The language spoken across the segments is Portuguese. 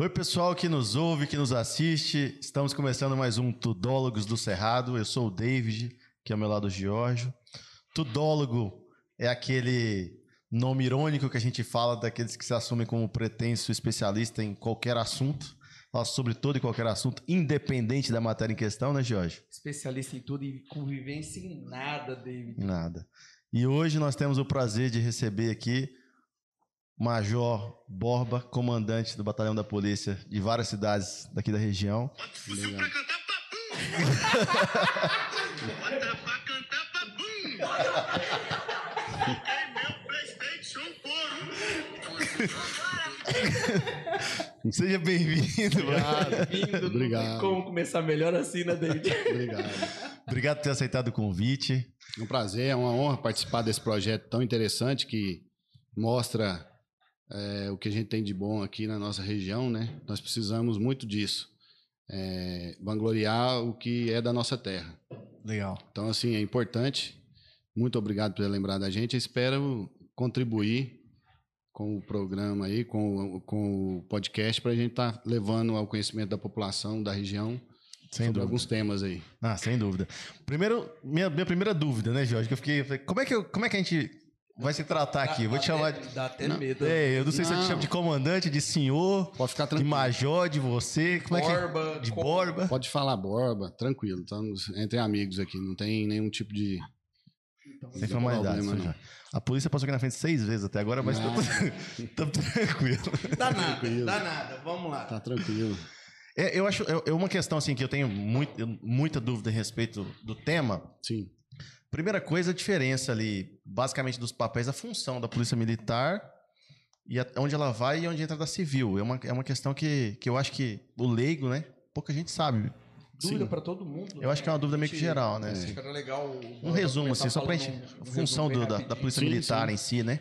Oi, pessoal que nos ouve, que nos assiste. Estamos começando mais um Tudólogos do Cerrado. Eu sou o David, que é ao meu lado o Giorgio. Tudólogo é aquele nome irônico que a gente fala daqueles que se assumem como pretenso especialista em qualquer assunto. Fala sobre todo e qualquer assunto, independente da matéria em questão, né, Jorge? Especialista em tudo e convivência em nada, David. Nada. E hoje nós temos o prazer de receber aqui Major Borba, comandante do Batalhão da Polícia de várias cidades daqui da região. Bota fusão pra cantar papum! Bota pra cantar papum! É meu Playstation couro! Seja bem-vindo. Vindo, Obrigado. Tem como começar melhor assim, né, David? Obrigado. Obrigado por ter aceitado o convite. É um prazer, é uma honra participar desse projeto tão interessante que mostra é, o que a gente tem de bom aqui na nossa região, né? Nós precisamos muito disso. É, vangloriar o que é da nossa terra. Legal. Então, assim, é importante. Muito obrigado por ter lembrado da gente. Eu espero contribuir com o programa aí, com, o- com o podcast, para a gente estar levando ao conhecimento da população da região Sem sobre dúvida. alguns temas aí. Ah, sem dúvida. Primeiro, minha, minha primeira dúvida, né, Jorge? Que eu fiquei. Como é que, eu- como é que a gente vai se tratar aqui? Vou te chamar de. Dá até medo. É, eu não sei se eu te chamo de comandante, de senhor, Pode ficar de tranquilo. major, de você. Como é Borba, que. De como- borba. Pode falar borba, tranquilo. Estamos entre amigos aqui, não tem nenhum tipo de. Sem formalidade. problema, seu Jorge. A polícia passou aqui na frente seis vezes até agora, mas Não. estamos tranquilo. Dá nada, Tranquilo. dá nada. Vamos lá. Tá tranquilo. É, eu acho. É é uma questão assim que eu tenho muito, muita dúvida a respeito do tema. Sim. Primeira coisa, a diferença ali, basicamente, dos papéis, a função da polícia militar e a- onde ela vai e onde entra da civil. É uma, é uma questão que, que eu acho que o leigo, né? Pouca gente sabe. Dúvida pra todo mundo. Eu acho que é uma dúvida meio que geral, né? Acho assim. que era legal. Um resumo, assim, só gente. um- um A função do- da, da polícia Sim, militar sim. em si, né?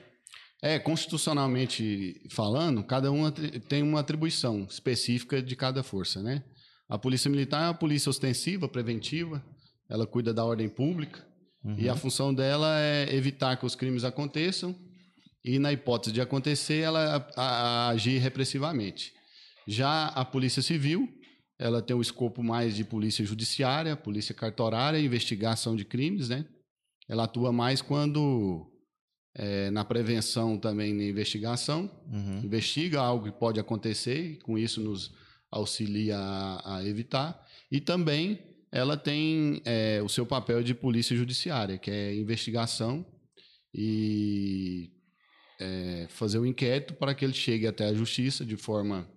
É, constitucionalmente falando, cada um tem uma atribuição específica de cada força, né? A polícia militar é uma polícia ostensiva, preventiva, ela cuida da ordem pública e Uhum. a função dela é evitar que os crimes aconteçam e, na hipótese de acontecer, ela a- a- agir repressivamente. Já a polícia civil, ela tem o escopo mais de polícia judiciária, polícia cartorária, investigação de crimes, né? Ela atua mais quando é, na prevenção também na investigação, Uhum. investiga algo que pode acontecer e com isso nos auxilia a, a evitar. E também ela tem é, o seu papel de polícia judiciária, que é investigação e é, fazer o inquérito para que ele chegue até a justiça de forma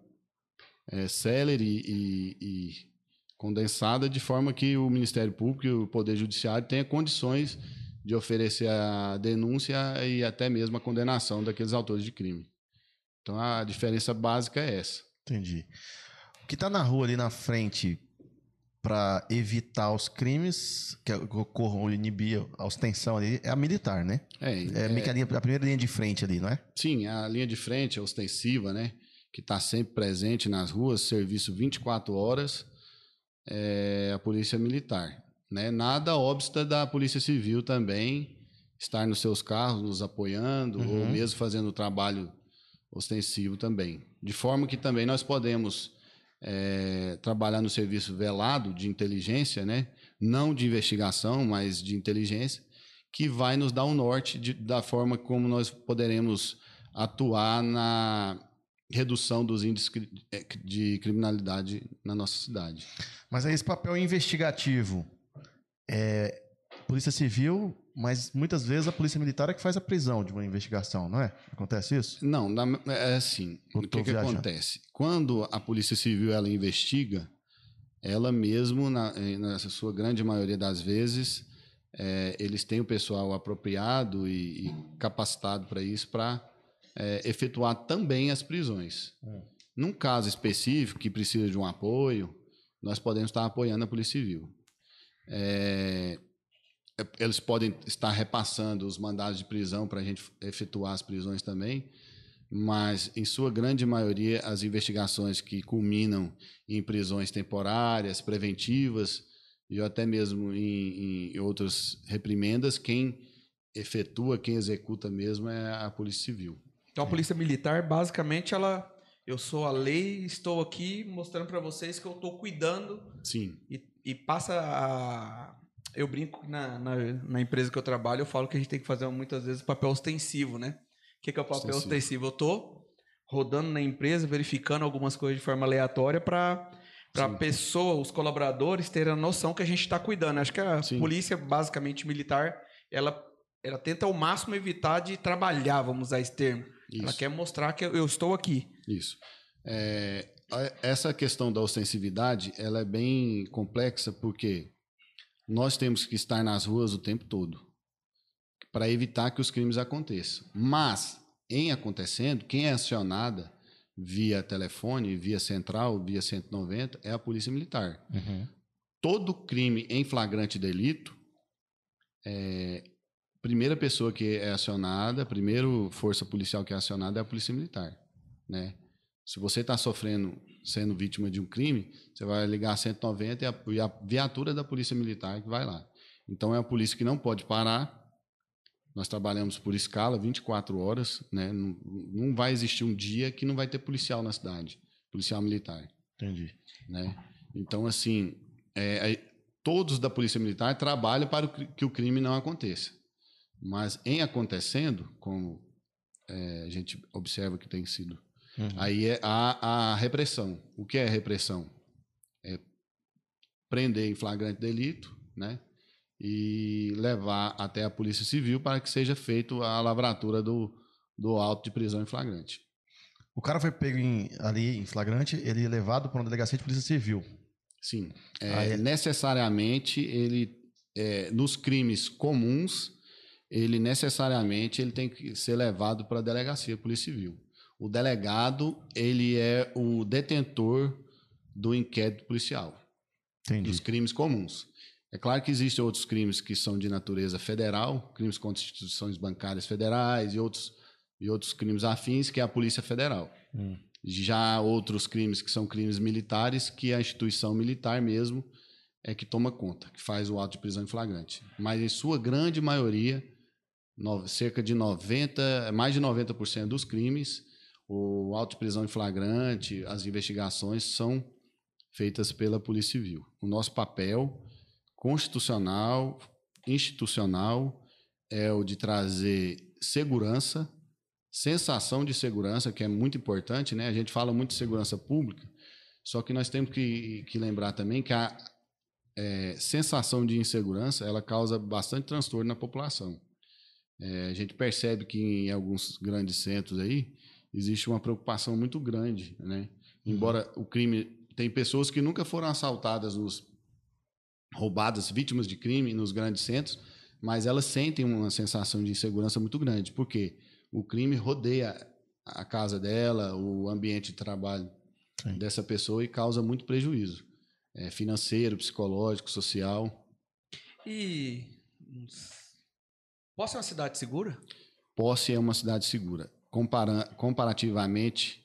é, célere e, e condensada, de forma que o Ministério Público e o Poder Judiciário tenha condições de oferecer a denúncia e até mesmo a condenação daqueles autores de crime. Então a diferença básica é essa. Entendi. O que tá na rua ali na frente para evitar os crimes que ocorram ou inibir a ostensão ali é a militar, né? É, É, meio que a, linha- a primeira linha de frente ali, não é? Sim, a linha de frente é ostensiva, né? Que está sempre presente nas ruas, serviço 24 horas, é a polícia militar. Né? Nada obsta da polícia civil também estar nos seus carros, nos apoiando, Uhum. ou mesmo fazendo o trabalho ostensivo também. De forma que também nós podemos é, trabalhar no serviço velado de inteligência, né? não de investigação, mas de inteligência, que vai nos dar um norte de- da forma como nós poderemos atuar na redução dos índices eh, de criminalidade na nossa cidade. Mas aí esse papel investigativo é polícia civil, mas muitas vezes a polícia militar é que faz a prisão de uma investigação, não é? Acontece isso? Não, na- é assim. Eu O que, que acontece? Quando a Polícia Civil ela investiga, ela mesmo, na, eh, na sua grande maioria das vezes, eh, eles têm o pessoal apropriado e, e capacitado para isso, para efetuar também as prisões. Hum. Num caso específico que precisa de um apoio, nós podemos estar apoiando a Polícia Civil. É, é, eles podem estar repassando os mandados de prisão para a gente efetuar as prisões também, mas em sua grande maioria as investigações que culminam em prisões temporárias, preventivas e até mesmo em, em outras reprimendas, quem efetua, quem executa mesmo é a Polícia Civil. Então a polícia militar, basicamente, ela eu sou a lei, estou aqui mostrando para vocês que eu estou cuidando Sim, e, e passa a. Eu brinco na, na, na empresa que eu trabalho, eu falo que a gente tem que fazer muitas vezes papel ostensivo, né? O que, que é o papel Ostensivo. ostensivo? Eu tô rodando na empresa, verificando algumas coisas de forma aleatória para para Sim. pessoa, os colaboradores terem a noção que a gente está cuidando. Acho que a Sim. polícia, basicamente militar, ela, ela tenta ao máximo evitar de trabalhar, vamos usar esse termo. Ela isso. quer mostrar que eu, estou aqui. Isso. É, a- essa questão da ostensividade, ela é bem complexa porque nós temos que estar nas ruas o tempo todo para evitar que os crimes aconteçam. Mas, em acontecendo, quem é acionada via telefone, via central, via 190 é a Polícia Militar. Uhum. Todo crime em flagrante delito, é, primeira pessoa que é acionada, primeiro força policial que é acionada é a Polícia Militar, né? Se você está sofrendo, sendo vítima de um crime, você vai ligar 190 e a, e a viatura da Polícia Militar que vai lá. Então é a polícia que não pode parar. Nós trabalhamos por escala, 24 horas, né? Não, não vai existir um dia que não vai ter policial na cidade, policial militar Entendi. né? Então, assim, é, aí, todos da Polícia Militar trabalham para que o crime não aconteça. Mas em acontecendo, como é, a gente observa que tem sido, Uhum. aí é a, a repressão. O que é repressão? É prender em flagrante delito, né? E levar até a Polícia Civil para que seja feita a lavratura do, do auto de prisão em flagrante. O cara foi pego em- ali em flagrante, ele é levado para uma delegacia de polícia civil. Sim. É, Ah, é? Necessariamente, ele, é, nos crimes comuns, ele necessariamente ele tem que ser levado para a delegacia Polícia Civil. O delegado, ele é o detentor do inquérito policial, Entendi. dos crimes comuns. É claro que existem outros crimes que são de natureza federal, crimes contra instituições bancárias federais e outros, e outros crimes afins, que é a Polícia Federal. Hum. Já outros crimes que são crimes militares, que a instituição militar mesmo é que toma conta, que faz o auto de prisão em flagrante. Mas em sua grande maioria, no- cerca de 90, mais de 90% dos crimes, o auto prisão em flagrante, as investigações são feitas pela Polícia Civil. O nosso papel constitucional, institucional, é o de trazer segurança, sensação de segurança, que é muito importante, né? A gente fala muito de segurança pública, só que nós temos que, que lembrar também que a é, sensação de insegurança ela causa bastante transtorno na população. É, a gente percebe que em alguns grandes centros aí existe uma preocupação muito grande, né? Embora o crime tem pessoas que nunca foram assaltadas nos roubadas, vítimas de crime nos grandes centros, mas elas sentem uma sensação de insegurança muito grande, porque o crime rodeia a casa dela, o ambiente de trabalho Sim. dessa pessoa e causa muito prejuízo é, financeiro, psicológico, social. E. Posso ser uma cidade segura? Posse é uma cidade segura. Compara comparativamente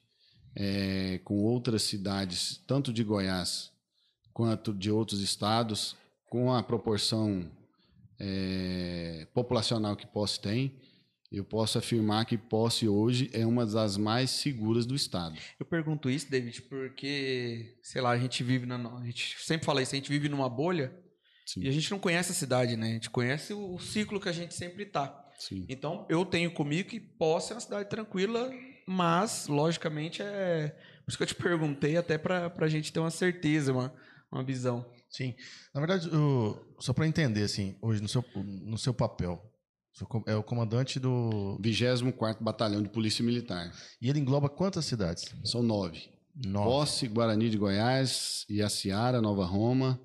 é, com outras cidades, tanto de Goiás quanto de outros estados, com a proporção é, populacional que Posse tem, eu posso afirmar que Posse hoje é uma das mais seguras do estado. Eu pergunto isso, David, porque, sei lá, a gente vive na. A gente sempre fala isso, a gente vive numa bolha Sim. e a gente não conhece a cidade, né? A gente conhece o, o ciclo que a gente sempre tá. Sim. Então, eu tenho comigo que possa ser uma cidade tranquila, mas, logicamente, é. Por isso que eu te perguntei, até pra, pra gente ter uma certeza, uma, uma visão. Sim. Na verdade, o- só para entender, assim, hoje no seu, no seu papel, é o comandante do. 24º Batalhão de Polícia Militar. E ele engloba quantas cidades? São nove. Nove. Posse, Guarani de Goiás, Iaciara, Nova Roma,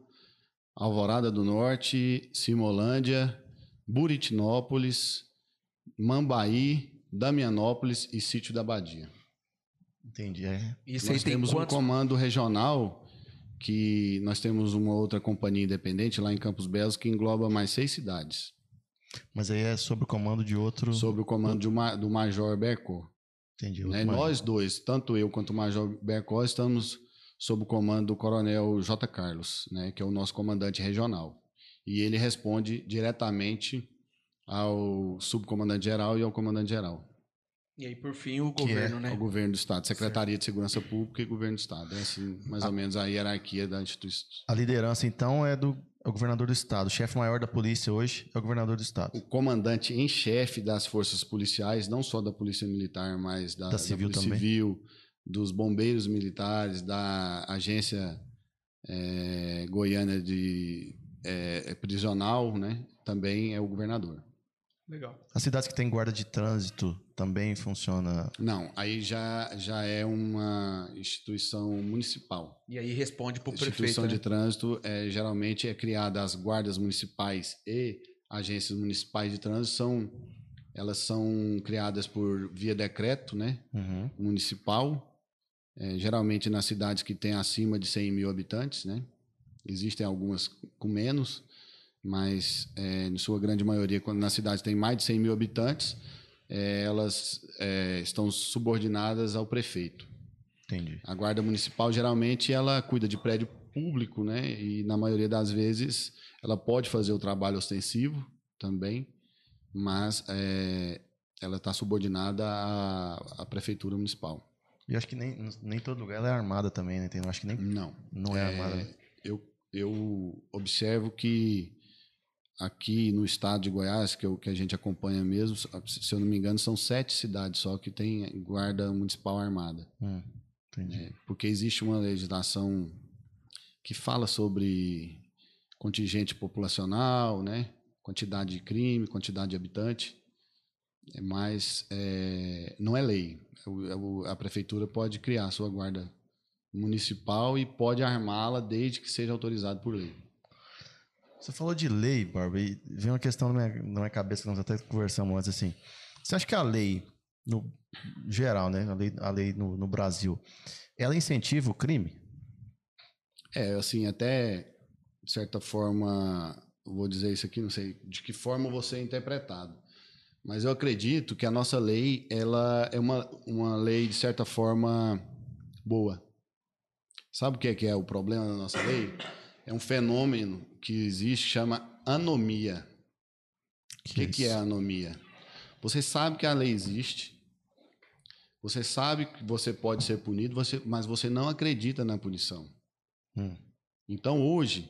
Alvorada do Norte, Simolândia, Buritinópolis, Mambaí, Damianópolis e Sítio da Badia. Entendi. É. Isso aí nós tem temos um quantos? comando regional que nós temos uma outra companhia independente lá em Campos Belos que engloba mais seis cidades, Mas aí é sob o comando de outro. sob o comando de uma- do Major Bercó. Entendi. né? major. Nós dois, tanto eu quanto o Major Bercó, estamos sob o comando do Coronel J. Carlos, né? que é o nosso comandante regional. E ele responde diretamente ao subcomandante geral e ao comandante geral. E aí, por fim, o Que governo, é né? O governo do Estado, Secretaria de Segurança Pública e Governo do Estado. É assim, mais ou menos a hierarquia da instituição. A liderança, então, é do é o governador do estado. O chefe maior da polícia hoje é o governador do estado. O comandante em chefe das forças policiais, não só da Polícia Militar, mas da, Da civil Polícia também. Civil, dos bombeiros militares, da agência eh, goiana de eh, prisional, né? Também é o governador. Legal. As cidades que têm guarda de trânsito também funciona. Não, aí já, já é uma instituição municipal. E aí responde pro A prefeito. instituição né? de trânsito é, geralmente é criada as guardas municipais e agências municipais de trânsito são elas são criadas por via decreto, né, Uhum. municipal, é, geralmente nas cidades que têm acima de 100 mil habitantes, né. Existem algumas com menos, mas é, em sua grande maioria, quando nas cidades tem mais de 100 mil habitantes, é, elas é, estão subordinadas ao prefeito. Entendi. A guarda municipal geralmente ela cuida de prédio público, né? E na maioria das vezes ela pode fazer o trabalho ostensivo também, mas é, ela está subordinada à, à prefeitura municipal. E acho que nem, nem todo lugar ela é armada também, né? Tem- acho que nem Não. não é, armada. né? Eu, eu observo que aqui no estado de Goiás, que, é o que a gente acompanha mesmo, se eu não me engano, são sete cidades só que tem guarda municipal armada. Hum, entendi. É, porque existe uma legislação que fala sobre contingente populacional, né? quantidade de crime, quantidade de habitante, é, mas é, não é lei. É o- A prefeitura pode criar a sua guarda municipal e pode armá-la desde que seja autorizado por lei. Você falou de lei, Barba, e veio uma questão na minha, na minha cabeça que nós até conversamos antes, assim. Você acha que a lei, no geral, né? A lei, a lei no, no Brasil, ela incentiva o crime? É, assim, até de certa forma, vou dizer isso aqui, não sei de que forma você é interpretado. Mas eu acredito que a nossa lei, ela é uma, uma lei, de certa forma, boa. Sabe o que é, que é o problema da nossa lei? É um fenômeno que existe, chama anomia. O que, que é a anomia? Você sabe que a lei existe, você sabe que você pode ser punido, você, mas você não acredita na punição. Hum. Então, hoje,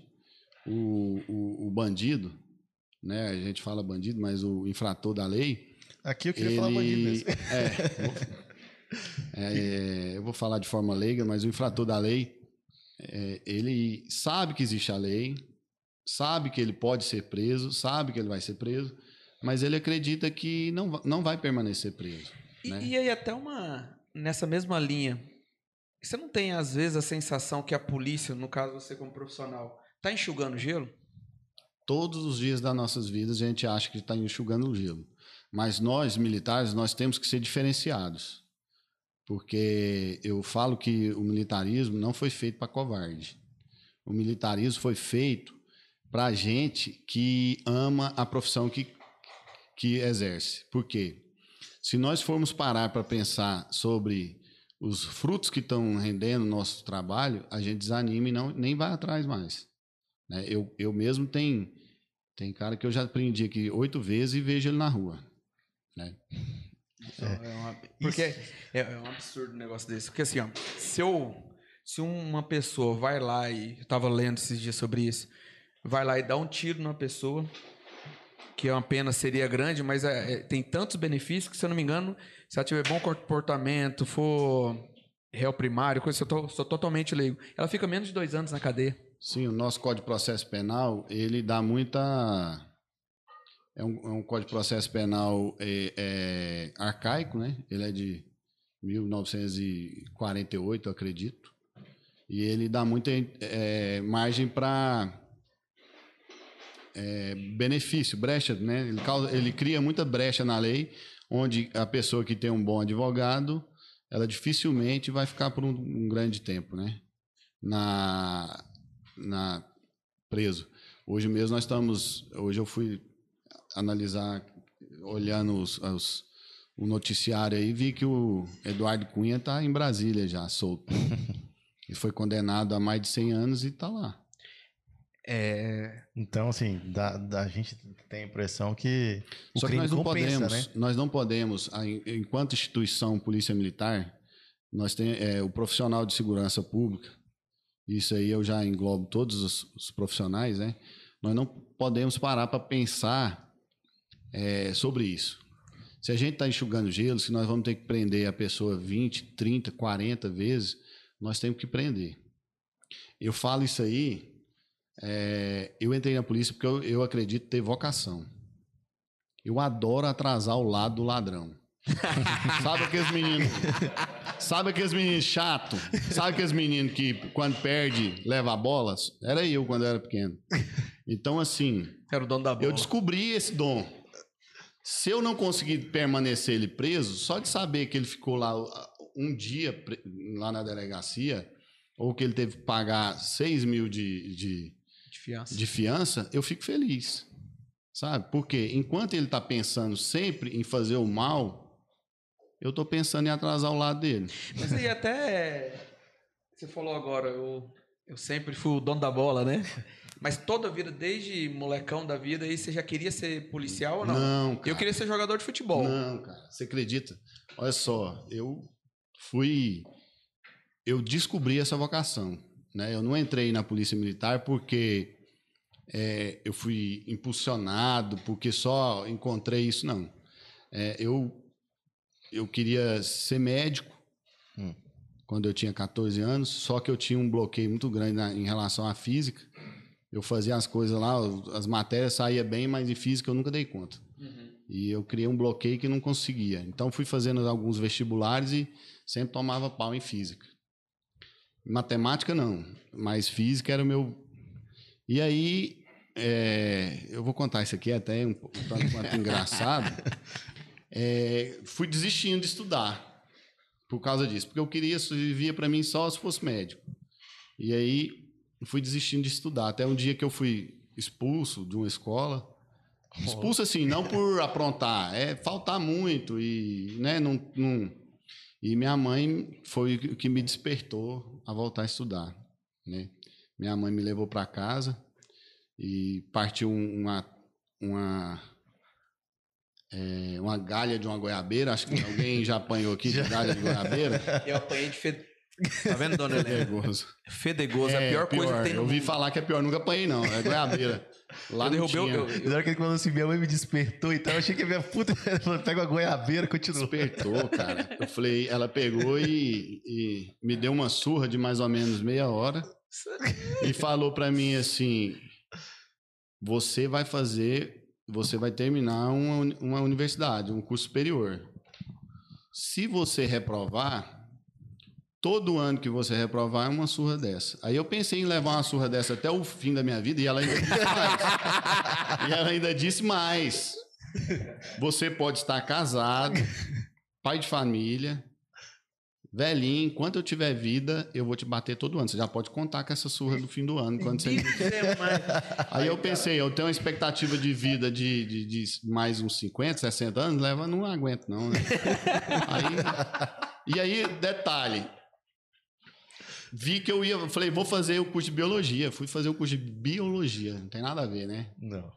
o, o, o bandido, né, a gente fala bandido, mas o infrator da lei, Aqui eu queria ele... falar bandido mesmo. É, é, eu vou falar de forma leiga, mas o infrator da lei, é, ele sabe que existe a lei, sabe que ele pode ser preso, sabe que ele vai ser preso, mas ele acredita que não, não vai permanecer preso. E, né? e aí, até uma. Nessa mesma linha, você não tem, às vezes, a sensação que a polícia, no caso você como profissional, tá enxugando gelo? Todos os dias das nossas vidas a gente acha que está enxugando o gelo. Mas nós, militares, nós temos que ser diferenciados. Porque eu falo que o militarismo não foi feito para covarde. O militarismo foi feito para gente que ama a profissão que, que exerce. Por quê? Se nós formos parar para pensar sobre os frutos que estão rendendo o nosso trabalho, a gente desanima e não, nem vai atrás mais. Né? Eu, eu mesmo tenho, tem cara que eu já aprendi aqui oito vezes e vejo ele na rua. Né? É uma- porque é, é um absurdo um negócio desse. Porque assim, ó, se, eu, se uma pessoa vai lá e. Eu tava lendo esses dias sobre isso. Vai lá e dá um tiro numa pessoa, que é uma pena seria grande, mas é- é- tem tantos benefícios que, se eu não me engano, se ela tiver bom comportamento, for réu primário, coisa, eu tô, sou totalmente leigo. Ela fica menos de dois anos na cadeia. Sim, o nosso Código de Processo Penal, ele dá muita... É um, é um Código de Processo Penal é, é, arcaico, né? Ele é de 1948, eu acredito. E ele dá muita é, margem para benefício, brecha, né? Ele, causa, ele cria muita brecha na lei, onde a pessoa que tem um bom advogado, ela dificilmente vai ficar por um, um grande tempo, né? Na, na preso. Hoje mesmo nós estamos, hoje eu fui analisar, olhando os, os- o noticiário aí, vi que o Eduardo Cunha está em Brasília já, solto. Ele foi condenado a mais de 100 anos e está lá. É, Então, assim, da, da- a gente tem a impressão que o Só que crime nós não compensa, podemos, né? nós não podemos, enquanto instituição polícia militar, nós tem é, o profissional de segurança pública. Isso aí eu já englobo todos os, os profissionais, né? Nós não podemos parar para pensar é, sobre isso. Se a gente está enxugando gelo, se nós vamos ter que prender a pessoa 20, 30, 40 vezes, nós temos que prender. Eu falo isso aí, é, eu entrei na polícia porque eu, eu acredito ter vocação. Eu adoro atrasar o lado do ladrão. sabe aqueles meninos. Sabe aqueles meninos chato? Sabe aqueles meninos que quando perde leva a bola? Era eu quando eu era pequeno. Então, assim, era o dono da bola. eu descobri esse dom. Se eu não conseguir permanecer ele preso, só de saber que ele ficou lá uh, um dia lá na delegacia, ou que ele teve que pagar 6 mil de, de, de fiança. de fiança, eu fico feliz. Sabe? Porque enquanto ele está pensando sempre em fazer o mal, eu estou pensando em atrasar o lado dele. Mas aí até. Você falou agora, eu, eu sempre fui o dono da bola, né? Mas toda a vida, desde molecão da vida, aí você já queria ser policial ou não? Não, cara. eu queria ser jogador de futebol. Não, cara. Você acredita? Olha só, eu fui. Eu descobri essa vocação. Né? Eu não entrei na Polícia Militar porque é, eu fui impulsionado, porque só encontrei isso, não. É, eu, eu queria ser médico Hum. quando eu tinha 14 anos, só que eu tinha um bloqueio muito grande na- em relação à física. Eu fazia as coisas lá, as matérias saía bem, mas em física eu nunca dei conta. E eu criei um bloqueio que não conseguia. Então fui fazendo alguns vestibulares e sempre tomava pau em física. Matemática não, mas física era o meu. E aí, é, eu vou contar isso aqui até um, tanto quanto engraçado. É, fui desistindo de estudar por causa disso, porque eu queria, vivia para mim só se fosse médico. E aí fui desistindo de estudar, até um dia que eu fui expulso de uma escola. Expulso assim, não por aprontar, é faltar muito e, né, não, não- e minha mãe foi o que me despertou a voltar a estudar, né? Minha mãe me levou para casa e partiu um- uma uma é, uma galha de uma goiabeira, acho que alguém já apanhou aqui de galha de goiabeira. Eu apanhei de. Tá vendo, dona Helena? Fedegoso. Fedegoso, é a pior, coisa que tem no Eu ouvi falar que é pior, nunca apanhei não, é goiabeira. Lá eu derrubei, tinha. eu, eu- Na hora que ele falou assim, minha mãe me despertou, então eu achei que a minha puta pega a goiabeira e continua. Despertou, cara. Eu falei, ela pegou e, e me deu uma surra de mais ou menos meia hora e falou pra mim assim: você vai fazer, você vai terminar uma, uma universidade, um curso superior. Se você reprovar, todo ano que você reprovar é uma surra dessa. Aí eu pensei em levar uma surra dessa até o fim da minha vida e ela ainda disse mais. e ela ainda disse mais. Você pode estar casado, pai de família, velhinho, enquanto eu tiver vida, eu vou te bater todo ano. Você já pode contar com essa surra do fim do ano. Quando você... Aí eu pensei, eu tenho uma expectativa de vida de, de, de mais uns 50, 60 anos, leva, não aguento não, né? Aí, e aí, detalhe, vi que eu ia, falei, vou fazer o curso de biologia. Fui fazer o curso de biologia, não tem nada a ver, né? Não.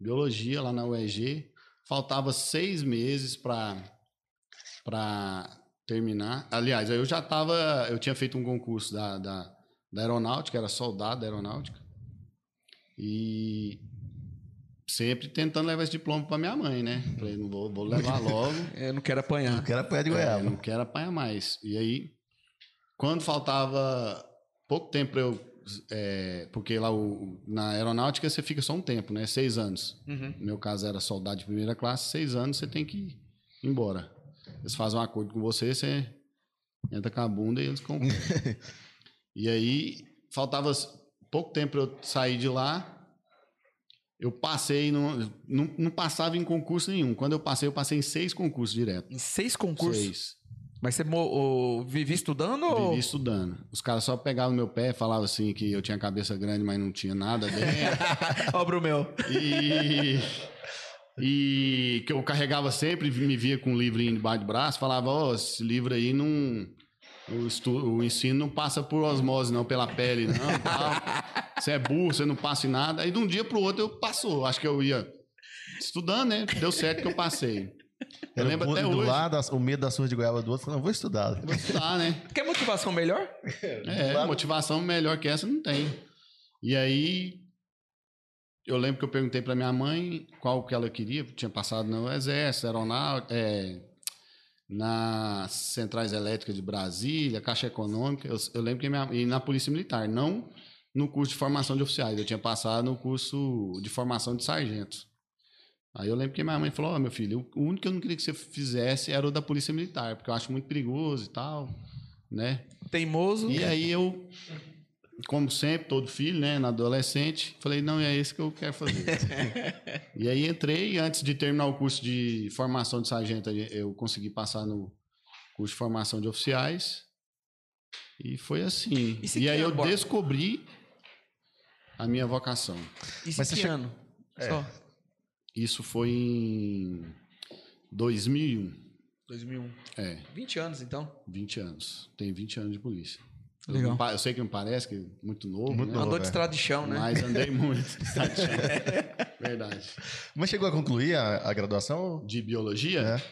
biologia lá na UEG. Faltava seis meses para para terminar. Aliás, eu já estava, eu tinha feito um concurso da, da, da aeronáutica, era soldado da aeronáutica. E sempre tentando levar esse diploma para minha mãe, né? Falei, não vou, vou levar logo. eu não quero apanhar. Eu quero apanhar de É, goiaba. não quero apanhar mais. E aí, quando faltava pouco tempo eu. é, porque lá o- na aeronáutica você fica só um tempo, né? Seis anos. Uhum. No meu caso era soldado de primeira classe, seis anos você tem que ir embora. Eles fazem um acordo com você, você entra com a bunda e eles compram. e aí, faltava pouco tempo para eu sair de lá. Eu passei, no, não, não passava em concurso nenhum. Quando eu passei, eu passei em seis concursos direto. Em seis concursos. Seis. Mas você ô, vivia estudando ou... Vivi estudando. Os caras só pegavam no meu pé, falavam assim que eu tinha cabeça grande, mas não tinha nada dentro. Ó, pro meu. E, e que eu carregava sempre, me via com um livrinho debaixo do braço, falava, ó, esse livro aí não. O, o ensino não passa por osmose, não, pela pele, não. Você é burro, você não passa em nada. Aí de um dia pro outro eu passou. Acho que eu ia estudando, né? Deu certo que eu passei. Eu Era lembro o até do hoje. lado, o medo da surra de goiaba do outro, falando, vou estudar. Vou estudar, né? Quer motivação melhor? É, lado- motivação melhor que essa não tem. E aí, eu lembro que eu perguntei pra minha mãe qual que ela queria. Tinha passado no Exército, Aeronáutica, é, nas Centrais Elétricas de Brasília, Caixa Econômica. Eu, eu lembro que minha, e na Polícia Militar, não no curso de formação de oficiais. Eu tinha passado no curso de formação de sargentos. Aí eu lembro que minha mãe falou: Ó, meu filho, o único que eu não queria que você fizesse era o da Polícia Militar, porque eu acho muito perigoso e tal, né? Teimoso. E aí eu, como sempre, todo filho, né, na adolescente, falei, não, é esse que eu quero fazer. e aí entrei, antes de terminar o curso de formação de sargento, eu consegui passar no curso de formação de oficiais. E foi assim. E se E, aí eu descobri a minha vocação. Isso Mas que che- ano? Só. Isso foi em 2001. 2001. É, 20 anos, então. 20 anos. Tenho 20 anos de polícia. Eu, Legal. não pa- eu sei que não parece, que é muito novo, Muito né? novo. Andou de é. estrada de chão, né? Mas andei muito. Verdade. Mas chegou a concluir a, a graduação? De biologia, É.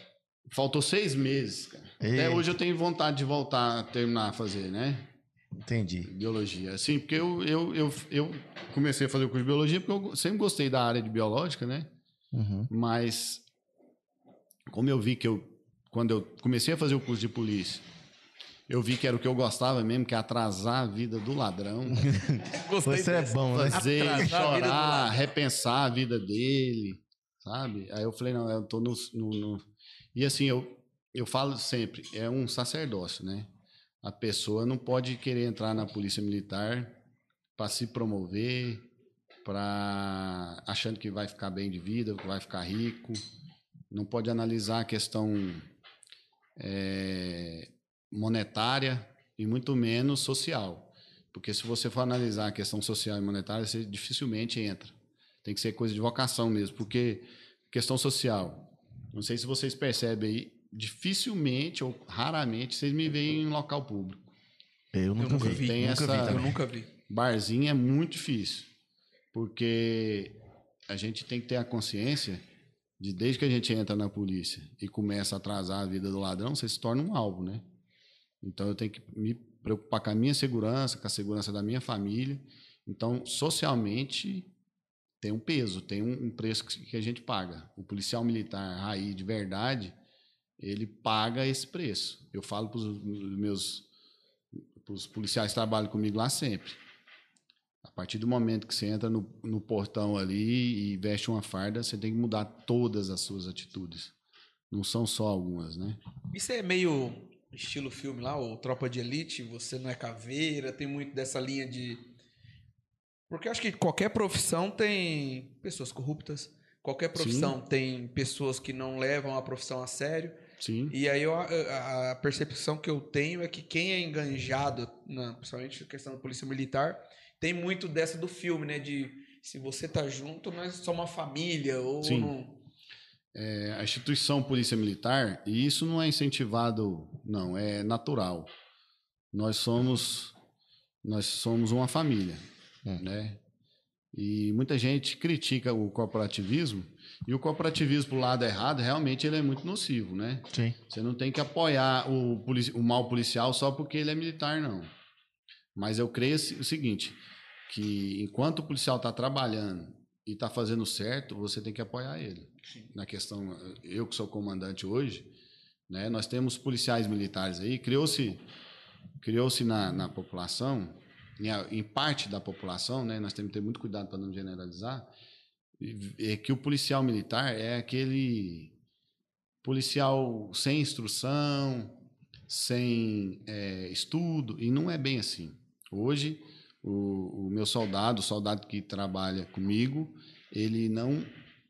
faltou seis meses, cara. Ei. Até hoje eu tenho vontade de voltar a terminar a fazer, né? Entendi. Biologia. Assim, porque eu, eu, eu, eu comecei a fazer o curso de biologia porque eu sempre gostei da área de biológica, né? Uhum. Mas como eu vi que eu, quando eu comecei a fazer o curso de polícia, eu vi que era o que eu gostava mesmo, que é atrasar a vida do ladrão. Gostei Você é bom, né? fazer, Atrasar a chorar, lado. repensar a vida dele, sabe? Aí eu falei, não, eu tô no... no- no- E assim, eu, eu falo sempre, é um sacerdócio, né? A pessoa não pode querer entrar na polícia militar para se promover, para achando que vai ficar bem de vida, que vai ficar rico. Não pode analisar a questão é, monetária e muito menos social. Porque se você for analisar a questão social e monetária, você dificilmente entra. Tem que ser coisa de vocação mesmo. Porque questão social, não sei se vocês percebem aí, dificilmente ou raramente vocês me veem em local público. Eu Eu nunca, nunca vi. vi. Tem nunca essa- vi Eu nunca vi. Barzinho é muito difícil. Porque a gente tem que ter a consciência de desde que a gente entra na polícia e começa a atrasar a vida do ladrão, você se torna um alvo, né? Então eu tenho que me preocupar com a minha segurança, com a segurança da minha família. Então, socialmente, tem um peso, tem um, preço que, a gente paga. O policial militar raiz de verdade, ele paga esse preço. Eu falo para os meus pros policiais que trabalham comigo lá sempre. A partir do momento que você entra no, no portão ali e veste uma farda, você tem que mudar todas as suas atitudes. Não são só algumas, né? Isso é meio estilo filme lá, o Tropa de Elite, você não é caveira, tem muito dessa linha de. Porque eu acho que qualquer profissão tem pessoas corruptas, qualquer profissão tem pessoas que não levam a profissão a sério. Sim. E aí eu- a, a percepção que eu tenho é que quem é enganjado, na, principalmente na questão da polícia militar, tem muito dessa do filme, né? De se você tá junto, não é só uma família, ou Sim. não. É, a instituição Polícia Militar, e isso não é incentivado, não, é natural. Nós somos nós somos uma família, Hum. né? E muita gente critica o corporativismo, e o corporativismo pro lado errado, realmente ele é muito nocivo, né? Sim. Você não tem que apoiar o, o mal policial só porque ele é militar, não. Mas eu creio o seguinte, que enquanto o policial está trabalhando e está fazendo certo, você tem que apoiar ele. Na questão, eu que sou comandante hoje, né, nós temos policiais militares aí, criou-se criou-se na, na população, em, em parte da população, né, nós temos que ter muito cuidado para não generalizar, é que o policial militar é aquele policial sem instrução, sem é, estudo, e não é bem assim. Hoje, o, o meu soldado, o soldado que trabalha comigo, ele não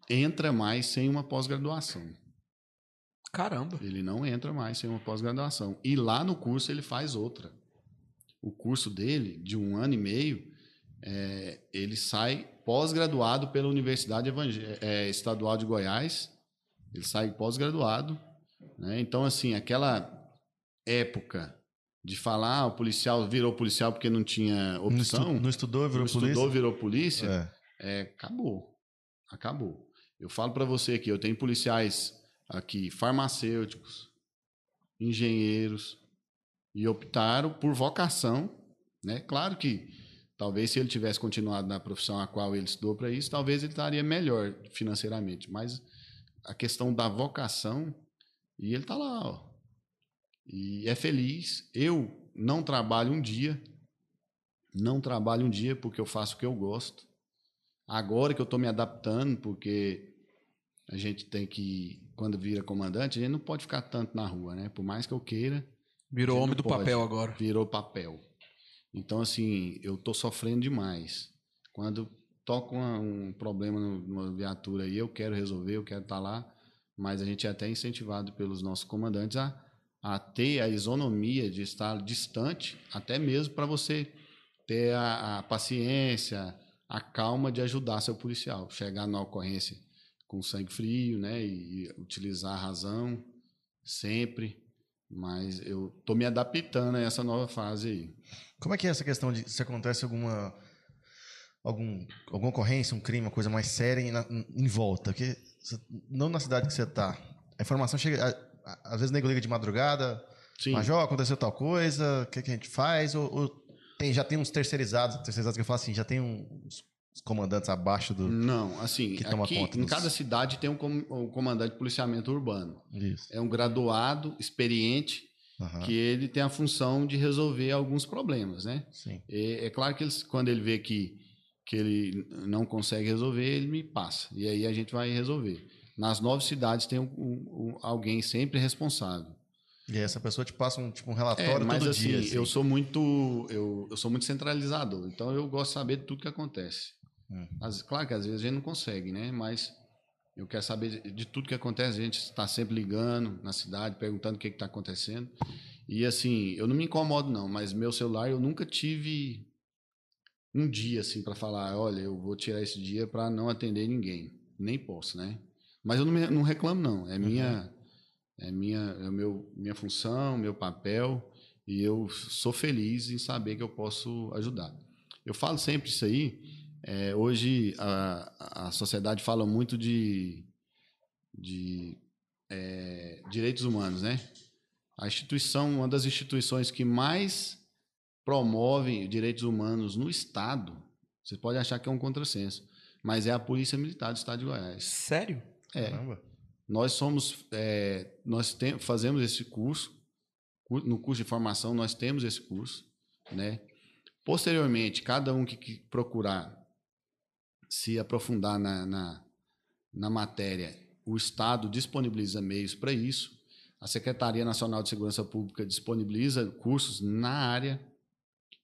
entra mais sem uma pós-graduação. Caramba. Ele não entra mais sem uma pós-graduação. E lá no curso ele faz outra. O curso dele, de um ano e meio, é, ele sai pós-graduado pela Universidade Evangé- é, Estadual de Goiás. Ele sai pós-graduado. Né? Então, assim, aquela época de falar, ah, o policial virou policial porque não tinha Não, estu- opção, não estudou, virou não polícia? estudou, virou polícia, É. é, acabou. Acabou. Eu falo para você aqui, eu tenho policiais aqui, farmacêuticos, engenheiros, e optaram por vocação, né? Claro que talvez se ele tivesse continuado na profissão a qual ele estudou para isso, talvez ele estaria melhor financeiramente, mas a questão da vocação, e ele está lá, ó. E é feliz. Eu não trabalho um dia, não trabalho um dia porque eu faço o que eu gosto. Agora que eu estou me adaptando, porque a gente tem que, quando vira comandante, a gente não pode ficar tanto na rua, né? Por mais que eu queira, Virou homem do pode. papel agora. virou papel. Então, assim, eu tô sofrendo demais. Quando toca um problema numa viatura aí, eu quero resolver, eu quero estar lá, mas a gente é até incentivado pelos nossos comandantes a, a ter a isonomia de estar distante, até mesmo para você ter a, a paciência, a calma de ajudar seu policial, chegar na ocorrência com sangue frio, né, e, e utilizar a razão sempre. Mas eu tô me adaptando a essa nova fase aí. Como é que é essa questão de se acontece alguma algum, alguma ocorrência, um crime, uma coisa mais séria em, em volta? Você- não na cidade que você tá. A informação chega. Às vezes nego liga de madrugada, Sim. Major, aconteceu tal coisa, o que, que a gente faz? Ou, ou tem, já tem uns terceirizados, terceirizados que eu falo assim, já tem uns, comandantes abaixo do. Não, assim, Que toma aqui conta em dos- cada cidade tem um, com- um comandante de policiamento urbano. Isso. É um graduado, experiente, Aham, que ele tem a função de resolver alguns problemas, né? Sim. É, é claro que eles, quando ele vê que, que ele não consegue resolver, ele me passa. E aí a gente vai resolver. Nas nove cidades tem um- um- alguém sempre responsável. E essa pessoa te passa um, tipo, um É, relatório mas todo assim, dia. assim. eu sou muito eu, eu sou muito centralizador, então eu gosto de saber de tudo que acontece. Hum. Claro que às vezes a gente não consegue, né? Mas eu quero saber de, de tudo que acontece. A gente está sempre ligando na cidade, perguntando o que está acontecendo. E assim, eu não me incomodo não, mas meu celular eu nunca tive um dia assim para falar, olha, eu vou tirar esse dia para não atender ninguém. Nem posso, né? Mas eu não, me- não reclamo não. É minha é minha é meu minha função, meu papel e eu sou feliz em saber que eu posso ajudar. Eu falo sempre isso aí. é, hoje a, a sociedade fala muito de, de é, direitos humanos, né? A instituição, uma das instituições que mais promove direitos humanos no Estado, você pode achar que é um contrassenso, mas é a Polícia Militar do Estado de Goiás. Sério? É, Caramba. nós somos, é, nós tem, fazemos esse curso, cu- no curso de formação nós temos esse curso, né? Posteriormente, cada um que, que procurar se aprofundar na, na, na matéria, o Estado disponibiliza meios para isso. A Secretaria Nacional de Segurança Pública disponibiliza cursos na área,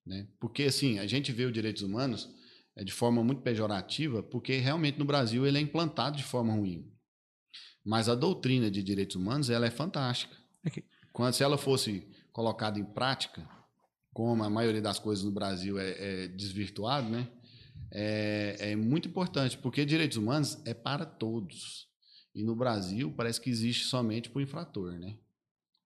né? Porque assim, a gente vê os direitos humanos é, de forma muito pejorativa, porque realmente no Brasil ele é implantado de forma ruim. Mas a doutrina de direitos humanos ela é fantástica. Ok. Quando se ela fosse colocada em prática, como a maioria das coisas no Brasil é, é desvirtuado, né? É, é muito importante, porque direitos humanos é para todos. E no Brasil parece que existe somente para o infrator, né?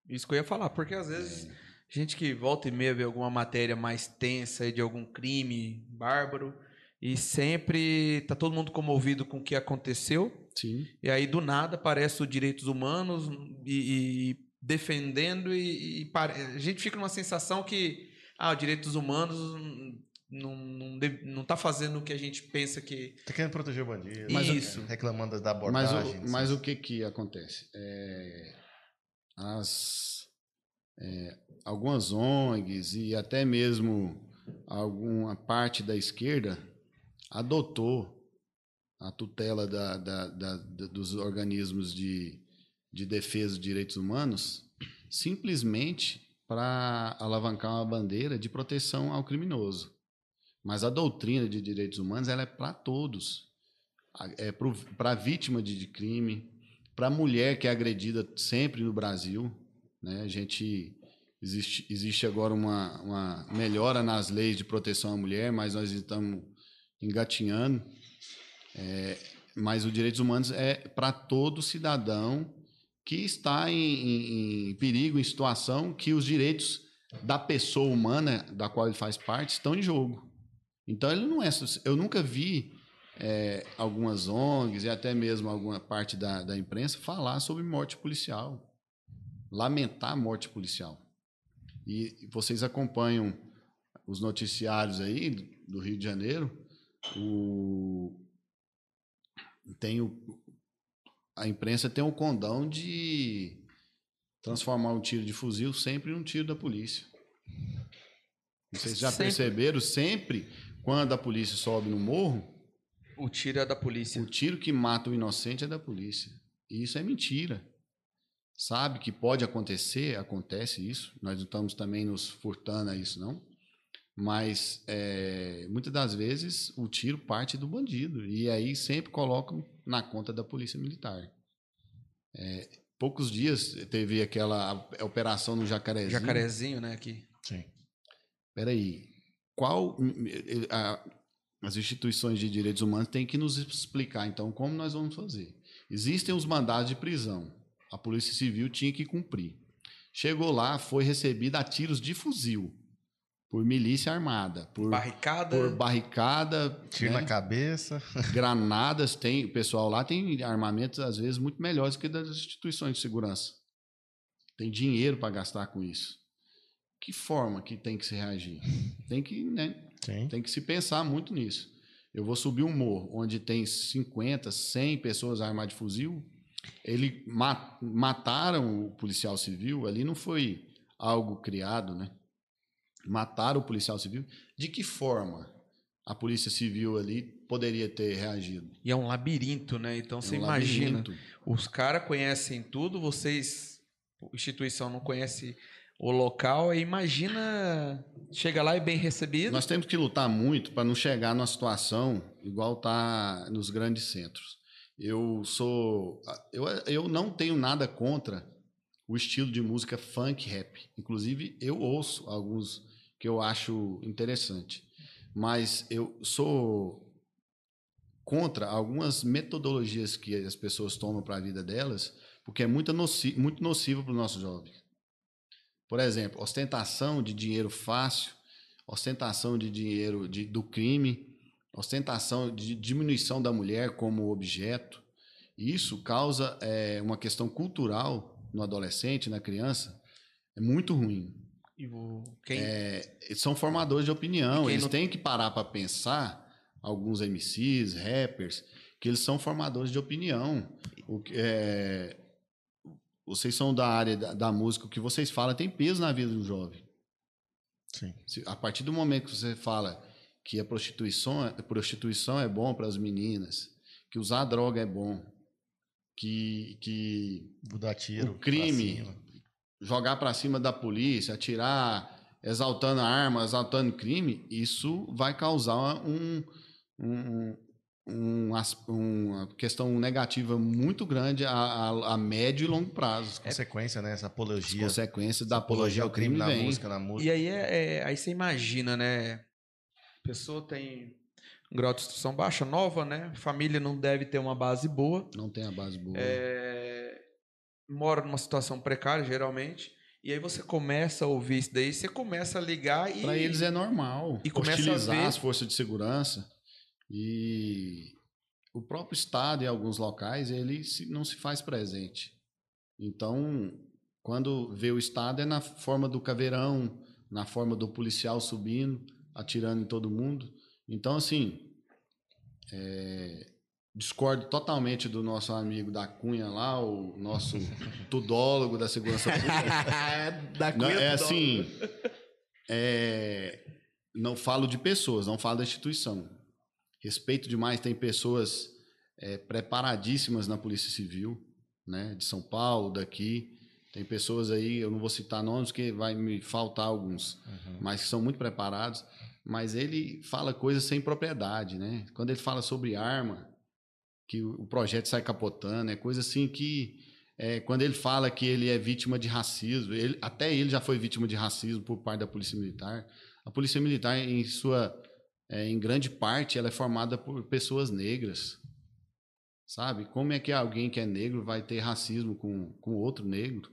Isso que eu ia falar, porque às vezes gente que volta e meia vê alguma matéria mais tensa de algum crime bárbaro e sempre tá todo mundo comovido com o que aconteceu Sim. e aí do nada aparece os direitos humanos e, e defendendo e, e pare- a gente fica numa sensação que ah, os direitos humanos não, não, deve- não tá fazendo o que a gente pensa que Tá querendo proteger o bandido. Mas Isso. Reclamando da Mas, abordagem. o, mas o que que acontece? É, as, é, algumas ONGs e até mesmo alguma parte da esquerda adotou a tutela da- da- da- dos organismos de, de defesa dos direitos humanos simplesmente para alavancar uma bandeira de proteção ao criminoso. Mas a doutrina de direitos humanos ela é para todos é, para a vítima de, de crime, para a mulher que é agredida sempre no Brasil. Né? A gente existe, existe agora uma, uma melhora nas leis de proteção à mulher, mas nós estamos engatinhando. É, mas os direitos humanos é para todo cidadão que está em, em- em perigo, em situação que os direitos da pessoa humana da qual ele faz parte estão em jogo. Então ele não é. Eu nunca vi é, algumas ONGs e até mesmo alguma parte da, da imprensa falar sobre morte policial, lamentar morte policial. E vocês acompanham os noticiários aí do Rio de Janeiro, o, tem o, a imprensa tem o condão de transformar um tiro de fuzil sempre num tiro da polícia. Vocês já Sempre. perceberam? Sempre, quando a polícia sobe no morro, O tiro é da polícia. o tiro que mata o inocente é da polícia. E isso é mentira. Sabe que pode acontecer, acontece isso. Nós não estamos também nos furtando a isso, não. Mas é, muitas das vezes o tiro parte do bandido. E aí sempre colocam na conta da polícia militar. É, poucos dias teve aquela operação no Jacarezinho. Jacarezinho, né? Aqui. Sim. Peraí, qual a- as instituições de direitos humanos têm que nos explicar então como nós vamos fazer? Existem os mandados de prisão. A Polícia Civil tinha que cumprir. Chegou lá, foi recebida a tiros de fuzil por milícia armada, por Barricada. por barricada, Tiro né? na cabeça. granadas, tem, o pessoal lá tem armamentos às vezes muito melhores que das instituições de segurança. Tem dinheiro para gastar com isso. Que forma que tem que se reagir? Tem que, né, Sim. tem que se pensar muito nisso. Eu vou subir um morro onde tem 50, 100 pessoas armadas de fuzil. Ele ma- mataram o policial civil, ali não foi algo criado, né? Mataram o policial civil. De que forma a polícia civil ali poderia ter reagido? E é um labirinto, né? Então você É um imagina. labirinto. Os caras conhecem tudo, vocês, a instituição não conhece o local, imagina chega lá e bem recebido. Nós temos que lutar muito para não chegar numa situação igual tá nos grandes centros. Eu sou, eu, eu não tenho nada contra o estilo de música funk rap. Inclusive eu ouço alguns que eu acho interessante, mas eu sou contra algumas metodologias que as pessoas tomam para a vida delas, porque é muito nocivo, muito nocivo para o nosso jovem. Por exemplo, ostentação de dinheiro fácil, ostentação de dinheiro de, do crime, ostentação de diminuição da mulher como objeto. Isso causa é, uma questão cultural no adolescente, na criança, é muito ruim. E o- quem, É, eles são formadores de opinião, eles não- têm que parar para pensar, alguns MCs, rappers, que eles são formadores de opinião. O que- é, vocês são da área da, da música, o que vocês falam tem peso na vida do jovem. Sim. Se- a partir do momento que você fala que a prostituição, a prostituição é bom para as meninas, que usar droga é bom, que, que. O crime. Jogar para cima da polícia, atirar, exaltando a arma, exaltando crime, isso vai causar um, um, um as- uma questão negativa muito grande a, a- a médio e longo prazo. Consequência, né? Essa As apologia. consequências da apologia ao crime na vem. música, na música. E aí, é, é- aí você imagina, né? A pessoa tem um grau de instrução baixa, nova, né? Família não deve ter uma base boa. Não tem a base boa. É, mora numa situação precária, geralmente. E aí você começa a ouvir isso daí, você começa a ligar e. Para eles é normal e começa a ver- as forças de segurança e o próprio Estado, em alguns locais, ele não se faz presente. Então, quando vê o Estado, é na forma do caveirão, na forma do policial subindo, atirando em todo mundo. Então, assim, é, discordo totalmente do nosso amigo da Cunha lá, o nosso tudólogo da segurança pública. da Não, Cunha é do assim, é, não falo de pessoas, não falo da instituição. Respeito demais, tem pessoas é, preparadíssimas na Polícia Civil, né, de São Paulo, daqui. Tem pessoas aí, eu não vou citar nomes, porque vai me faltar alguns, Uhum. mas que são muito preparados. Mas ele fala coisas sem propriedade, né? Quando ele fala sobre arma, que o projeto sai capotando, é coisa assim que é, quando ele fala que ele é vítima de racismo, ele- até ele já foi vítima de racismo por parte da Polícia Militar. A Polícia Militar, em sua, é, em grande parte, ela é formada por pessoas negras, sabe? Como é que alguém que é negro vai ter racismo com, com outro negro?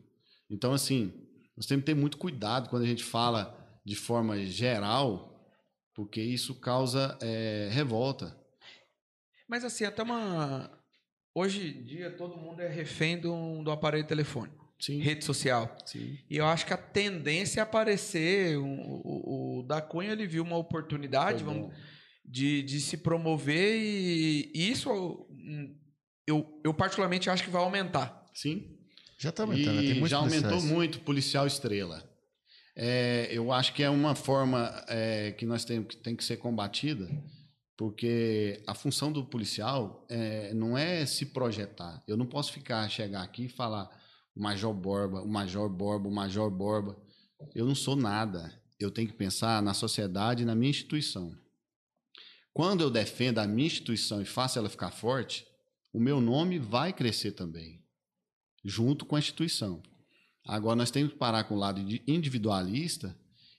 Então, assim, nós temos que ter muito cuidado quando a gente fala de forma geral, porque isso causa é, revolta. Mas assim, até uma. Hoje em dia todo mundo é refém do, do aparelho telefônico, Sim. rede social. Sim. E eu acho que a tendência é aparecer. O, o, o da Cunha ele viu uma oportunidade vamos, de, de se promover e isso hum, eu, eu particularmente acho que vai aumentar. Sim. Já tá aumentando, né? E Tem muitos já aumentou muito policial estrela. É, eu acho que é uma forma é, que nós temos que tem que ser combatida, porque a função do policial é, não é se projetar. Eu não posso ficar chegar aqui e falar o Major Borba, o Major Borba, o Major Borba. Eu não sou nada. Eu tenho que pensar na sociedade e na minha instituição. Quando eu defendo a minha instituição e faço ela ficar forte, o meu nome vai crescer também, junto com a instituição. Agora nós temos que parar com o lado individualista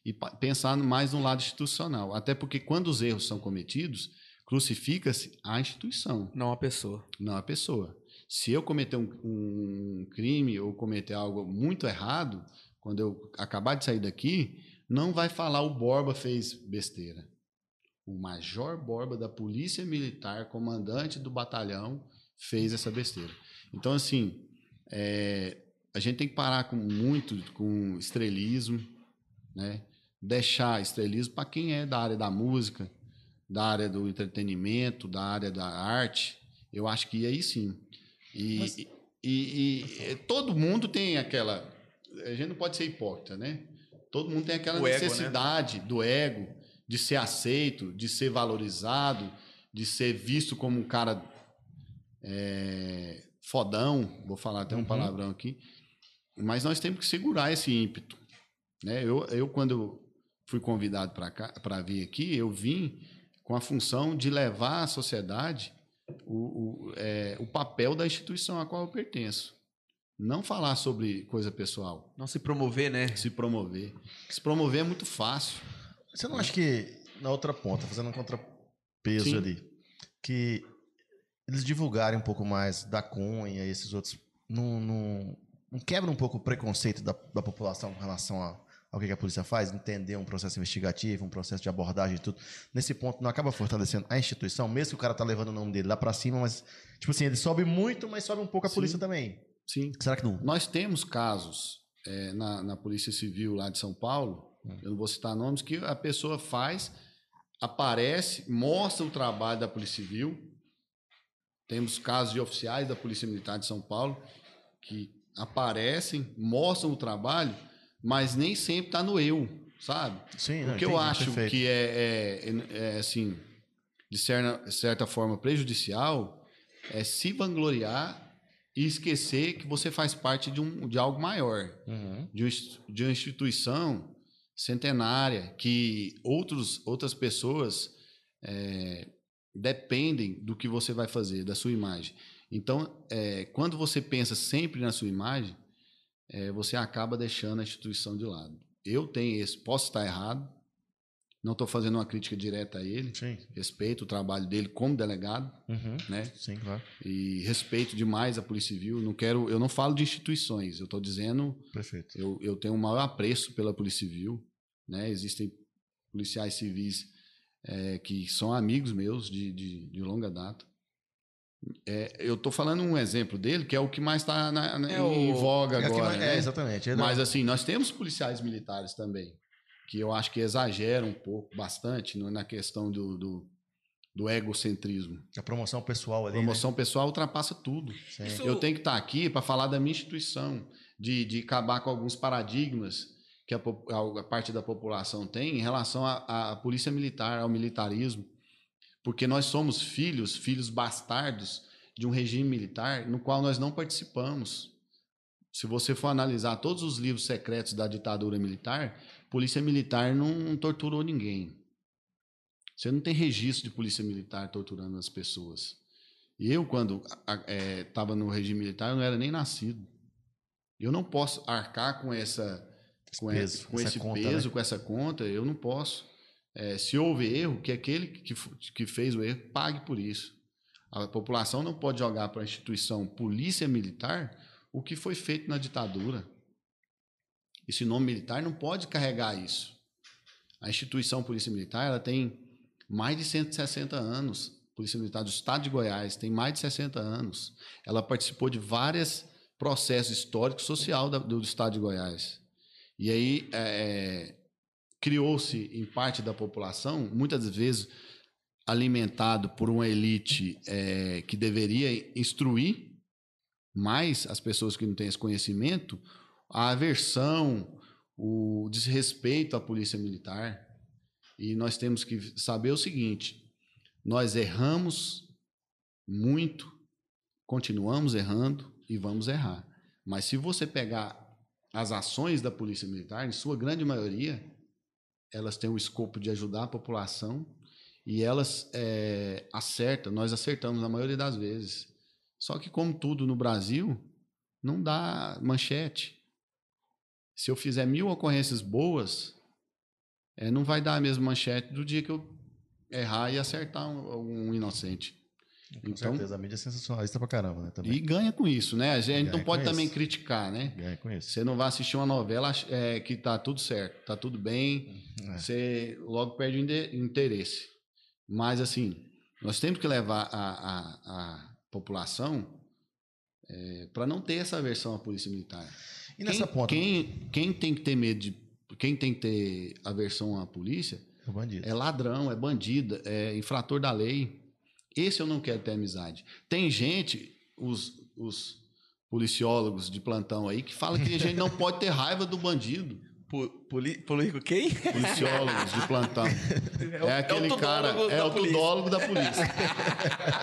e pensar mais no lado institucional. Até porque quando os erros são cometidos, crucifica-se a instituição, Não a pessoa. não a pessoa. Se eu cometer um, um crime ou cometer algo muito errado, quando eu acabar de sair daqui, não vai falar o Borba fez besteira. O Major Borba da Polícia Militar, comandante do batalhão, fez essa besteira. Então, assim, é, a gente tem que parar com muito com estrelismo, né? Deixar estrelismo para quem é da área da música, da área do entretenimento, da área da arte. Eu acho que aí sim. E, Mas- e- e- e todo mundo tem aquela. A gente não pode ser hipócrita, né? Todo mundo tem aquela O ego, né? necessidade do ego, de ser aceito, de ser valorizado, de ser visto como um cara é, fodão, vou falar até um Uhum. palavrão aqui, mas nós temos que segurar esse ímpeto. Né? Eu, eu, quando fui convidado para vir aqui, eu vim com a função de levar à sociedade o, o, é, o papel da instituição a qual eu pertenço. Não falar sobre coisa pessoal, Não se promover, né? se promover. Se promover é muito fácil. Você não acha que na outra ponta, fazendo um contrapeso Sim. ali, que eles divulgarem um pouco mais da Cunha e esses outros, não, não, não quebra um pouco o preconceito da, da população com relação a- ao que, a polícia faz? Entender um processo investigativo, um processo de abordagem e tudo. Nesse ponto, não acaba fortalecendo a instituição, mesmo que o cara tá levando o nome dele lá pra cima, mas, tipo assim, ele sobe muito, mas sobe um pouco a Sim. polícia também. Sim. Será que não? Nós temos casos é, na, na Polícia Civil lá de São Paulo, eu não vou citar nomes, que a pessoa faz, aparece, mostra o trabalho da Polícia Civil. Temos casos de oficiais da Polícia Militar de São Paulo que aparecem, mostram o trabalho, mas nem sempre está no eu, sabe? Sim, O que eu acho que é, é- é, é, assim, de certa, certa forma prejudicial é se vangloriar e esquecer que você faz parte de, um, de algo maior, Uhum. de, um de uma instituição centenária que outros, outras pessoas é, dependem do que você vai fazer, da sua imagem. Então, é, quando você pensa sempre na sua imagem, é, você acaba deixando a instituição de lado. Eu tenho esse, posso estar errado, não estou fazendo uma crítica direta a ele, Sim. respeito o trabalho dele como delegado, Uhum. né? Sim, claro. E respeito demais a Polícia Civil. Não quero, eu não falo de instituições, eu estou dizendo, Perfeito. eu, eu tenho um maior apreço pela Polícia Civil, né? Existem policiais civis é, que são amigos meus de, de, de longa data. É, eu estou falando um exemplo dele, que é o que mais está É em o- voga É, agora. mais- né? é, exatamente. Mas assim, nós temos policiais militares também, que eu acho que exageram um pouco, bastante, no- na questão do, do, do egocentrismo. A promoção pessoal A ali. promoção pessoal ultrapassa tudo. Né? Isso- Eu tenho que estar aqui para falar da minha instituição, de, de acabar com alguns paradigmas que a, a parte da população tem em relação à à polícia militar, ao militarismo. Porque nós somos filhos, filhos bastardos de um regime militar no qual nós não participamos. Se você for analisar todos os livros secretos da ditadura militar, polícia militar não torturou ninguém. Você não tem registro de polícia militar torturando as pessoas. E eu, quando estava no regime militar, eu não era nem nascido. Eu não posso arcar com essa com, peso, esse, com essa esse conta, peso, né? com essa conta, eu não posso. É, se houve erro, que aquele que, que fez o erro pague por isso. A população não pode jogar para a instituição polícia militar o que foi feito na ditadura. Esse nome militar não pode carregar isso. A instituição Polícia Militar ela tem mais de 160 anos. Polícia Militar do Estado de Goiás tem mais de 60 anos. Ela participou de vários processos históricos social do Estado de Goiás. E aí é, criou-se em parte da população, muitas vezes alimentado por uma elite é, que deveria instruir mais as pessoas que não têm esse conhecimento, a aversão, o desrespeito à polícia militar. E nós temos que saber o seguinte: nós erramos muito, continuamos errando e vamos errar. Mas se você pegar as ações da polícia militar, em sua grande maioria, elas têm o escopo de ajudar a população e elas é, acertam, nós acertamos na maioria das vezes. Só que, como tudo no Brasil, não dá manchete. Se eu fizer mil ocorrências boas, é, não vai dar a mesma manchete do dia que eu errar e acertar um, um inocente. Com certeza, a mídia é sensacionalista pra caramba, né? Também. E ganha com isso, né? A gente Ganha não pode também isso. criticar, né? Ganha com isso. Você não vai assistir uma novela é, que tá tudo certo, tá tudo bem, É. você logo perde o interesse. Mas, assim, nós temos que levar a, a, a população para não ter essa aversão à polícia militar. E nessa quem, ponta, Quem, quem tem que ter medo de. Quem tem que ter aversão à polícia o bandido. é ladrão, é bandido, é infrator da lei. Esse eu não quero ter amizade. Tem gente, os, os policiólogos de plantão aí, que fala que a gente não pode ter raiva do bandido. Po- poli- Político quem? Policiólogos de plantão. É, o- É aquele cara, é o polícia. tudólogo da polícia.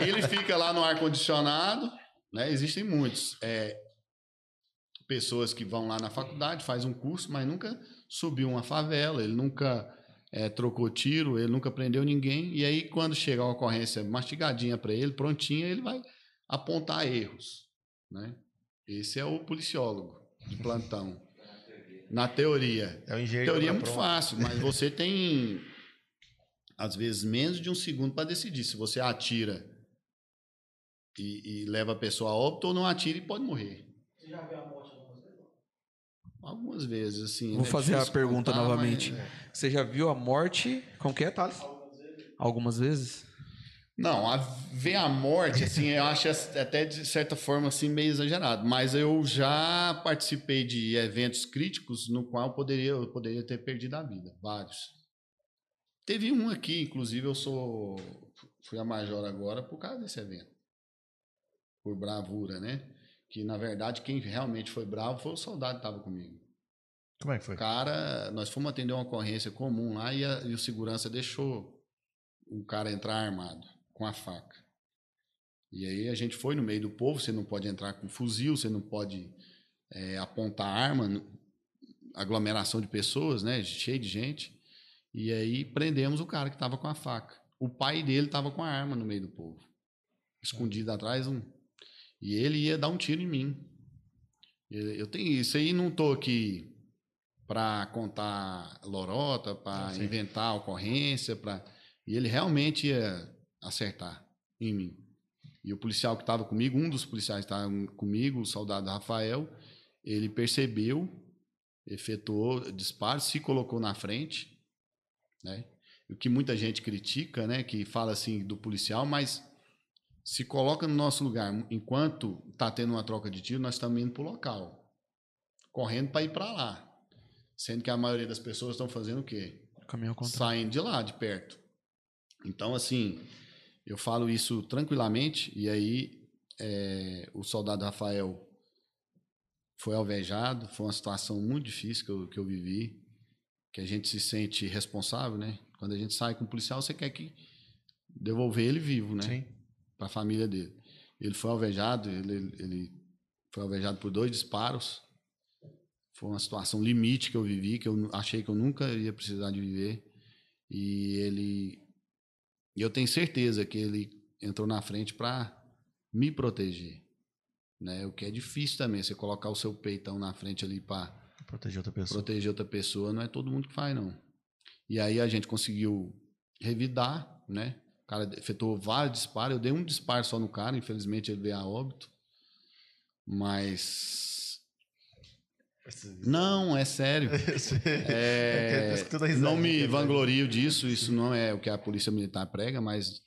Ele fica lá no ar-condicionado, né? Existem muitos. É, pessoas que vão lá na faculdade, faz um curso, mas nunca subiu uma favela, ele nunca é, trocou tiro, ele nunca prendeu ninguém. E aí, quando chega a ocorrência mastigadinha para ele, prontinha, ele vai apontar erros. Né? Esse é o policiólogo de plantão. Na teoria. É o engenheiro. Teoria é muito pronto. fácil, mas você tem, às vezes, menos de um segundo para decidir se você atira e, e leva a pessoa a óbito ou não atira e pode morrer. Você já viu a? Algumas vezes, assim. Vou é fazer a pergunta contar, novamente. mas- Você já viu a morte? Como que é, Thales? Algumas vezes? Não, a, ver a morte, assim, eu acho até de certa forma assim meio exagerado. Mas eu já participei de eventos críticos no qual eu poderia, eu poderia ter perdido a vida, vários. Teve um aqui, inclusive eu sou fui a major agora por causa desse evento, por bravura, né? Que na verdade quem realmente foi bravo foi o soldado que estava comigo. Como é que foi? O cara, nós fomos atender uma ocorrência comum lá e, a- e o segurança deixou o cara entrar armado, com a faca. E aí a gente foi no meio do povo, você não pode entrar com fuzil, você não pode é, apontar arma, aglomeração de pessoas, né, cheio de gente. E aí prendemos o cara que estava com a faca. O pai dele estava com a arma no meio do povo, escondido atrás um. E ele ia dar um tiro em mim. Eu tenho isso aí, não tô aqui para contar lorota, para Ah, sim. inventar ocorrência, para e ele realmente ia acertar em mim. E o policial que estava comigo, um dos policiais que estava comigo, o soldado Rafael, ele percebeu, efetuou disparo, se colocou na frente, né? O que muita gente critica, né? Que fala assim do policial, mas se coloca no nosso lugar, enquanto está tendo uma troca de tiro, nós estamos indo para o local, correndo para ir para lá. Sendo que a maioria das pessoas estão fazendo o quê? Saindo de lá, de perto. Então, assim, eu falo isso tranquilamente, e aí é, o soldado Rafael foi alvejado, foi uma situação muito difícil que eu, que eu vivi, que a gente se sente responsável, né? Quando a gente sai com o policial, você quer que devolver ele vivo, né? Sim. Para a família dele. Ele foi alvejado, ele, ele foi alvejado por dois disparos. Foi uma situação limite que eu vivi, que eu achei que eu nunca ia precisar de viver. E ele. Eu tenho certeza que ele entrou na frente para me proteger. Né? O que é difícil também, você colocar o seu peitão na frente ali para Proteger outra pessoa. proteger outra pessoa, não é todo mundo que faz, não. E aí a gente conseguiu revidar, né? O cara efetuou vários disparos. Eu dei um disparo só no cara, infelizmente ele veio a óbito. Mas Não, é sério. É, É, risada não me né? vanglorio disso, isso não é o que a polícia militar prega, mas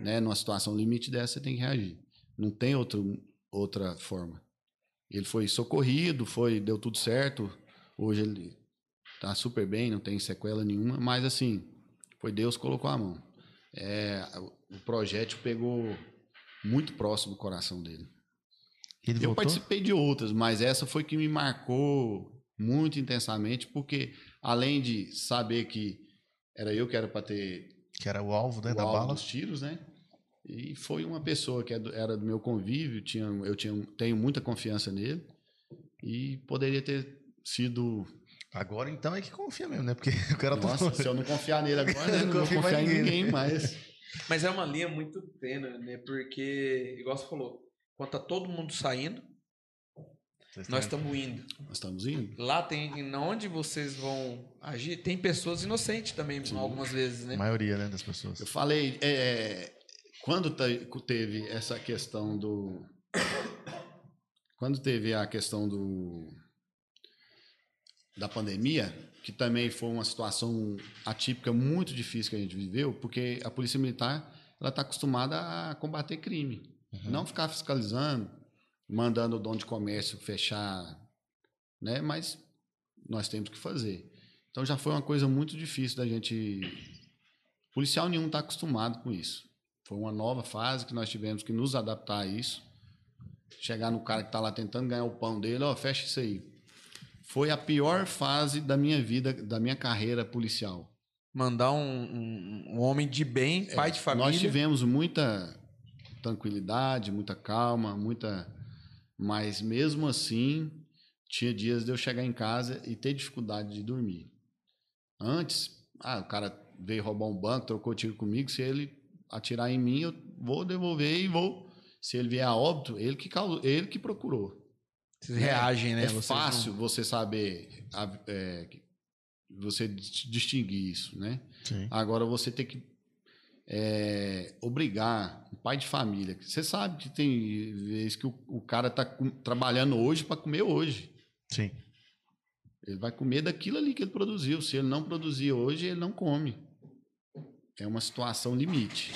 né, numa situação limite dessa você tem que reagir. Não tem outro, outra forma. Ele foi socorrido, foi deu tudo certo. Hoje ele tá super bem, não tem sequela nenhuma, mas assim, foi Deus que colocou a mão. É, o projétil pegou muito próximo do coração dele. Ele Eu voltou? participei de outras, mas essa foi que me marcou muito intensamente, porque além de saber que era eu que era para ter Que era o alvo, né, o da alvo bala. dos tiros, né? E foi uma pessoa que é era do meu convívio, tinha, eu tinha, tenho muita confiança nele e poderia ter sido. Agora então é que confia mesmo, né? Porque o cara Nossa, tá. se eu não confiar nele agora, né, Eu não não vou confiar em ninguém, ninguém mais. Mas é uma linha muito tênue, né? Porque, igual você falou, quando tá todo mundo saindo, Vocês nós estamos indo. Nós estamos indo. Lá tem, onde vocês vão agir, tem pessoas inocentes também, algumas vezes, A né? maioria, né, das pessoas. Eu falei, é, quando te- teve essa questão do. Quando teve a questão do. Da pandemia, que também foi uma situação atípica muito difícil que a gente viveu, porque a Polícia Militar ela está acostumada a combater crime. Não ficar fiscalizando, mandando o dono de comércio fechar, né? Mas nós temos que fazer. Então já foi uma coisa muito difícil da gente Policial nenhum está acostumado com isso. Foi uma nova fase que nós tivemos que nos adaptar a isso. Chegar no cara que está lá tentando ganhar o pão dele, ó, fecha isso aí. Foi a pior fase da minha vida, da minha carreira policial. Mandar um, um- um homem de bem, pai de família. Nós tivemos muita tranquilidade, muita calma, muita. Mas mesmo assim, tinha dias de eu chegar em casa e ter dificuldade de dormir. Antes, ah, o cara veio roubar um banco, trocou tiro comigo. Se ele atirar em mim, eu vou devolver e vou. Se ele vier a óbito, ele que, causou, ele que procurou. Vocês reagem, né? É Vocês fácil não- você saber, a- é, você dis- distinguir isso, né? Sim. Agora você tem que é, obrigar um pai de família. Você sabe que tem vezes que o, o cara está trabalhando hoje para comer hoje. Sim. Ele vai comer daquilo ali que ele produziu. Se ele não produzir hoje, ele não come. É uma situação limite.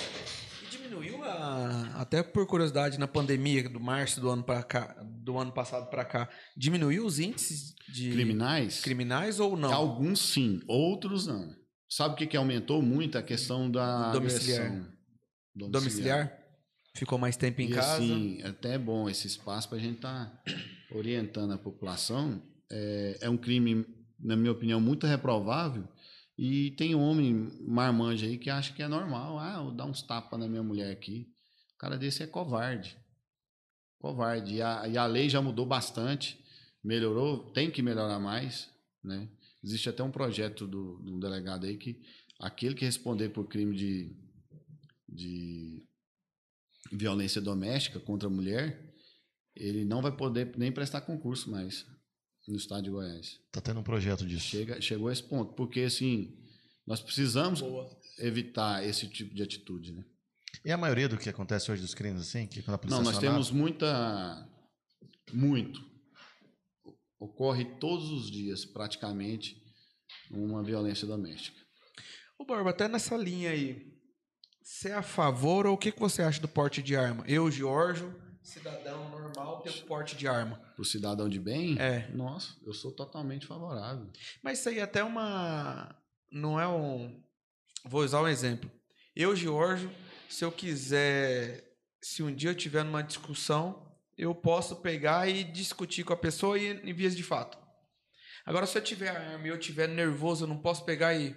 Diminuiu a, até por curiosidade na pandemia do março do ano para cá, do ano passado para cá, diminuiu os índices de Criminais? criminais ou não? Alguns sim, outros não. Sabe o que, que aumentou muito? A questão da Domiciliar. agressão. Domiciliar? Ficou mais tempo em e casa? é até bom esse espaço para a gente estar orientando a população. É, é um crime, na minha opinião, muito reprovável. E tem homem marmanja aí que acha que é normal. Ah, eu dar uns tapas na minha mulher aqui. O cara desse é covarde. Covarde. E a, e a lei já mudou bastante. Melhorou, tem que melhorar mais. Né? Existe até um projeto do, um delegado aí que aquele que responder por crime de, de violência doméstica contra a mulher, ele não vai poder nem prestar concurso mais no estado de Goiás. Tá tendo um projeto disso. Chega, chegou a esse ponto, porque assim, nós precisamos Boa. evitar esse tipo de atitude, né? E a maioria do que acontece hoje dos crimes, assim, que quando a polícia Não, é nós acionada- temos muita muito ocorre todos os dias praticamente uma violência doméstica. Ô, Borba, até nessa linha aí, você é a favor ou o que, que você acha do porte de arma? Eu, Giorgio, cidadão normal, ter o porte de arma. O cidadão de bem, É. nossa, eu sou totalmente favorável. Mas isso aí é até uma. Não é um. Vou usar um exemplo. Eu, Giorgio, se eu quiser. Se um dia eu tiver numa discussão, eu posso pegar e discutir com a pessoa e em vias de fato. Agora, se eu tiver arma e eu tiver nervoso, eu não posso pegar e.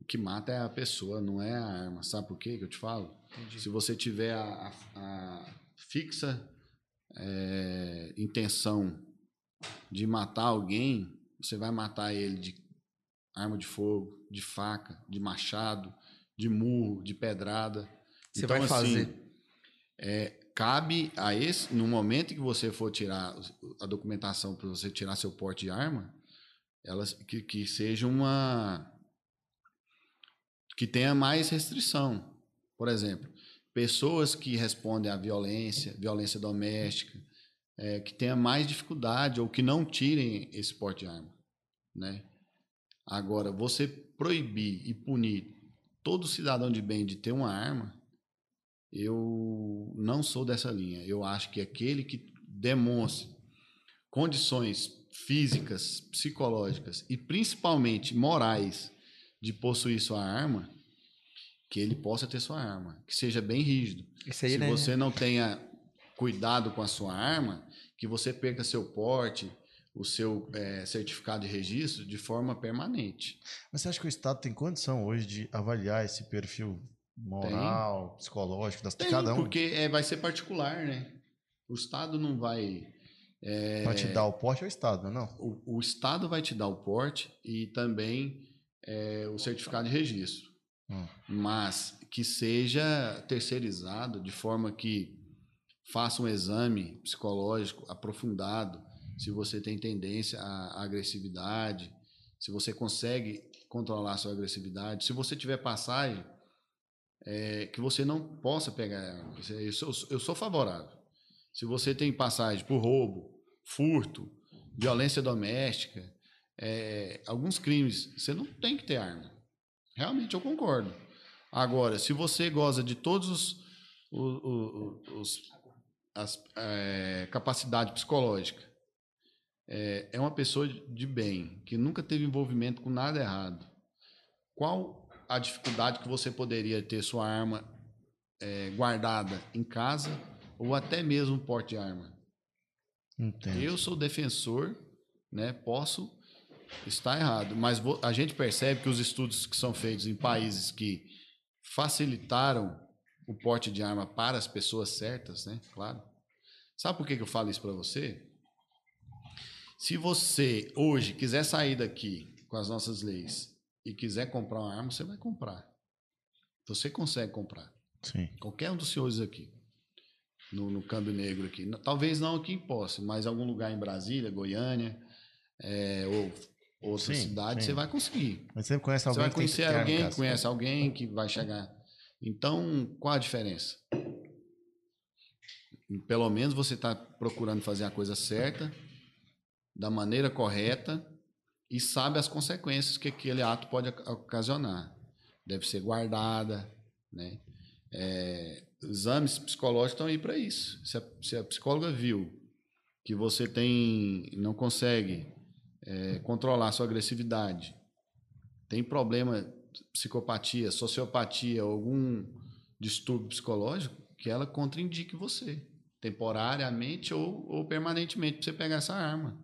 O que mata é a pessoa, não é a arma. Sabe por quê que eu te falo? Entendi. Se você tiver a, a- a fixa é, intenção de matar alguém, você vai matar ele de arma de fogo, de faca, de machado, de murro, de pedrada. Você Então, vai assim, fazer. é, cabe a esse, no momento que você for tirar a documentação para você tirar seu porte de arma, elas que, que seja uma que tenha mais restrição. Por exemplo, pessoas que respondem à violência, violência doméstica, é, que tenha mais dificuldade ou que não tirem esse porte de arma, né? Agora, você proibir e punir todo cidadão de bem de ter uma arma, eu não sou dessa linha. Eu acho que aquele que demonstre condições físicas, psicológicas e principalmente morais de possuir sua arma, que ele possa ter sua arma, que seja bem rígido. Isso aí, Se né? você não tenha cuidado com a sua arma, que você perca seu porte, o seu eh, certificado de registro de forma permanente. Mas você acha que o Estado tem condição hoje de avaliar esse perfil moral, psicológico das, Tem, cada um? porque eh, vai ser particular, né? O Estado não vai. eh, Pra te dar o porte é o Estado, não é não? o, o Estado vai te dar o porte e também eh, o certificado de registro. Mas que seja terceirizado de forma que faça um exame psicológico aprofundado, se você tem tendência à agressividade, se você consegue controlar sua agressividade, se você tiver passagem, eh, que você não possa pegar arma. Eu sou, eu sou favorável. Se você tem passagem por roubo, furto, violência doméstica, é, alguns crimes, você não tem que ter arma. Realmente eu concordo. Agora, se você goza de todos os, o- o- os as é, capacidade psicológica, é, é uma pessoa de bem que nunca teve envolvimento com nada errado. Qual a dificuldade que você poderia ter sua arma é, guardada em casa ou até mesmo um porte de arma? Entendo. Eu sou defensor, né? Posso estar errado, mas a gente percebe que os estudos que são feitos em países que facilitaram o porte de arma para as pessoas certas, né? Claro. Sabe por que eu falo isso para você? Se você hoje quiser sair daqui com as nossas leis e quiser comprar uma arma, você vai comprar. Você consegue comprar. Sim. Qualquer um dos senhores aqui. No, no câmbio negro aqui. Talvez não aqui em Posse, mas em algum lugar em Brasília, Goiânia, é, ou outra Sim, cidade, sim. você vai conseguir. Mas você conhece Você alguém vai que tem conhecer em alguém, casa? conhece alguém que vai chegar. Então, qual a diferença? Pelo menos você está procurando fazer a coisa certa, da maneira correta e sabe as consequências que aquele ato pode oca- ocasionar. Deve ser guardada, né? É, exames psicológicos estão aí para isso. Se a, se a psicóloga viu que você tem, não consegue é, controlar sua agressividade, tem problema, psicopatia, sociopatia, algum distúrbio psicológico, que ela contraindique você, temporariamente ou, ou permanentemente, para você pegar essa arma.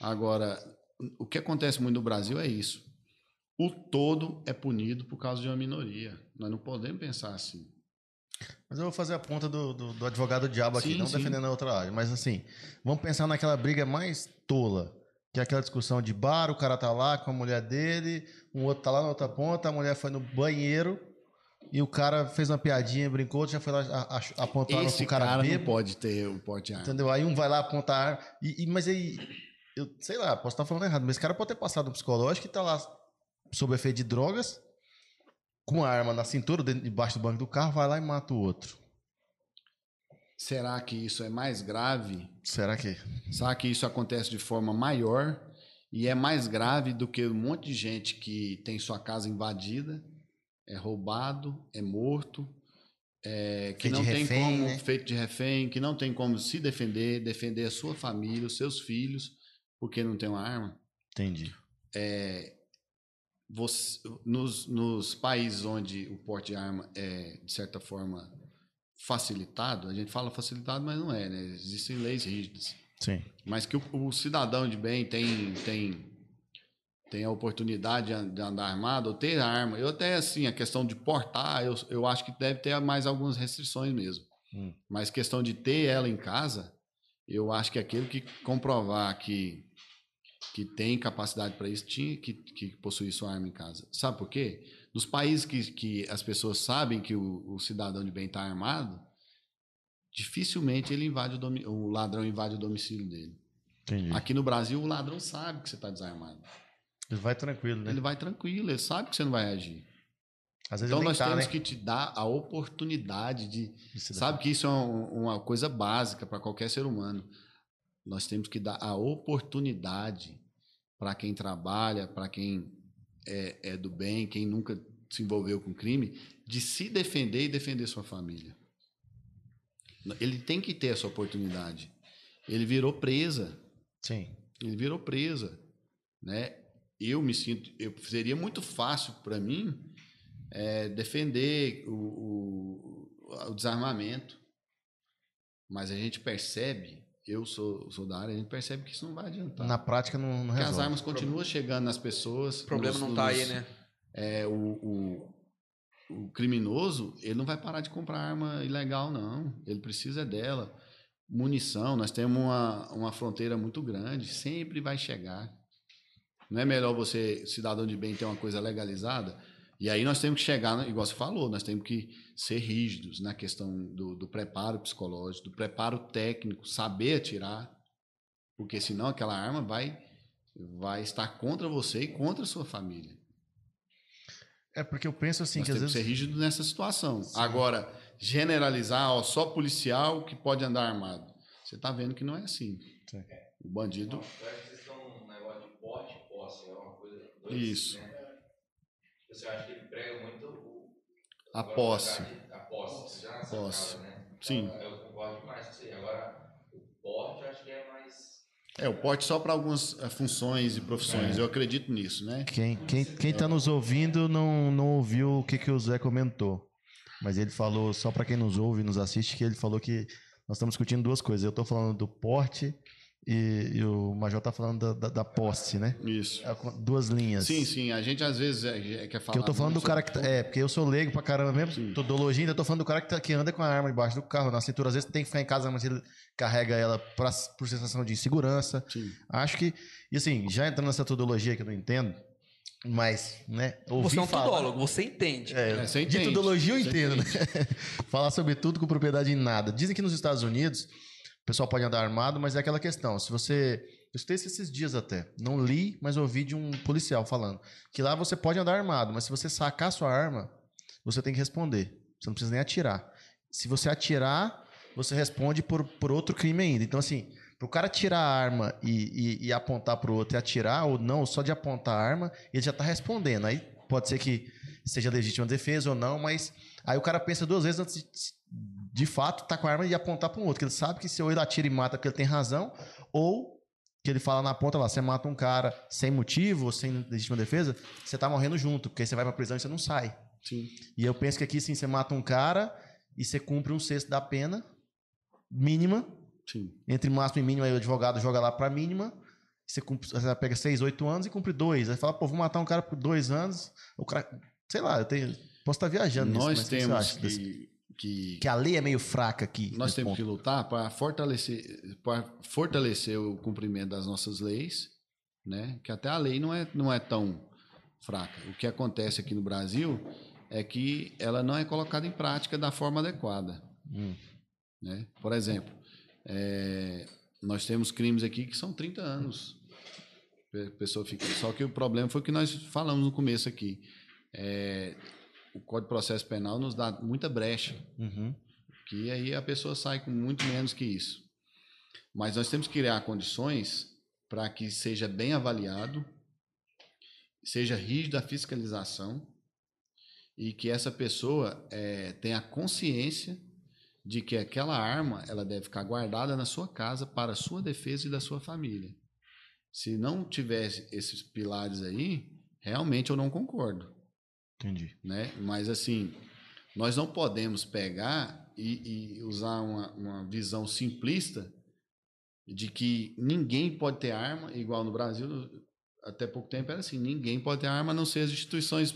Agora, o que acontece muito no Brasil é isso. O todo é punido por causa de uma minoria. Nós não podemos pensar assim. Mas eu vou fazer a ponta do, do, do advogado diabo aqui, Sim, não sim. defendendo a outra área. Mas assim, vamos pensar naquela briga mais tola, que é aquela discussão de bar, o cara tá lá com a mulher dele, um outro tá lá na outra ponta, a mulher foi no banheiro e o cara fez uma piadinha, brincou, já foi lá a- a- apontar Esse pro cara, cara, não pode ter o porte de arma. entendeu? Aí um vai lá apontar a arma, e, e- mas aí, eu sei lá, posso estar falando errado, mas esse cara pode ter passado no psicológico e tá lá sob efeito de drogas, com a arma na cintura, dentro, debaixo do banco do carro, vai lá e mata o outro. Será que isso é mais grave? Será que... Será que isso acontece de forma maior e é mais grave do que um monte de gente que tem sua casa invadida, é roubado, é morto, é, que Feito não tem refém, como né? feito de refém, que não tem como se defender, defender a sua família, os seus filhos, porque não tem uma arma? Entendi. Você- nos, nos países onde o porte de arma é, de certa forma, facilitado, a gente fala facilitado, mas não é, né? Existem leis rígidas. Sim. Mas que o, o cidadão de bem tem, tem, tem a oportunidade de an- de andar armado ou ter arma. Eu até, assim, a questão de portar, eu, eu acho que deve ter mais algumas restrições mesmo. Hum. Mas questão de ter ela em casa, eu acho que aquele que comprovar que, que tem capacidade para isso, tinha que, que possuir sua arma em casa. Sabe por quê? Nos países que, que as pessoas sabem que o, o cidadão de bem está armado, dificilmente ele invade o, o ladrão invade o domicílio dele. Entendi. Aqui no Brasil, o ladrão sabe que você está desarmado. Ele vai tranquilo, né? Ele vai tranquilo, ele sabe que você não vai vezes Então nós tá, temos né? que te dar a oportunidade de. Sabe que isso é um- uma coisa básica para qualquer ser humano. nós temos que dar a oportunidade para quem trabalha, para quem é, é do bem, quem nunca se envolveu com crime, de se defender e defender sua família. Ele tem que ter essa oportunidade. Ele virou presa. Sim. Ele virou presa, né? Eu me sinto, eu, seria muito fácil para mim é, defender o, o, o desarmamento, mas a gente percebe, eu sou, sou da área, a gente percebe que isso não vai adiantar. Na prática não, não Porque as resolve. armas continuam chegando nas pessoas. O problema nos- não tá aí, né? É, o, o, o criminoso, ele não vai parar de comprar arma ilegal, não. Ele precisa dela. Munição, nós temos uma, uma fronteira muito grande, sempre vai chegar. Não é melhor você, cidadão de bem, ter uma coisa legalizada? E aí nós temos que chegar, igual você falou, nós temos que ser rígidos na questão do, do preparo psicológico, do preparo técnico, saber atirar, porque senão aquela arma vai, vai estar contra você e contra a sua família. É porque eu penso assim, Nós que às temos que vezes. ser rígido nessa situação. Agora, generalizar, ó, só policial que pode andar armado. Você está vendo que não é assim. Sim. O bandido. Eu acho que vocês estão num negócio de porte e posse, é uma coisa. dois, Isso. Né? Você acha que ele prega muito o. A posse. A posse. Você já nessa Posse. casa, né? Sim. Então, Eu concordo demais com você. Agora, o porte eu acho que é mais. É, o porte só para algumas eh, funções e É. profissões. Eu acredito nisso, né? Quem, quem, quem tá nos ouvindo não, não ouviu o que, que o Zé comentou. Mas ele falou, só para quem nos ouve e nos assiste, que ele falou que nós estamos discutindo duas coisas. Eu tô falando do porte e, e o Major tá falando da, da, da posse, né? Isso. É Duas linhas. Sim, sim. A gente às vezes é, é, quer falar. Que eu tô falando do cara que. tá- É, porque eu sou leigo pra caramba mesmo. Sim. Todologia, ainda tô falando do cara que, tá- que anda com a arma debaixo do carro, na cintura. Às vezes tem que ficar em casa, mas ele carrega ela pra, por sensação de insegurança. Sim. Acho que. E assim, já entrando nessa todologia que eu não entendo, mas, né? Ouvi Você é um falar- tudólogo, você entende. É, É, você de entende. tudologia eu Você entendo, né? Falar sobre tudo com propriedade em nada. Dizem que nos Estados Unidos o pessoal pode andar armado, mas é aquela questão. Se você. Eu escutei esses dias até. Não li, mas ouvi de um policial falando. Que lá você pode andar armado, mas se você sacar sua arma, você tem que responder. Você não precisa nem atirar. Se você atirar, você responde por, por outro crime ainda. Então, assim, pro cara tirar a arma e, e, e apontar pro outro e atirar, ou não, só de apontar a arma, ele já tá respondendo. Aí pode ser que seja legítima defesa ou não, mas aí o cara pensa duas vezes antes de, de fato, tá com a arma e apontar para um outro. Que ele sabe que se ou ele atira e mata porque ele tem razão, ou que ele fala na ponta lá, você mata um cara sem motivo ou sem legítima defesa, você tá morrendo junto, porque aí você vai pra prisão e você não sai. Sim. E eu penso que aqui, sim, você mata um cara e você cumpre um sexto da pena mínima, Sim. entre máximo e mínimo, aí o advogado joga lá pra mínima, você, cumpre, você pega seis, oito anos e cumpre dois. Aí fala, pô, vou matar um cara por dois anos, o cara, sei lá, eu tenho, posso estar viajando nisso, Nós mas o que você temos que, que que a lei é meio fraca aqui. Nós temos ponto. que lutar para fortalecer, para fortalecer o cumprimento das nossas leis, né? Que até a lei não é, não é tão fraca. O que acontece aqui no Brasil é que ela não é colocada em prática da forma adequada, Hum. né? Por exemplo, é, nós temos crimes aqui que são 30 anos. A pessoa fica. Só que o problema foi o que nós falamos no começo aqui. É, o Código de Processo Penal nos dá muita brecha Uhum. que aí a pessoa sai com muito menos que isso. Mas nós temos que criar condições para que seja bem avaliado, seja rígida a fiscalização e que essa pessoa eh, tenha consciência de que aquela arma ela deve ficar guardada na sua casa para a sua defesa e da sua família. Se não tivesse esses pilares aí, realmente eu não concordo Entendi. né? Mas assim, nós não podemos pegar e, e usar uma, uma visão simplista de que ninguém pode ter arma, igual no Brasil, até pouco tempo era assim, ninguém pode ter arma a não ser as instituições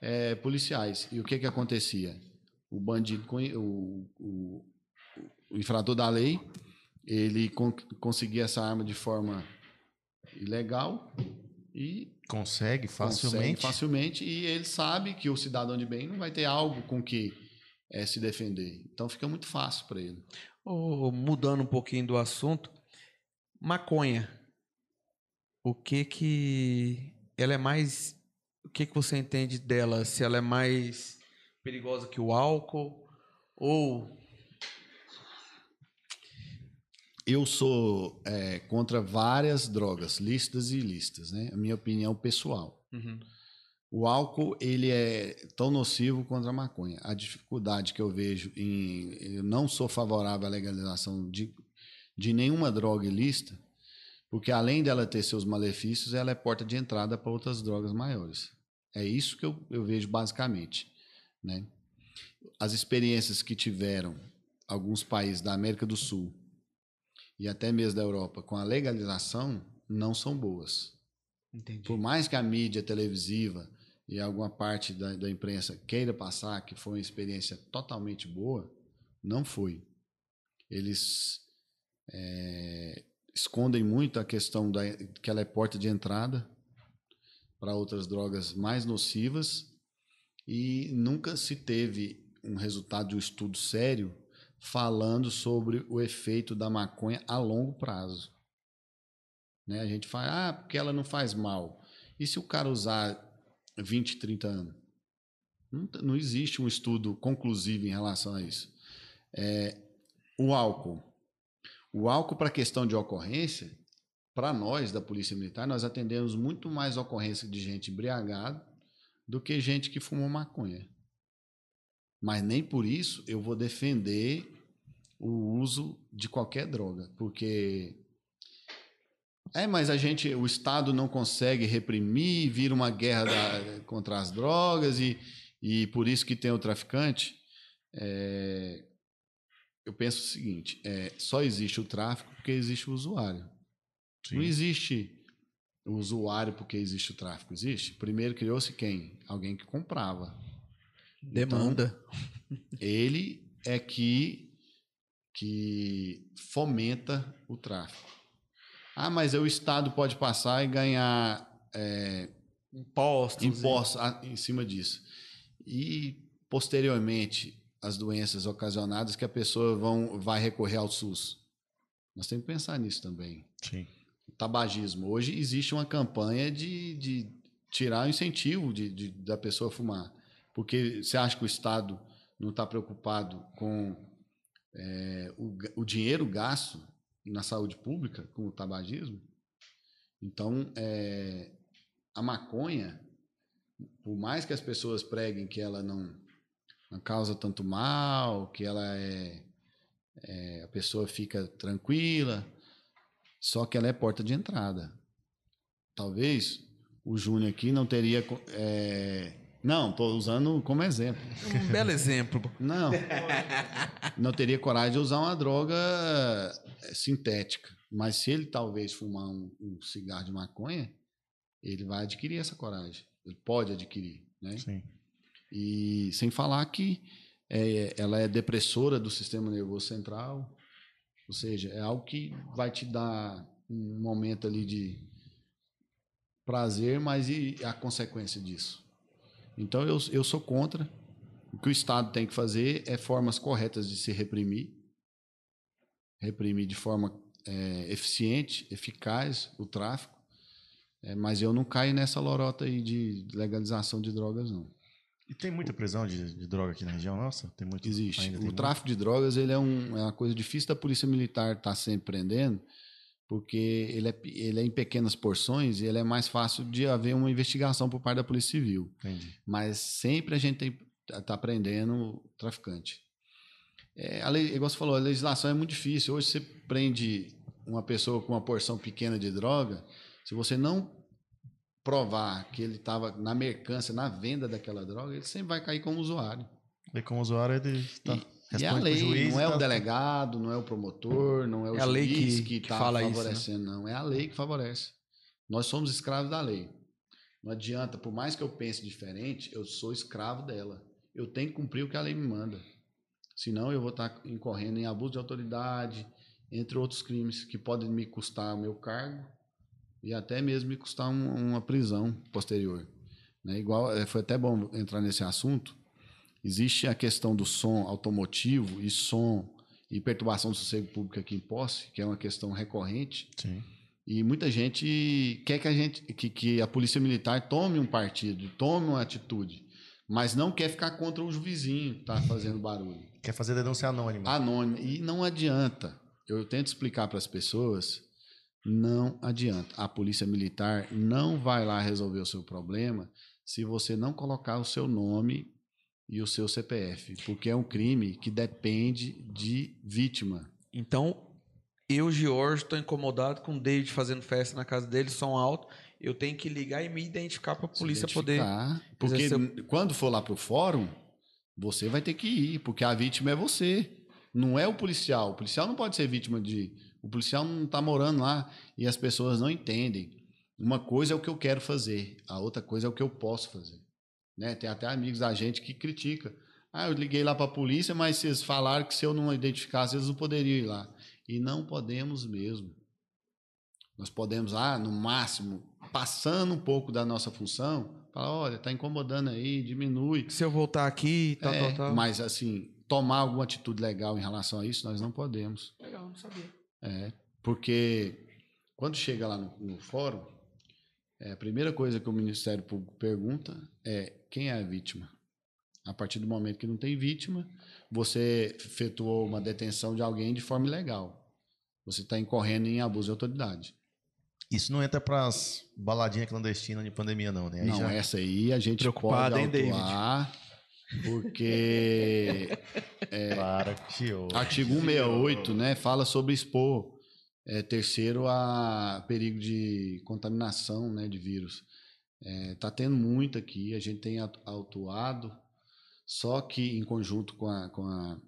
eh, policiais. E o que que acontecia? O bandido, o, o, o infrator da lei, ele con conseguia essa arma de forma ilegal e Consegue facilmente. Consegue facilmente e ele sabe que o cidadão de bem não vai ter algo com que eh, se defender. Então fica muito fácil para ele. Ô, mudando um pouquinho do assunto, maconha. O que que ela é mais o que que você entende dela? Se ela é mais perigosa que o álcool ou eu sou é, contra várias drogas, listas e listas, né? A minha opinião pessoal. Uhum. O álcool, ele é tão nocivo quanto a maconha. A dificuldade que eu vejo em... Eu não sou favorável à legalização de, de nenhuma droga ilícita, porque além dela ter seus malefícios, ela é porta de entrada para outras drogas maiores. É isso que eu, eu vejo basicamente, né? As experiências que tiveram alguns países da América do Sul e até mesmo da Europa com a legalização não são boas. Entendi. Por mais que a mídia televisiva e alguma parte da, da imprensa queira passar que foi uma experiência totalmente boa, não foi. Eles é, escondem muito a questão da que ela é porta de entrada para outras drogas mais nocivas e nunca se teve um resultado de um estudo sério falando sobre o efeito da maconha a longo prazo. Né? A gente fala, ah, porque ela não faz mal. E se o cara usar 20, 30 anos? Não, não existe um estudo conclusivo em relação a isso. É, o álcool. O álcool, para questão de ocorrência, para nós da Polícia Militar, nós atendemos muito mais ocorrência de gente embriagada do que gente que fumou maconha. Mas nem por isso eu vou defender o uso de qualquer droga, porque é, mas a gente, o Estado não consegue reprimir, vira uma guerra da- contra as drogas e, e por isso que tem o traficante. É, eu penso o seguinte: é, só existe o tráfico porque existe o usuário. Não existe o usuário porque existe o tráfico. Existe. Primeiro criou-se quem? Alguém que comprava. Demanda. Ele é que, que fomenta o tráfico. Ah, mas aí o Estado pode passar e ganhar é, Impostos. impostos em cima disso. E, posteriormente, as doenças ocasionadas que a pessoa vão, vai recorrer ao SUS. Nós temos que pensar nisso também. Sim. O tabagismo. Hoje existe uma campanha de, de tirar o incentivo de, de- da pessoa fumar. Porque você acha que o Estado não está preocupado com é, o, o dinheiro gasto na saúde pública com o tabagismo? Então, é, a maconha, por mais que as pessoas preguem que ela não, não causa tanto mal, que ela é, é, a pessoa fica tranquila, só que ela é porta de entrada. Talvez o Júnior aqui não teria. é, não, estou usando como exemplo. Um belo exemplo. Não. Não teria coragem de usar uma droga eh, sintética. Mas se ele talvez fumar um, um cigarro de maconha, ele vai adquirir essa coragem. Ele pode adquirir, né? Sim. E sem falar que é, ela é depressora do sistema nervoso central. Ou seja, é algo que vai te dar um momento ali de prazer, mas e a consequência disso? Então eu, eu sou contra. O que o Estado tem que fazer é formas corretas de se reprimir, reprimir de forma é, eficiente, eficaz o tráfico. É, mas eu não caio nessa lorota aí de legalização de drogas, não. E tem muita prisão de, de droga aqui na região nossa? Tem muito. Existe. O tem muito? tráfico de drogas ele é, um, é uma coisa difícil da polícia militar estar sempre prendendo, porque ele é, ele é em pequenas porções e ele é mais fácil de haver uma investigação por parte da polícia civil. Entendi. Mas sempre a gente tem tá prendendo o traficante. É, a lei, igual você falou, a legislação é muito difícil. Hoje você prende uma pessoa com uma porção pequena de droga, se você não provar que ele estava na mercância, na venda daquela droga, ele sempre vai cair como usuário. E como usuário, ele tá, E, e é a responde lei, juiz não é o tá- delegado, não é o promotor, não é o É a lei juiz que- está fala isso, né? favorecendo, não. É a lei que favorece. Nós somos escravos da lei. Não adianta, por mais que eu pense diferente, eu sou escravo dela. Eu tenho que cumprir o que a lei me manda. Senão eu vou estar incorrendo em abuso de autoridade, entre outros crimes que podem me custar o meu cargo e até mesmo me custar um- uma prisão posterior. Né? Igual, eh, foi até bom entrar nesse assunto. Existe a questão do som automotivo e som e perturbação do sossego público aqui em Posse, que é uma questão recorrente. Sim. E muita gente quer que a gente, que, que a polícia militar tome um partido, tome uma atitude, mas não quer ficar contra o vizinho que está fazendo barulho. Quer fazer denúncia anônima. Anônimo. E não adianta. eu tento explicar para as pessoas, não adianta. A polícia militar não vai lá resolver o seu problema se você não colocar o seu nome e o seu CPF, porque é um crime que depende de vítima. Então, eu, George, estou incomodado com o David fazendo festa na casa dele, som alto. Eu tenho que ligar e me identificar para a polícia poder. Porque exercer quando for lá pro fórum, você vai ter que ir, porque a vítima é você. Não é o policial. O policial não pode ser vítima de. O policial não está morando lá e as pessoas não entendem. Uma coisa é o que eu quero fazer, a outra coisa é o que eu posso fazer. Né? Tem até amigos da gente que critica. Ah, eu liguei lá para a polícia, mas vocês falaram que se eu não identificasse, eles não poderiam ir lá. E não podemos mesmo. Nós podemos lá, no máximo, passando um pouco da nossa função, falar, olha, está incomodando aí, diminui. Se eu voltar aqui, tal, É, tal, tal. Mas, assim, tomar alguma atitude legal em relação a isso, nós não podemos. Legal, não sabia. É, porque quando chega lá no, no fórum, é, a primeira coisa que o Ministério Público pergunta é quem é a vítima. A partir do momento que não tem vítima, você efetuou uma detenção de alguém de forma ilegal. Você está incorrendo em abuso de autoridade. Isso não entra pras baladinhas clandestinas de pandemia, não, né? Aí não, já- essa aí a gente Preocupado, pode hein, David? autuar, porque Para, tio. Artigo 168, né, fala sobre expor é, terceiro a perigo de contaminação, né, de vírus. É, tá tendo muito aqui, a gente tem atu- autuado, só que em conjunto com a, com a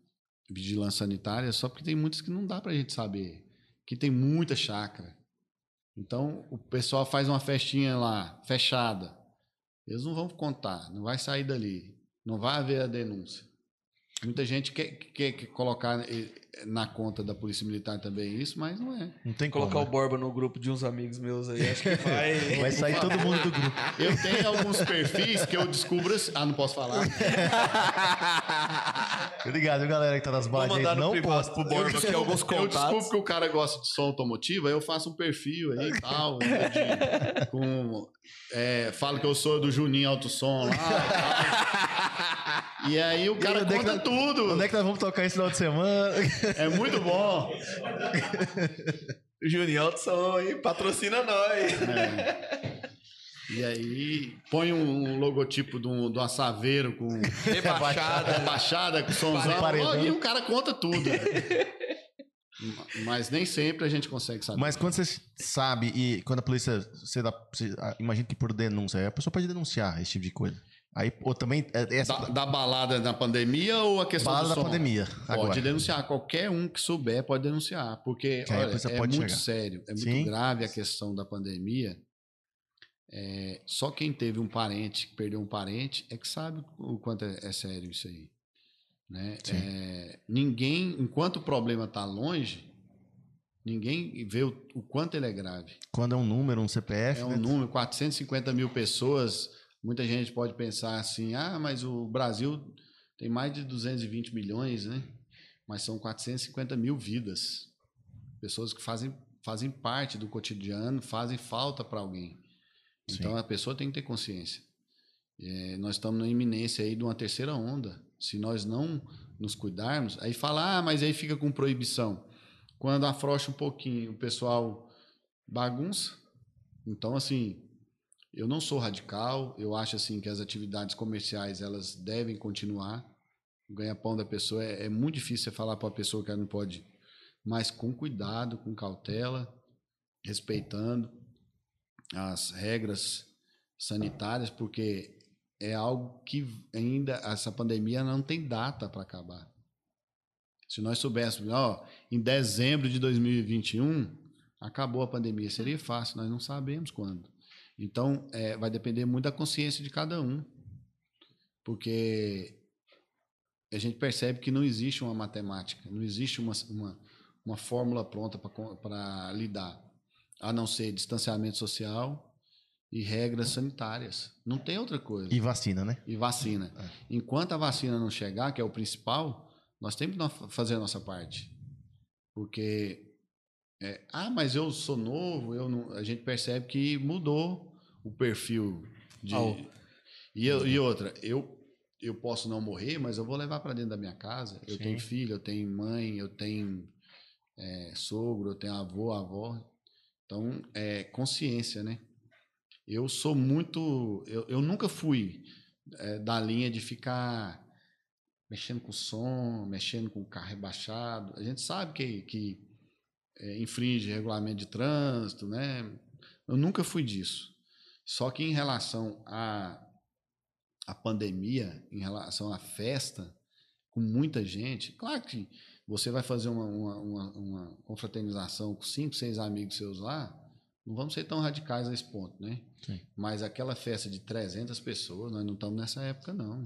vigilância sanitária, só porque tem muitas que não dá para a gente saber, que tem muita chácara. Então, o pessoal faz uma festinha lá, fechada. Eles não vão contar, não vai sair dali, não vai haver a denúncia. Muita gente quer, quer, quer colocar eh, na conta da Polícia Militar também isso, mas não é. Não tem Colocar como. o Borba no grupo de uns amigos meus aí, acho que vai. né? Vai sair todo mundo do grupo. Eu tenho alguns perfis que eu descubro assim. Ah, não posso falar. Obrigado, viu, galera que tá nas mandar aí. Não posta. pro Borba aqui alguns Eu contatos. descubro que o cara gosta de som automotivo, aí eu faço um perfil aí e tal. de- com, é, falo que eu sou do Juninho Alto Som lá. e tal. E aí o cara é conta nós- tudo. Onde é que nós vamos tocar esse final de semana? É muito bom. Juninho Alto aí, patrocina nós. É. E aí põe um logotipo de, um, de uma saveiro com Rebaixada. rebaixada, com somzão. Paredão. E o cara conta tudo. Mas nem sempre a gente consegue saber. Mas quando você sabe e quando a polícia, você dá, você, ah, imagina que por denúncia, a pessoa pode denunciar esse tipo de coisa. Aí, ou também, é, essa Da, da balada na pandemia ou a questão balada da som? pandemia. Pode Agora. denunciar. Qualquer um que souber pode denunciar. Porque a olha, é pode muito chegar. sério. É muito Sim. grave a questão da pandemia. É, só quem teve um parente, que perdeu um parente, é que sabe o quanto é, é sério isso aí. Né? É, ninguém, enquanto o problema está longe, ninguém vê o, o quanto ele é grave. Quando é um número, um CPF, É um né? número, 450 mil pessoas. Muita gente pode pensar assim: ah, mas o Brasil tem mais de 220 milhões, né? Mas são 450 mil vidas. Pessoas que fazem, fazem parte do cotidiano, fazem falta para alguém. Então a pessoa tem que ter consciência. É, nós estamos na iminência aí de uma terceira onda. Se nós não nos cuidarmos, aí fala, ah, mas aí fica com proibição. Quando afrouxa um pouquinho, o pessoal bagunça. Então, assim, eu não sou radical. Eu acho assim que as atividades comerciais elas devem continuar. O ganha-pão da pessoa é, é muito difícil você falar para a pessoa que ela não pode, mas com cuidado, com cautela, respeitando as regras sanitárias, porque é algo que ainda essa pandemia não tem data para acabar. Se nós soubéssemos, ó, em dezembro de 2021 acabou a pandemia, seria fácil, nós não sabemos quando. Então, é, vai depender muito da consciência de cada um, porque a gente percebe que não existe uma matemática, não existe uma, uma, uma fórmula pronta para lidar, a não ser distanciamento social e regras sanitárias. Não tem outra coisa. E vacina, né? E vacina. Enquanto a vacina não chegar, que é o principal, nós temos que fazer a nossa parte. Porque, é, ah, mas eu sou novo, eu não, a gente percebe que mudou o perfil de. O- E, eu- e outra, eu, eu posso não morrer, mas eu vou levar para dentro da minha casa. Eu Sim. tenho filho, eu tenho mãe, eu tenho é, sogro, eu tenho avô, avó. Então, é consciência, né? Eu sou muito. Eu, eu nunca fui é, da linha de ficar mexendo com som, mexendo com carro rebaixado. A gente sabe que, que é, infringe regulamento de trânsito, né? Eu nunca fui disso. Só que em relação à a, pandemia, em relação à festa, com muita gente, claro que você vai fazer uma, uma, uma, uma confraternização com cinco, seis amigos seus lá, não vamos ser tão radicais a esse ponto, né? Sim. Mas aquela festa de 300 pessoas, nós não estamos nessa época, não.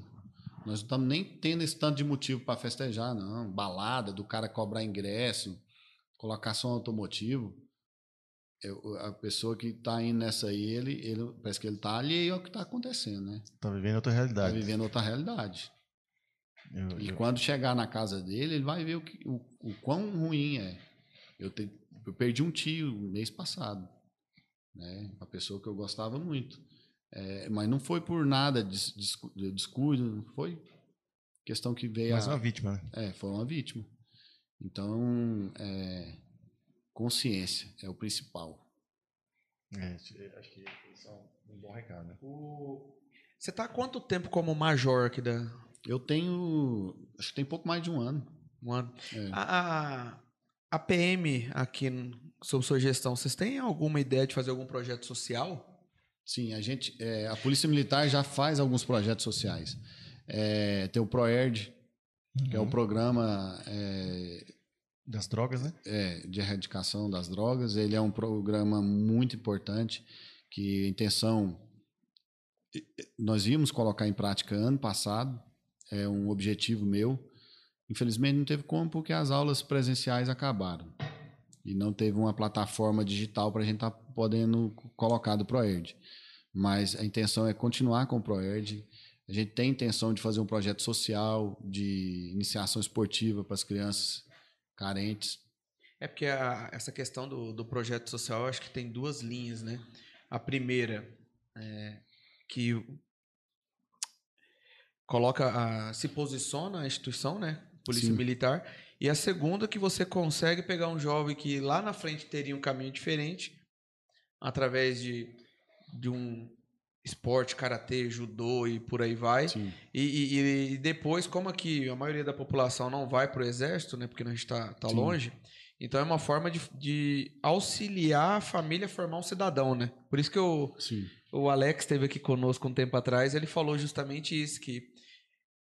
Nós não estamos nem tendo esse tanto de motivo para festejar, não. Balada, do cara cobrar ingresso, colocar som automotivo. Eu, a pessoa que está indo nessa aí, ele, ele parece que ele está alheio ao que está acontecendo, né? Tá vivendo outra Está realidade. vivendo outra realidade. Eu- E eu- quando chegar na casa dele, ele vai ver o, que, o, o quão ruim é. Eu, te- eu perdi um tio mês passado, né? Uma pessoa que eu gostava muito. É, mas não foi por nada de descu- de descuido, foi questão que veio Mais a, uma vítima, né? é, foi uma vítima. Então, é, consciência é o principal. É, acho que isso é um bom recado, né? O- Você tá há quanto tempo como major aqui da Eu tenho, acho que tem pouco mais de um ano. um ano? É. A, a, a PM aqui, sob sua gestão, vocês têm alguma ideia de fazer algum projeto social? Sim, a gente, é, a Polícia Militar já faz alguns projetos sociais. É, tem o ProERD, que é o programa é, Das drogas, né? é, de erradicação das drogas. Ele é um programa muito importante que a intenção nós íamos colocar em prática ano passado. É um objetivo meu. Infelizmente não teve como porque as aulas presenciais acabaram e não teve uma plataforma digital para a gente estar podendo colocar do ProERD. Mas a intenção é continuar com o ProERD. A gente tem intenção de fazer um projeto social de iniciação esportiva para as crianças carentes. É porque a- essa questão do, do projeto social, acho que tem duas linhas, né? A primeira é que coloca a, se posiciona a instituição, né? Polícia Sim. Militar. E a segunda que você consegue pegar um jovem que lá na frente teria um caminho diferente através de, de um esporte, karatê, judô e por aí vai. E, e- e depois, como aqui a maioria da população não vai para o exército, né? Porque a gente está tá Sim. longe. Então é uma forma de, de auxiliar a família a formar um cidadão, né? Por isso que o, Sim. o Alex esteve aqui conosco um tempo atrás, ele falou justamente isso, que,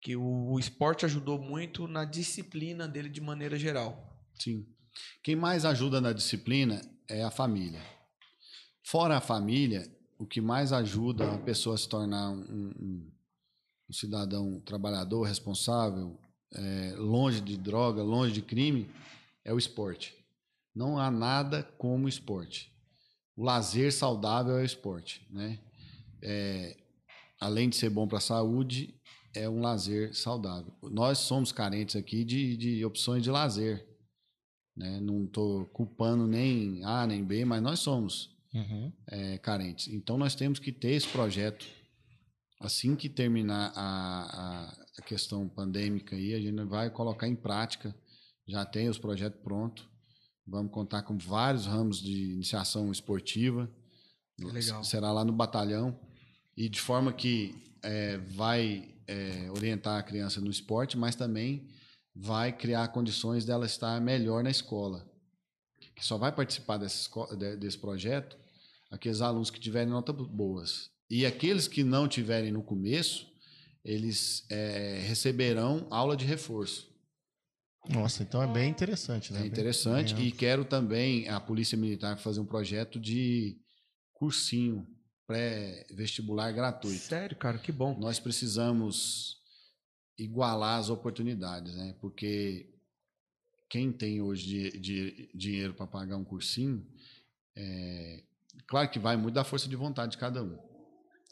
que o, o esporte ajudou muito na disciplina dele de maneira geral. Sim. Quem mais ajuda na disciplina é a família. Fora a família, o que mais ajuda a pessoa a se tornar um, um- um cidadão trabalhador, responsável, é, longe de droga, longe de crime, é o esporte. Não há nada como o esporte. O lazer saudável é o esporte, né? É, além de ser bom para a saúde, é um lazer saudável. Nós somos carentes aqui de, de opções de lazer. Né? Não estou culpando nem A nem B, mas nós somos Uhum. é, carentes. Então nós temos que ter esse projeto. Assim que terminar a, a, a questão pandêmica aí, a gente vai colocar em prática. Já tem os projetos prontos. Vamos contar com vários ramos de iniciação esportiva. Legal. Será lá no batalhão. E de forma que é, vai é, orientar a criança no esporte, mas também vai criar condições dela estar melhor na escola. Que só vai participar desse projeto aqueles alunos que tiverem notas boas. E aqueles que não tiverem no começo, eles é, receberão aula de reforço. Nossa, então é bem interessante, né? É Bem- interessante. bem E quero também a Polícia Militar fazer um projeto de cursinho pré-vestibular gratuito. Sério, cara, que bom. Nós precisamos igualar as oportunidades, né? Porque quem tem hoje de, de- dinheiro para pagar um cursinho, é, claro que vai muito da força de vontade de cada um,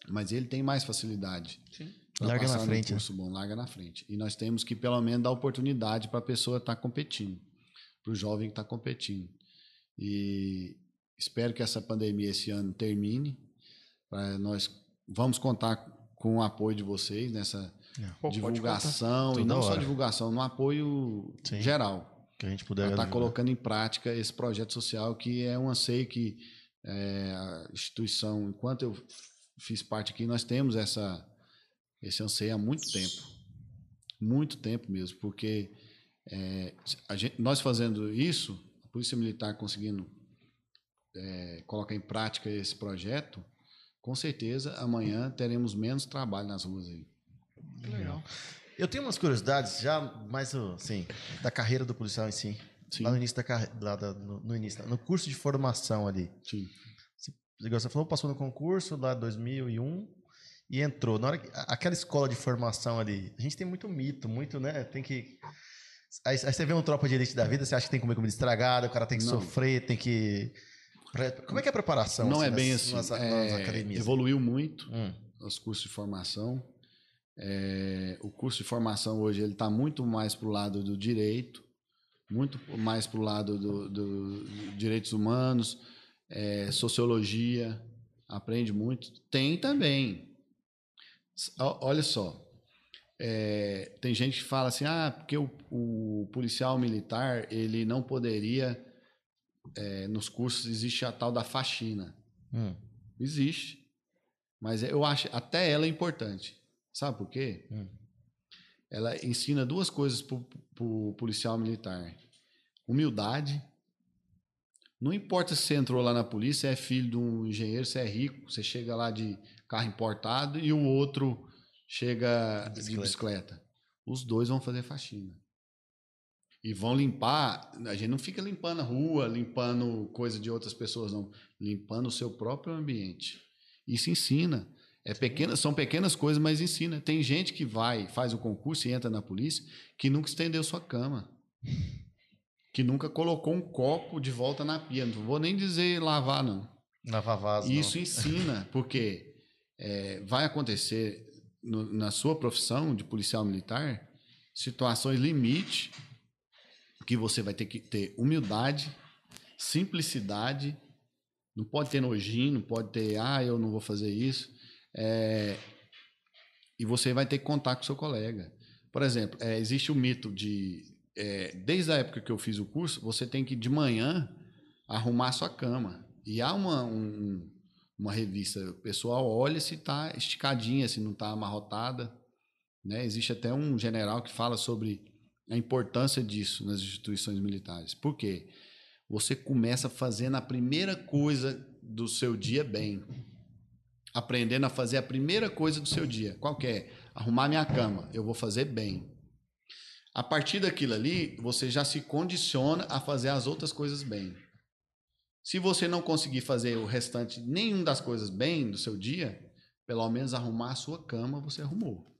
mas ele tem mais facilidade. Sim. pra Larga na frente, né? curso bom, larga na frente. E nós temos que pelo menos dar oportunidade para a pessoa estar competindo, para o jovem estar competindo. E espero que essa pandemia esse ano termine. Nós vamos contar com o apoio de vocês nessa Pô, pode divulgação e não só divulgação, no apoio Sim. geral. Que a gente puder. está ajudar. colocando em prática esse projeto social que é um anseio que é, a instituição, enquanto eu fiz parte aqui, nós temos essa, esse anseio há muito tempo. Muito tempo mesmo, porque é, gente- nós fazendo isso, a Polícia Militar conseguindo é, colocar em prática esse projeto, com certeza amanhã teremos menos trabalho nas ruas aí. Legal. Eu tenho umas curiosidades já mais assim, da carreira do policial em si. Sim. Lá no início da carreira, no, no início, no curso de formação ali. Sim. Igual Você falou, passou no concurso lá em 2001 e entrou. Na hora que, aquela escola de formação ali, a gente tem muito mito, muito, né? Tem que. Aí, aí você vê um tropa de elite da vida, você acha que tem que comer comida estragada, o cara tem que Não. sofrer, tem que. Como é que é a preparação? Não é bem nas- assim. Nas, nas é, academias. evoluiu muito. Hum, os cursos de formação. É, o curso de formação hoje ele está muito mais para o lado do direito, muito mais para o lado do, do- direitos humanos, é, sociologia, aprende muito. Tem também. Olha só, é, tem gente que fala assim, ah, porque o, o policial militar ele não poderia, é, nos cursos existe a tal da faxina. hum, Existe. Mas eu acho até ela é importante. Sabe por quê? Hum. Ela ensina duas coisas para o policial militar: humildade. Não importa se você entrou lá na polícia, é filho de um engenheiro, você é rico, você chega lá de carro importado e o outro chega de Bicicleta. bicicleta. Os dois vão fazer faxina. E vão limpar. A gente não fica limpando a rua, limpando coisa de outras pessoas, não. Limpando o seu próprio ambiente. Isso ensina. É pequena, são pequenas coisas, mas ensina. Tem gente que vai, faz o concurso e entra na polícia, que nunca estendeu sua cama. Que nunca colocou um copo de volta na pia. Não vou nem dizer lavar, não. lavar vaso. E não. isso ensina, porque é, vai acontecer no- na sua profissão de policial militar situações limite que você vai ter que ter humildade, simplicidade, não pode ter nojinho, não pode ter, ah, eu não vou fazer isso. É, e você vai ter que contar com seu colega. Por exemplo, é, existe o mito de, é, desde a época que eu fiz o curso, você tem que de manhã arrumar sua cama. E há uma, um- uma revista, pessoal olha se está esticadinha, se não está amarrotada. Né? Existe até um general que fala sobre a importância disso nas instituições militares. Por quê? Você começa fazendo a primeira coisa do seu dia bem. Aprendendo a fazer a primeira coisa do seu dia. Qual é? Arrumar minha cama. Eu vou fazer bem. A partir daquilo ali, você já se condiciona a fazer as outras coisas bem. Se você não conseguir fazer o restante, nenhum das coisas bem do seu dia, pelo menos arrumar a sua cama, você arrumou.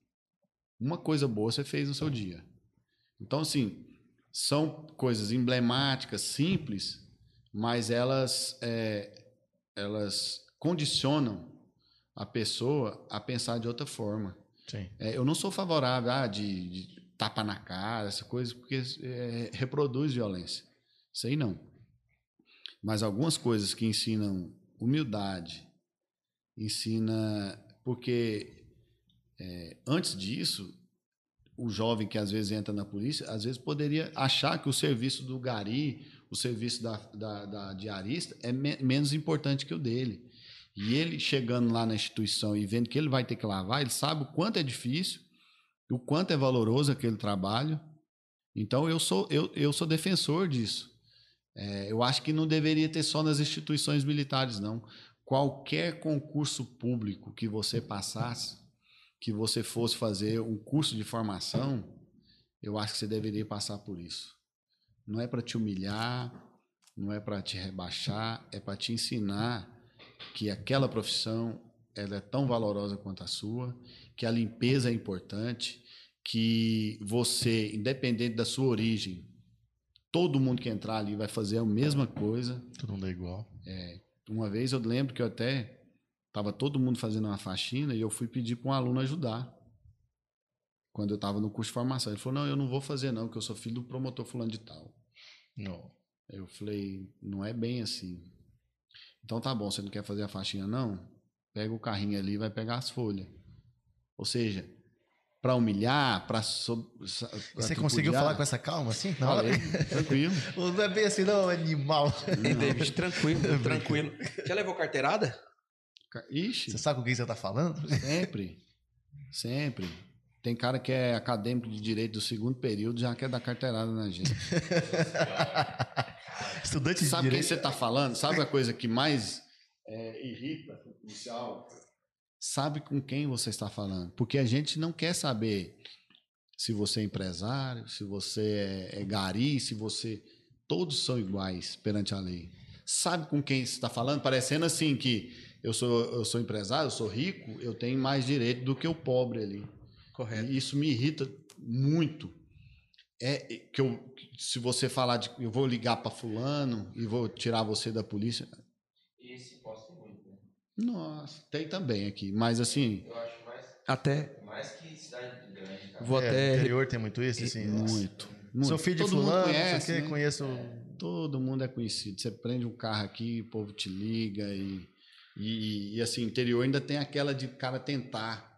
Uma coisa boa você fez no seu dia. Então, assim, são coisas emblemáticas, simples, mas elas, é, elas condicionam a pessoa a pensar de outra forma. É, eu não sou favorável a de, de tapa na cara, essa coisa, porque é, reproduz violência. Isso aí não. Mas algumas coisas que ensinam humildade, ensina. Porque é, antes disso, o jovem que às vezes entra na polícia, às vezes poderia achar que o serviço do gari, o serviço da, da, da diarista, é me- menos importante que o dele. E ele chegando lá na instituição e vendo que ele vai ter que lavar, ele sabe o quanto é difícil, o quanto é valoroso aquele trabalho. Então eu sou, eu, eu sou defensor disso. É, eu acho que não deveria ter só nas instituições militares, não. Qualquer concurso público que você passasse, que você fosse fazer um curso de formação, eu acho que você deveria passar por isso. Não é para te humilhar, não é para te rebaixar, é para te ensinar que aquela profissão ela é tão valorosa quanto a sua, que a limpeza é importante, que você, independente da sua origem, todo mundo que entrar ali vai fazer a mesma coisa. Todo mundo é igual. Uma vez eu lembro que eu até estava todo mundo fazendo uma faxina e eu fui pedir para um aluno ajudar. Quando eu estava no curso de formação. Ele falou: Não, eu não vou fazer, não, que eu sou filho do promotor fulano de tal. Não. Eu falei: Não é bem assim. Então tá bom, você não quer fazer a faxina, não? Pega o carrinho ali e vai pegar as folhas. Ou seja, para humilhar, para so, Você conseguiu falar com essa calma assim? Hora? Falei, tranquilo. Não é bem assim, não, animal. Ei, David, tranquilo, tranquilo. Já levou carteirada? Ca- Ixi, Você sabe com quem você tá falando? sempre. Sempre. Tem cara que é acadêmico de direito do segundo período, já quer dar carteirada na gente. Estudante de Sabe quem você está falando? Sabe a coisa que mais é, irrita o policial? Sabe com quem você está falando. Porque a gente não quer saber se você é empresário, se você é, é gari, se você. Todos são iguais perante a lei. Sabe com quem você está falando? Parecendo assim que eu sou, eu sou empresário, eu sou rico, eu tenho mais direito do que o pobre ali. Correto. E isso me irrita muito. É que eu, se você falar de eu vou ligar para fulano e vou tirar você da polícia, Esse posta muito, né? nossa, tem também aqui, mas assim, Eu acho mais, Até mais que cidade grande, cara. vou É, até no interior tem muito isso, assim. muito, muito. Sou filho de Todo mundo fulano, conhece, conhece, né? conheço... Todo mundo é conhecido. Você prende um carro aqui, o povo te liga e e, e, assim, interior ainda tem aquela de cara tentar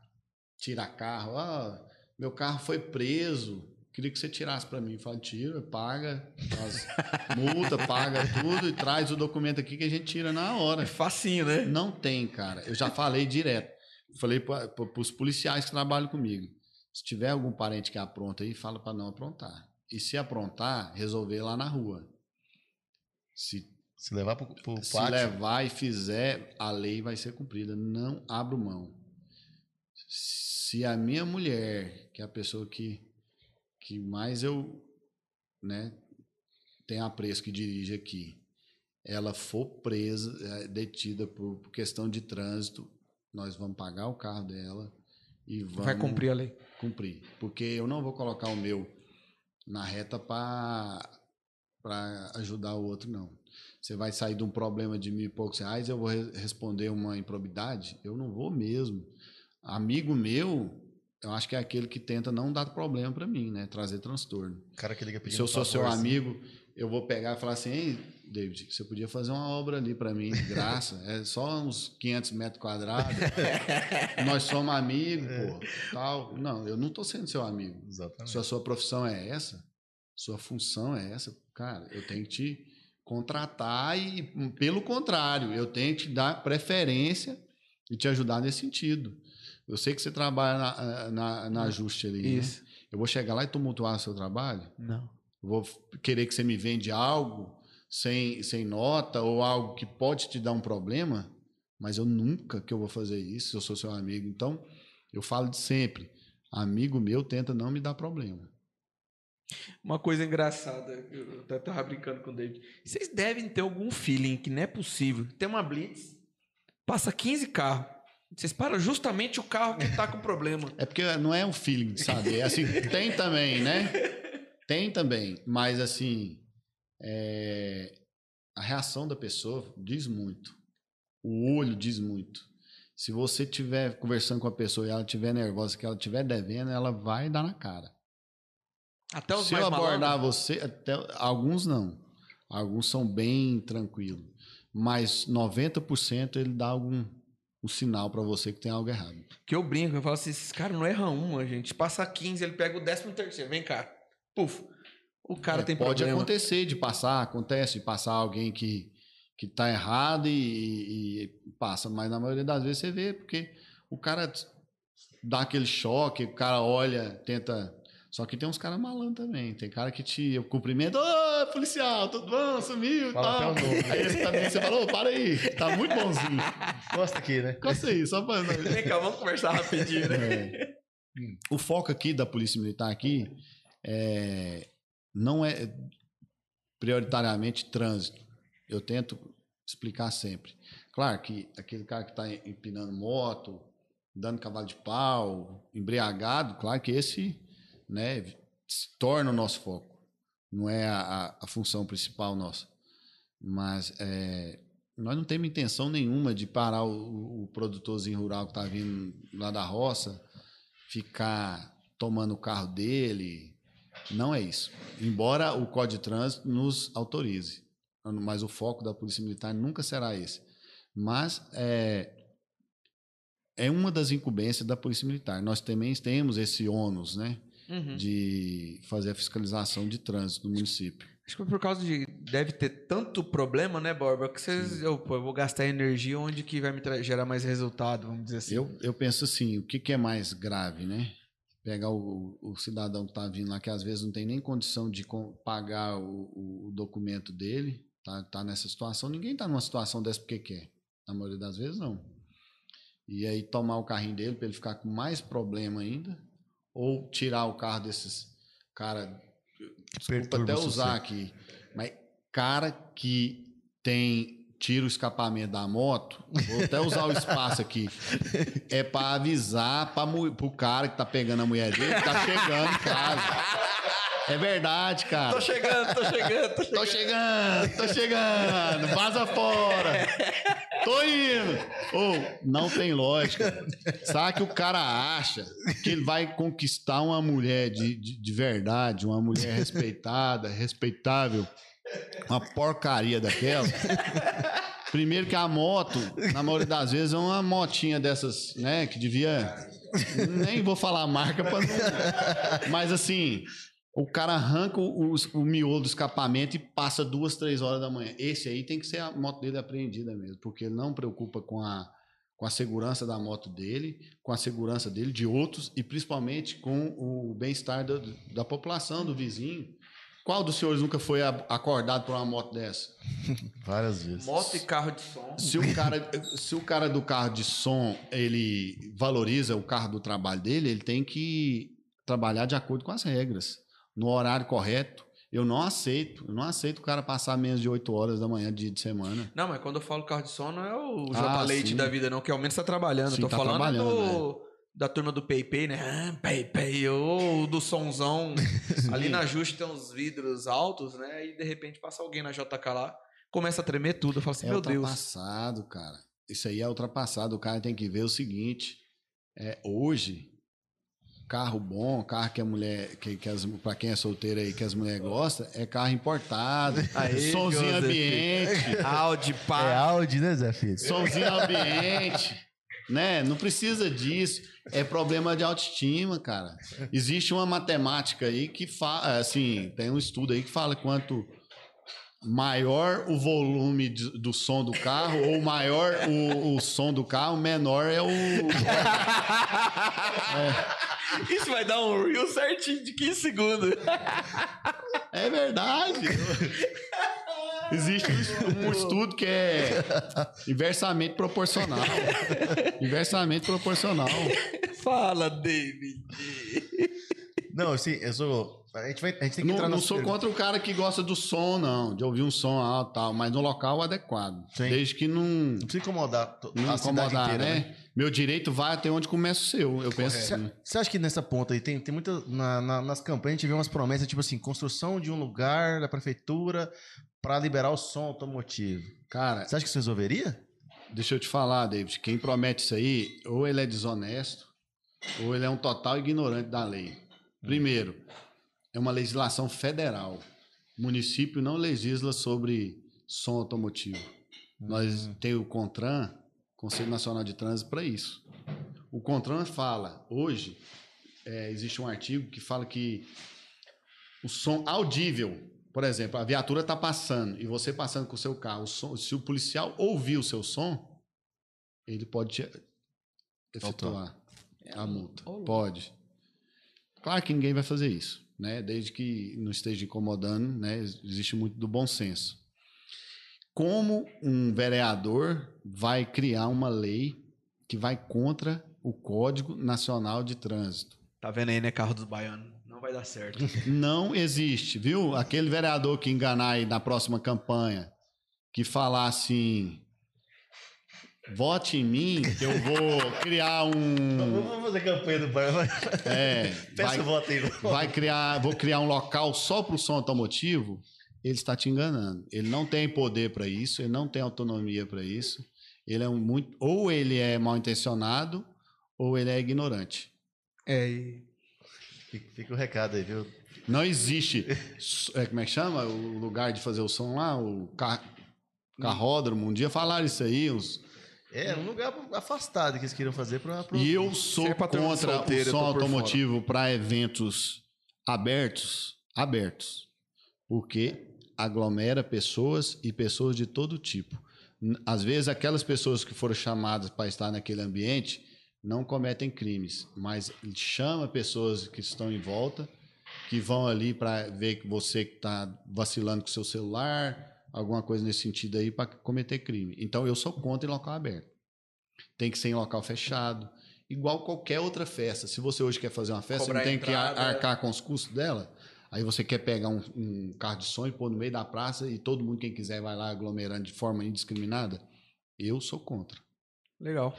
tirar carro. Ah, meu carro foi preso. Queria que você tirasse para mim. Fala, tira, paga, faz multa, paga tudo e traz o documento aqui que a gente tira na hora. é facinho, né? Não tem, cara. Eu já falei direto. Falei para os policiais que trabalham comigo. Se tiver algum parente que apronta aí, fala para não aprontar. E se aprontar, resolver lá na rua. Se, Se levar pro, pro se pátio... levar e fizer, a lei vai ser cumprida. Não abro mão. Se a minha mulher, que é a pessoa que, que mais eu né, tenho apreço que dirige aqui, ela for presa, eh, detida por, por questão de trânsito, nós vamos pagar o carro dela e vamos Vai cumprir a lei. cumprir. Porque eu não vou colocar o meu na reta para ajudar o outro, não. Você vai sair de um problema de mil e poucos reais, eu vou re- responder uma improbidade? Eu não vou mesmo. Amigo meu, eu acho que é aquele que tenta não dar problema para mim, né? Trazer transtorno. Cara que liga Se eu sou seu amigo, eu vou pegar e falar assim, Ei, David, você podia fazer uma obra ali para mim, de graça. É só uns 500 metros quadrados. Nós somos amigos, pô. Tal. Não, eu não tô sendo seu amigo. Exatamente. Se a sua profissão é essa, sua função é essa, cara, eu tenho que te contratar e, pelo contrário, eu tenho que te dar preferência e te ajudar nesse sentido. Eu sei que você trabalha na, na, na ajuste ali. né? Isso. Eu vou chegar lá e tumultuar o seu trabalho? Não. Eu vou querer que você me vende algo sem, sem nota ou algo que pode te dar um problema, mas eu nunca que eu vou fazer isso, se eu sou seu amigo. Então, eu falo de sempre, amigo meu tenta não me dar problema. Uma coisa engraçada, eu até tava brincando com o David. Vocês devem ter algum feeling que não é possível. Tem uma blitz, passa 15 carros. Vocês param justamente o carro que tá com problema. É porque não é um feeling, sabe? É assim, tem também, né? Tem também, mas assim, é, a reação da pessoa diz muito. O olho diz muito. Se você estiver conversando com a pessoa e ela estiver nervosa, que ela estiver devendo, ela vai dar na cara. Até os Se mais eu abordar malandros. você, até, alguns não. Alguns são bem tranquilos. Mas 90% ele dá algum um sinal para você que tem algo errado. Que eu brinco, eu falo assim, esses caras não erram uma, gente. Passa 15, ele pega o 13 terceiro. Vem cá. Puf. O cara É, tem pode problema. acontecer de passar, acontece de passar alguém que que tá errado e, e passa, mas na maioria das vezes você vê porque o cara dá aquele choque, o cara olha, tenta só que tem uns caras malandros também. Tem cara que te cumprimenta, ô policial, tudo bom? Sumiu e tal. até nome. Aí esse também você falou, para aí, tá muito bonzinho. Gosta aqui, né? Costa aí, só pra. Vem cá, vamos conversar rapidinho, né? É. O foco aqui da Polícia Militar aqui é, não é prioritariamente trânsito. Eu tento explicar sempre. Claro que aquele cara que está empinando moto, dando cavalo de pau, embriagado, claro que esse né, se torna o nosso foco. Não é a, a- função principal nossa. Mas é, nós não temos intenção nenhuma de parar o, o produtorzinho rural que está vindo lá da roça, ficar tomando o carro dele. Não é isso. Embora o Código de Trânsito nos autorize. Mas o foco da Polícia Militar nunca será esse. Mas é, é uma das incumbências da Polícia Militar. Nós também temos esse ônus, né? Uhum. De fazer a fiscalização de trânsito no município. Acho que por causa de. Deve ter tanto problema, né, Borba? Que vocês. Eu, eu vou gastar energia onde que vai me gerar mais resultado, vamos dizer assim. Eu, eu penso assim, o que, que é mais grave, né? Pegar o, o cidadão que está vindo lá, que às vezes não tem nem condição de pagar o, o- o documento dele, tá, tá nessa situação. Ninguém está numa situação dessa porque quer. Na maioria das vezes, não. E aí tomar o carrinho dele para ele ficar com mais problema ainda, ou tirar o carro desses cara desculpa até o usar sossego. aqui, mas cara que tem tira o escapamento da moto, vou até usar o espaço aqui, é para avisar para pro cara que tá pegando a mulher dele que tá chegando em casa. É verdade, cara. Tô chegando, tô chegando, tô Tô chegando, tô chegando, vaza fora. Tô indo. Ou não tem lógica. Sabe que o cara acha que ele vai conquistar uma mulher de, de, de verdade, uma mulher respeitada, respeitável, uma porcaria daquela. Primeiro que a moto, na maioria das vezes, é uma motinha dessas, né, que devia nem vou falar a marca para não. Mas assim, o cara arranca o, o miolo do escapamento e passa duas, três horas da manhã. Esse aí tem que ser a moto dele apreendida mesmo, porque ele não preocupa com a, com a segurança da moto dele, com a segurança dele, de outros e principalmente com o bem-estar da, da população, do vizinho. Qual dos senhores nunca foi acordado por uma moto dessa? Várias vezes. Moto e carro de som. Se o cara, se o cara do carro de som ele valoriza o carro do trabalho dele, ele tem que trabalhar de acordo com as regras, no horário correto. Eu não aceito, eu não aceito o cara passar menos de 8 horas da manhã dia de semana. Não, mas quando eu falo carro de som, não é o Ah, J Leite sim. da vida, não, que ao menos tá trabalhando. Sim, Tô tá falando trabalhando, do, da turma do PayPay, né? Ah, PayPay, ou do sonzão. Ali na Juste tem uns vidros altos, né? E de repente passa alguém na JK lá, começa a tremer tudo. Eu falo assim, É meu Deus. ultrapassado, cara. Isso aí é ultrapassado. O cara tem que ver o seguinte: é, hoje, carro bom, carro que a mulher, que, que as, pra quem é solteiro aí, que as mulheres gostam, é carro importado. Aê, somzinho Joseph. ambiente. Audi, É pá. Audi, né, Zé Filho? Somzinho ambiente. Né? Não precisa disso. É problema de autoestima, cara. Existe uma matemática aí que fala, assim, tem um estudo aí que fala quanto maior o volume de- do som do carro ou maior o, o som do carro, menor é o Isso vai dar um reel certinho de 15 segundos. É verdade. Existe um um estudo que é inversamente proporcional. Inversamente proporcional. Fala, David. Não, assim, eu sou. A gente, vai, a gente tem que Não, entrar não sou perguntas. contra o cara que gosta do som, não, de ouvir um som alto e tal, mas no local adequado. Sim. Desde que não, Não precisa incomodar to- não a incomodar, inteira, né? Meu direito vai até onde começa o seu. Eu penso Você assim. você acha que nessa ponta aí tem, tem muita. na- na- nas campanhas a gente vê umas promessas, tipo assim, construção de um lugar da prefeitura para liberar o som automotivo. Cara, Você acha que isso resolveria? deixa eu te falar, David. Quem promete isso aí, ou ele é desonesto, ou ele é um total ignorante da lei. Primeiro, é uma legislação federal. O município não legisla sobre som automotivo. Nós tem o CONTRAN, Conselho Nacional de Trânsito, para isso. O CONTRAN fala, hoje, é, existe um artigo que fala que o som audível, por exemplo, a viatura está passando e você passando com o seu carro, o som- se o policial ouvir o seu som, ele pode efetuar a multa. Pode. Claro que ninguém vai fazer isso, né? Desde que não esteja incomodando, né? Existe muito do bom senso. Como um vereador vai criar uma lei que vai contra o Código Nacional de Trânsito? Tá vendo aí, né, carro dos baianos? Não vai dar certo. Não existe, viu? Aquele vereador que enganar aí na próxima campanha, que falar assim: vote em mim, que eu vou criar um. Vamos fazer campanha do bairro. É, Peça vai, o voto aí. vai criar, vou criar um local só para o som automotivo. Ele está te enganando. Ele não tem poder para isso, ele não tem autonomia para isso. Ele é um muito, ou ele é mal intencionado, ou ele é ignorante. É, e... Fica, fica o recado aí, viu? Não existe. é, como é que chama? O lugar de fazer o som lá, o car, carródromo. Um dia falaram isso aí, os, É, um lugar afastado que eles queriam fazer pra. pro- E eu sou contra o som automotivo para eventos abertos, abertos, porque aglomera pessoas e pessoas de todo tipo. Às vezes aquelas pessoas que foram chamadas para estar naquele ambiente não cometem crimes, mas chama pessoas que estão em volta, que vão ali para ver que você que está vacilando com seu celular, alguma coisa nesse sentido aí para cometer crime. Então eu sou contra em local aberto. Tem que ser em local fechado, igual qualquer outra festa. Se você hoje quer fazer uma festa, Cobrar você não tem que ar- entrada. arcar com os custos dela. Aí você quer pegar um, um carro de som e pôr no meio da praça e todo mundo, quem quiser, vai lá aglomerando de forma indiscriminada. Eu sou contra. Legal.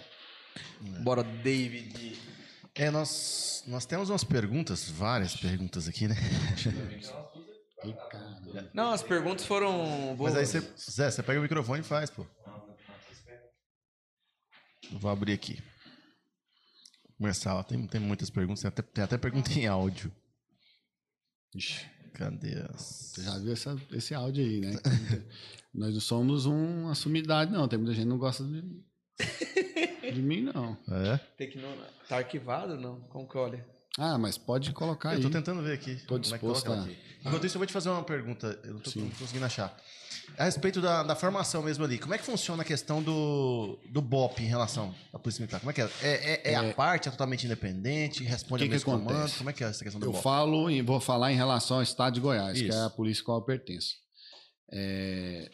Bora, David. É, nós, nós temos umas perguntas, várias perguntas aqui, né? Não, as perguntas foram boas. Mas aí você. Zé, você pega o microfone e faz, pô. Eu vou abrir aqui. Começar, ó, tem, tem muitas perguntas, tem até, tem até pergunta em áudio. Ixi, Cadê as. você já viu essa- esse áudio aí, né? Nós não somos um, uma sumidade, não. Tem muita gente que não gosta de, de mim, não. É? Tem que não... Tá arquivado não? Como que olha? Ah, mas pode colocar Eu aí. tô tentando ver aqui. Tô como é que disposto a- aqui. Enquanto isso, eu vou te fazer uma pergunta. Eu não tô, Sim. conseguindo achar. A respeito da, da formação mesmo ali, como é que funciona a questão do, do BOP em relação à Polícia Militar? Como é que é? É, é, é a parte, é totalmente independente, responde Que ao que mesmo comando? acontece? Como é que é essa questão do Eu BOP? falo e vou falar em relação ao estado de Goiás, que Isso. é a polícia a qual eu pertenço. É,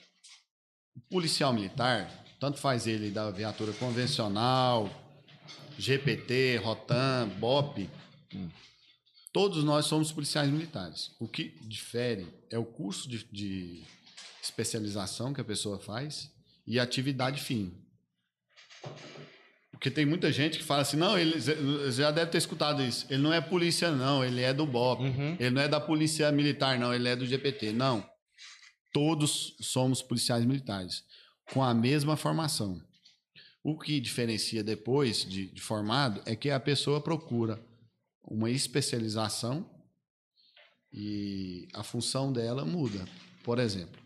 o policial militar, tanto faz ele da viatura convencional, GPT, Rotan, BOP, todos nós somos policiais militares. O que difere é o curso de, de especialização que a pessoa faz e a atividade fim. Porque tem muita gente que fala assim, não, ele já deve ter escutado isso. Ele não é polícia, não, ele é do BOP. Uhum. Ele não é da polícia militar, não, ele é do GPT. Não. Todos somos policiais militares, com a mesma formação. O que diferencia depois de, de formado é que a pessoa procura uma especialização e a função dela muda. Por exemplo,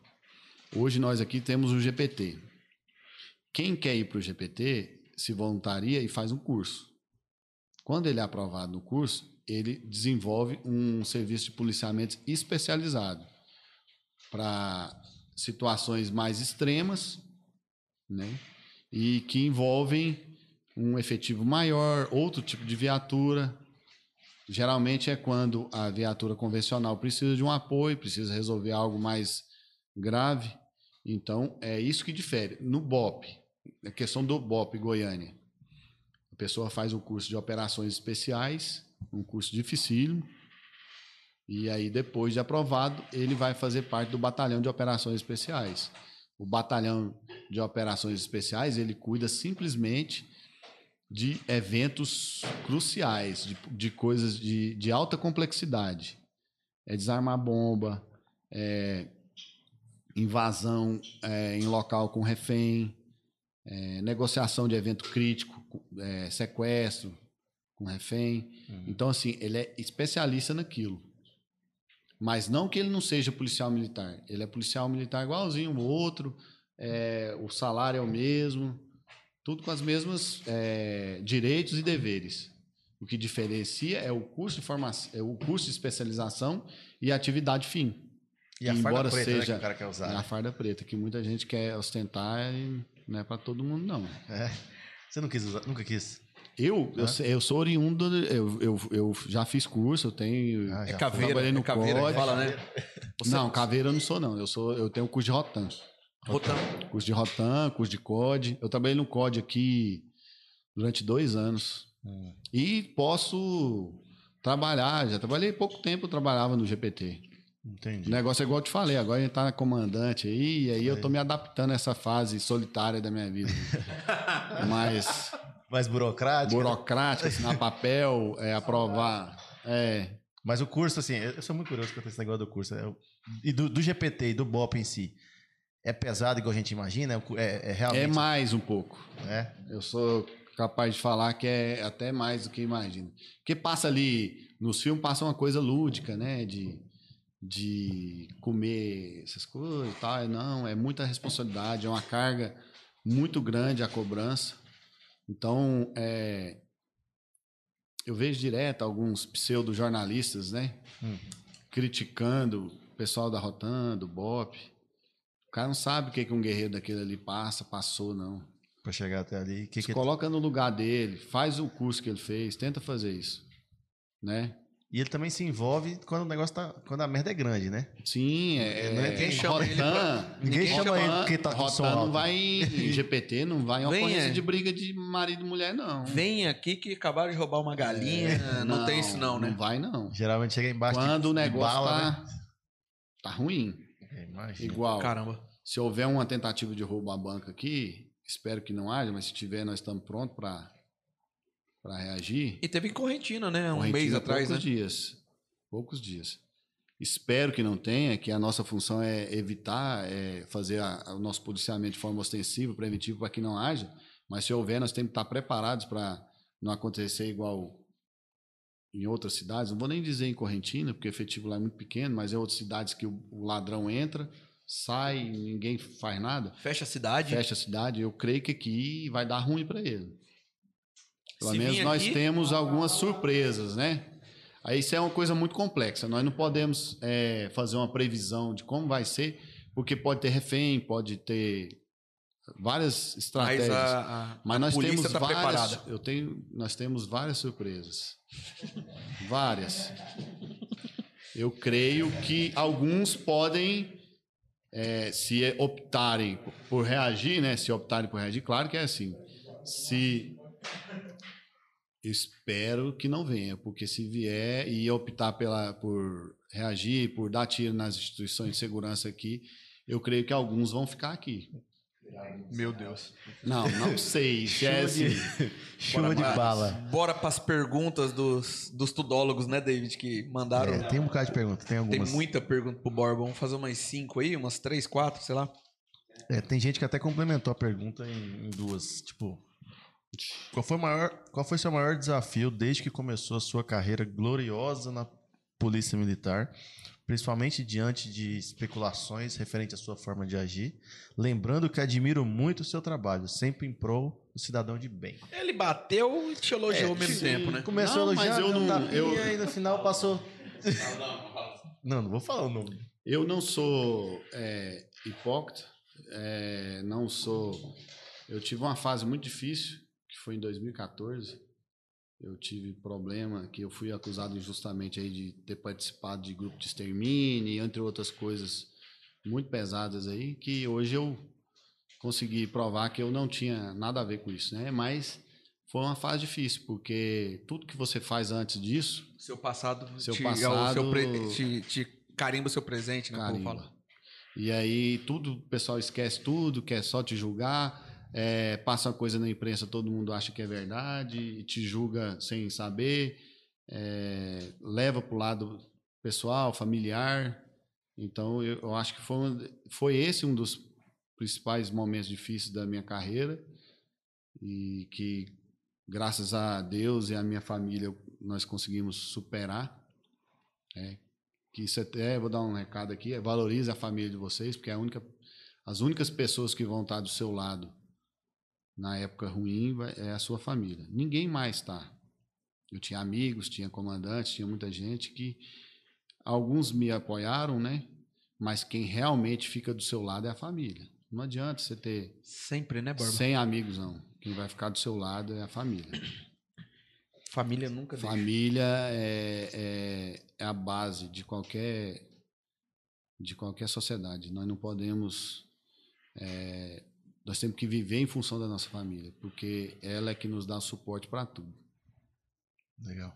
hoje nós aqui temos o GPT. Quem quer ir para o GPT se voluntaria e faz um curso. Quando ele é aprovado no curso, ele desenvolve um serviço de policiamento especializado para situações mais extremas, né? E que envolvem um efetivo maior, outro tipo de viatura. Geralmente é quando a viatura convencional precisa de um apoio, precisa resolver algo mais grave. Então, é isso que difere. No BOP, a questão do BOP Goiânia, a pessoa faz um curso de operações especiais, um curso dificílimo, e aí, depois de aprovado, ele vai fazer parte do batalhão de operações especiais. O batalhão de operações especiais, ele cuida simplesmente de eventos cruciais, de, de coisas de, de alta complexidade. É desarmar bomba, é invasão é, em local com refém, é, negociação de evento crítico, é, sequestro com refém. Então, assim, ele é especialista naquilo. Mas não que ele não seja policial militar. Ele é policial militar igualzinho o outro, é, o salário é o mesmo, tudo com as mesmas é, direitos e deveres. O que diferencia é o curso de formação, é o curso de especialização e a atividade fim. E a Embora farda preta, né, que seja o cara quer usar. A farda preta, que muita gente quer ostentar e não é para todo mundo, não. É. Você não quis usar, nunca quis. Eu, eu, eu sou oriundo, eu, eu, eu já fiz curso, eu tenho. Ah, É caveira, trabalhei no é caveira código. fala, né? Você- Não, caveira eu não sou, não. Eu, sou, eu tenho curso de Rotan. Rotan. Curso de Rotan, curso de COD. Eu trabalhei no COD aqui durante dois anos. Hum. E posso trabalhar, já trabalhei pouco tempo, trabalhava no GPT. O Entendi. negócio é igual eu te falei, agora a gente tá na comandante aí, e aí eu tô me adaptando a essa fase solitária da minha vida. Mais Mais burocrático. né? burocrática, assinar papel, é, aprovar. É, Mas o curso, assim, eu sou muito curioso com esse negócio do curso. né? Eu- E do, do GPT e do BOP em si. É pesado igual a gente imagina? É É, é realmente. é mais um pouco. É? Eu sou capaz de falar que é até mais do que imagino. Porque passa ali, nos filmes passa uma coisa lúdica, né? De, de comer essas coisas e tal. Não, é muita responsabilidade, é uma carga muito grande a cobrança. Então, é, eu vejo direto alguns pseudo-jornalistas, né? Hum. Criticando o pessoal da Rotan, do BOP. O cara não sabe o que, que um guerreiro daquele ali passa, passou, não. Pra chegar até ali. Que Se que... coloca no lugar dele, faz o curso que ele fez, tenta fazer isso. Né? E ele também se envolve quando o negócio tá. Quando a merda é grande, né? Sim, é. Não é é quem chama ele Rotan, Ninguém Ninguém chama chama ele porque tá com som Rotan não alto. vai em GPT, não vai em ocorrência de briga de marido e mulher, não. Vem aqui que acabaram de roubar uma galinha. não, tem isso, não, né? Não vai, não. Geralmente chega embaixo de- Quando o de negócio bala, tá, tá ruim. né? É, Imagina. Igual. Caramba. Se houver uma tentativa de roubo à banca aqui, espero que não haja, mas se tiver, nós estamos prontos para reagir. E teve em Correntina, né? Um Correntina, mês atrás, né? poucos dias. Poucos dias. Espero que não tenha, que a nossa função é evitar, é fazer a- o nosso policiamento de forma ostensiva, preventivo, para que não haja. Mas se houver, nós temos que estar preparados para não acontecer igual em outras cidades. Não vou nem dizer em Correntina, porque o efetivo lá é muito pequeno, mas em outras cidades que o, o ladrão entra, sai, ninguém faz nada, Fecha a cidade. fecha a cidade. Eu creio que aqui vai dar ruim para ele. Pelo Se menos nós aqui- temos algumas surpresas, né? Aí isso é uma coisa muito complexa. Nós não podemos é, fazer uma previsão de como vai ser, porque pode ter refém, pode ter várias Mas estratégias. a, a- Mas a nós temos tá várias, preparada. eu tenho, nós temos várias surpresas. várias. Eu creio que alguns podem, é, se optarem por reagir, né? Se optarem por reagir, claro que é assim. Se espero que não venha, porque se vier e optar pela, por reagir, por dar tiro nas instituições de segurança aqui, eu creio que alguns vão ficar aqui. Meu Deus. Não, não sei. Se assim. Chuva de bala. Bora pras perguntas dos, dos tudólogos, né, David? Que mandaram. É, tem um bocado de pergunta, tem Tem algumas. muita pergunta pro Borba. Vamos fazer umas cinco aí, umas três, quatro, sei lá. É, tem gente que até complementou a pergunta em, em duas. Tipo, qual foi, o maior, qual foi seu maior desafio desde que começou a sua carreira gloriosa na Polícia Militar, principalmente diante de especulações referente à sua forma de agir? Lembrando que admiro muito o seu trabalho, sempre em prol do cidadão de bem. Ele bateu e te elogiou ao mesmo tempo, né? Começou Não, elogiando, mas eu não- tapinha, eu- e no final passou. Não, não, assim. Não, não vou falar o nome. Eu não sou é, hipócrita, é, não sou. Eu tive uma fase muito difícil, que foi em 2014. Eu tive problema que eu fui acusado injustamente aí de ter participado de grupo de extermínio, entre outras coisas muito pesadas aí, que hoje eu consegui provar que eu não tinha nada a ver com isso, né? Mas foi uma fase difícil, porque tudo que você faz antes disso, Seu passado, Seu te, passado- seu pre- te, te carimba o seu presente, né? Como Carimba. E aí tudo, o pessoal esquece tudo, quer só te julgar, é, passa coisa na imprensa, todo mundo acha que é verdade, te julga sem saber, é, leva para o lado pessoal, familiar. Então eu, eu acho que foi, foi esse um dos principais momentos difíceis da minha carreira e que graças a Deus e à minha família nós conseguimos superar. É, que isso até vou dar um recado aqui, é, valorize a família de vocês, porque é a única, as únicas pessoas que vão estar do seu lado na época ruim é a sua família. Ninguém mais está. Eu tinha amigos, tinha comandantes, tinha muita gente que alguns me apoiaram, né? Mas quem realmente fica do seu lado é a família. Não adianta você ter Sempre, né, Borba? 100 amigos, não. Quem vai ficar do seu lado é a família. Família nunca. Família é, é, é a base de qualquer de qualquer sociedade. Nós não podemos é, nós temos que viver em função da nossa família, porque ela é que nos dá suporte para tudo. Legal.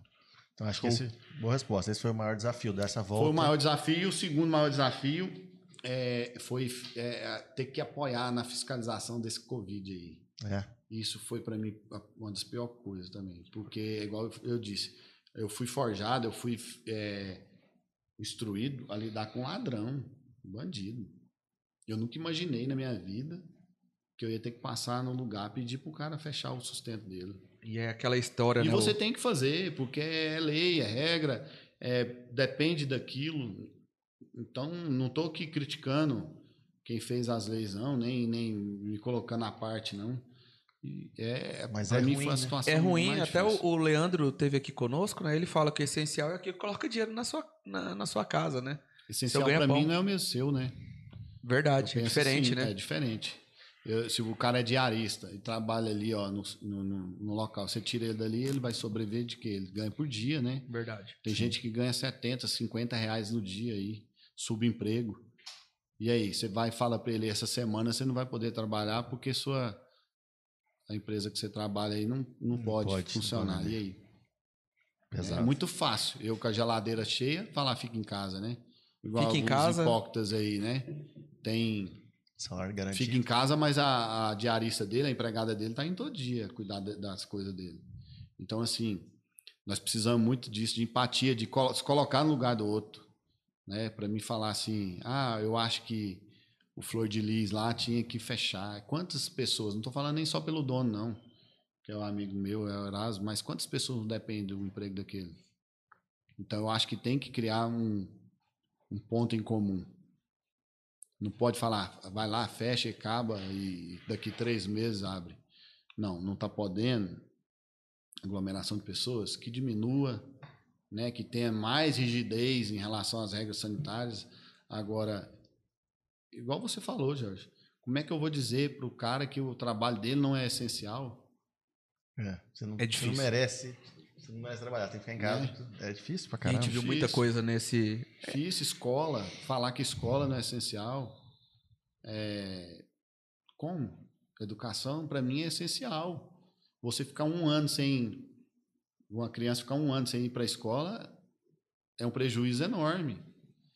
Então acho que esse. Boa resposta. Esse foi o maior desafio dessa volta. Foi o maior desafio. O segundo maior desafio é, foi é, ter que apoiar na fiscalização desse Covid aí. É. Isso foi para mim uma das piores coisas também, porque igual eu disse, eu fui forjado, eu fui é, instruído a lidar com ladrão, bandido. Eu nunca imaginei na minha vida que eu ia ter que passar no lugar pedir pro cara fechar o sustento dele. E é aquela história, E né? você o- tem que fazer, porque é lei, é regra, é, depende daquilo. Então, não estou aqui criticando quem fez as leis, não, nem, nem me colocando à parte, não. E é, Mas pra é mim ruim, foi a né? situação É ruim, até o, o Leandro teve aqui conosco, né? Ele fala que o essencial é que coloca dinheiro na sua, na, na sua casa, né? Essencial para pão. mim não é o mesmo seu, né? Verdade, é diferente, assim, né? É diferente. Eu- se o cara é diarista e trabalha ali ó, no, no, no- no local, você tira ele dali, ele vai sobreviver de quê? Ele ganha por dia, né? Verdade. Tem gente que ganha 70, 50 reais no dia aí, subemprego. E aí, você vai e fala para ele, essa semana você não vai poder trabalhar porque sua a empresa que você trabalha aí não, não, Não pode, pode, não funcionar. E aí? Pesado. É muito fácil. Eu com a geladeira cheia, falar fica em casa, né? Igual Fica em alguns casa. hipócritas aí, né? Tem Salário garantido. Fica em casa, mas a, a diarista dele, a empregada dele, tá indo todo dia cuidar de- das coisas dele. Então, assim, nós precisamos muito disso, de empatia, de se colocar no lugar do outro. Né? Para mim falar assim, ah, eu acho que o Flor de Lis lá tinha que fechar. Quantas pessoas, não estou falando nem só pelo dono, não, que é um amigo meu, é o Erasmo, mas quantas pessoas dependem do emprego daquele? Então, eu acho que tem que criar um, um ponto em comum. Não pode falar, vai lá, fecha e acaba e daqui três meses abre. Não, não está podendo. Aglomeração de pessoas que diminua, né, que tenha mais rigidez em relação às regras sanitárias. Agora, igual você falou, Jorge, como é que eu vou dizer para o cara que o trabalho dele não é essencial? É, você não, É Você difícil. não merece. Você não merece trabalhar, tem que ficar em casa. É, difícil pra A caramba. gente viu muita difícil. coisa nesse. Difícil, escola, falar que escola não é essencial. É, como? Educação, para mim, é essencial. Você ficar um ano sem. Uma criança ficar um ano sem ir para a escola é um prejuízo enorme.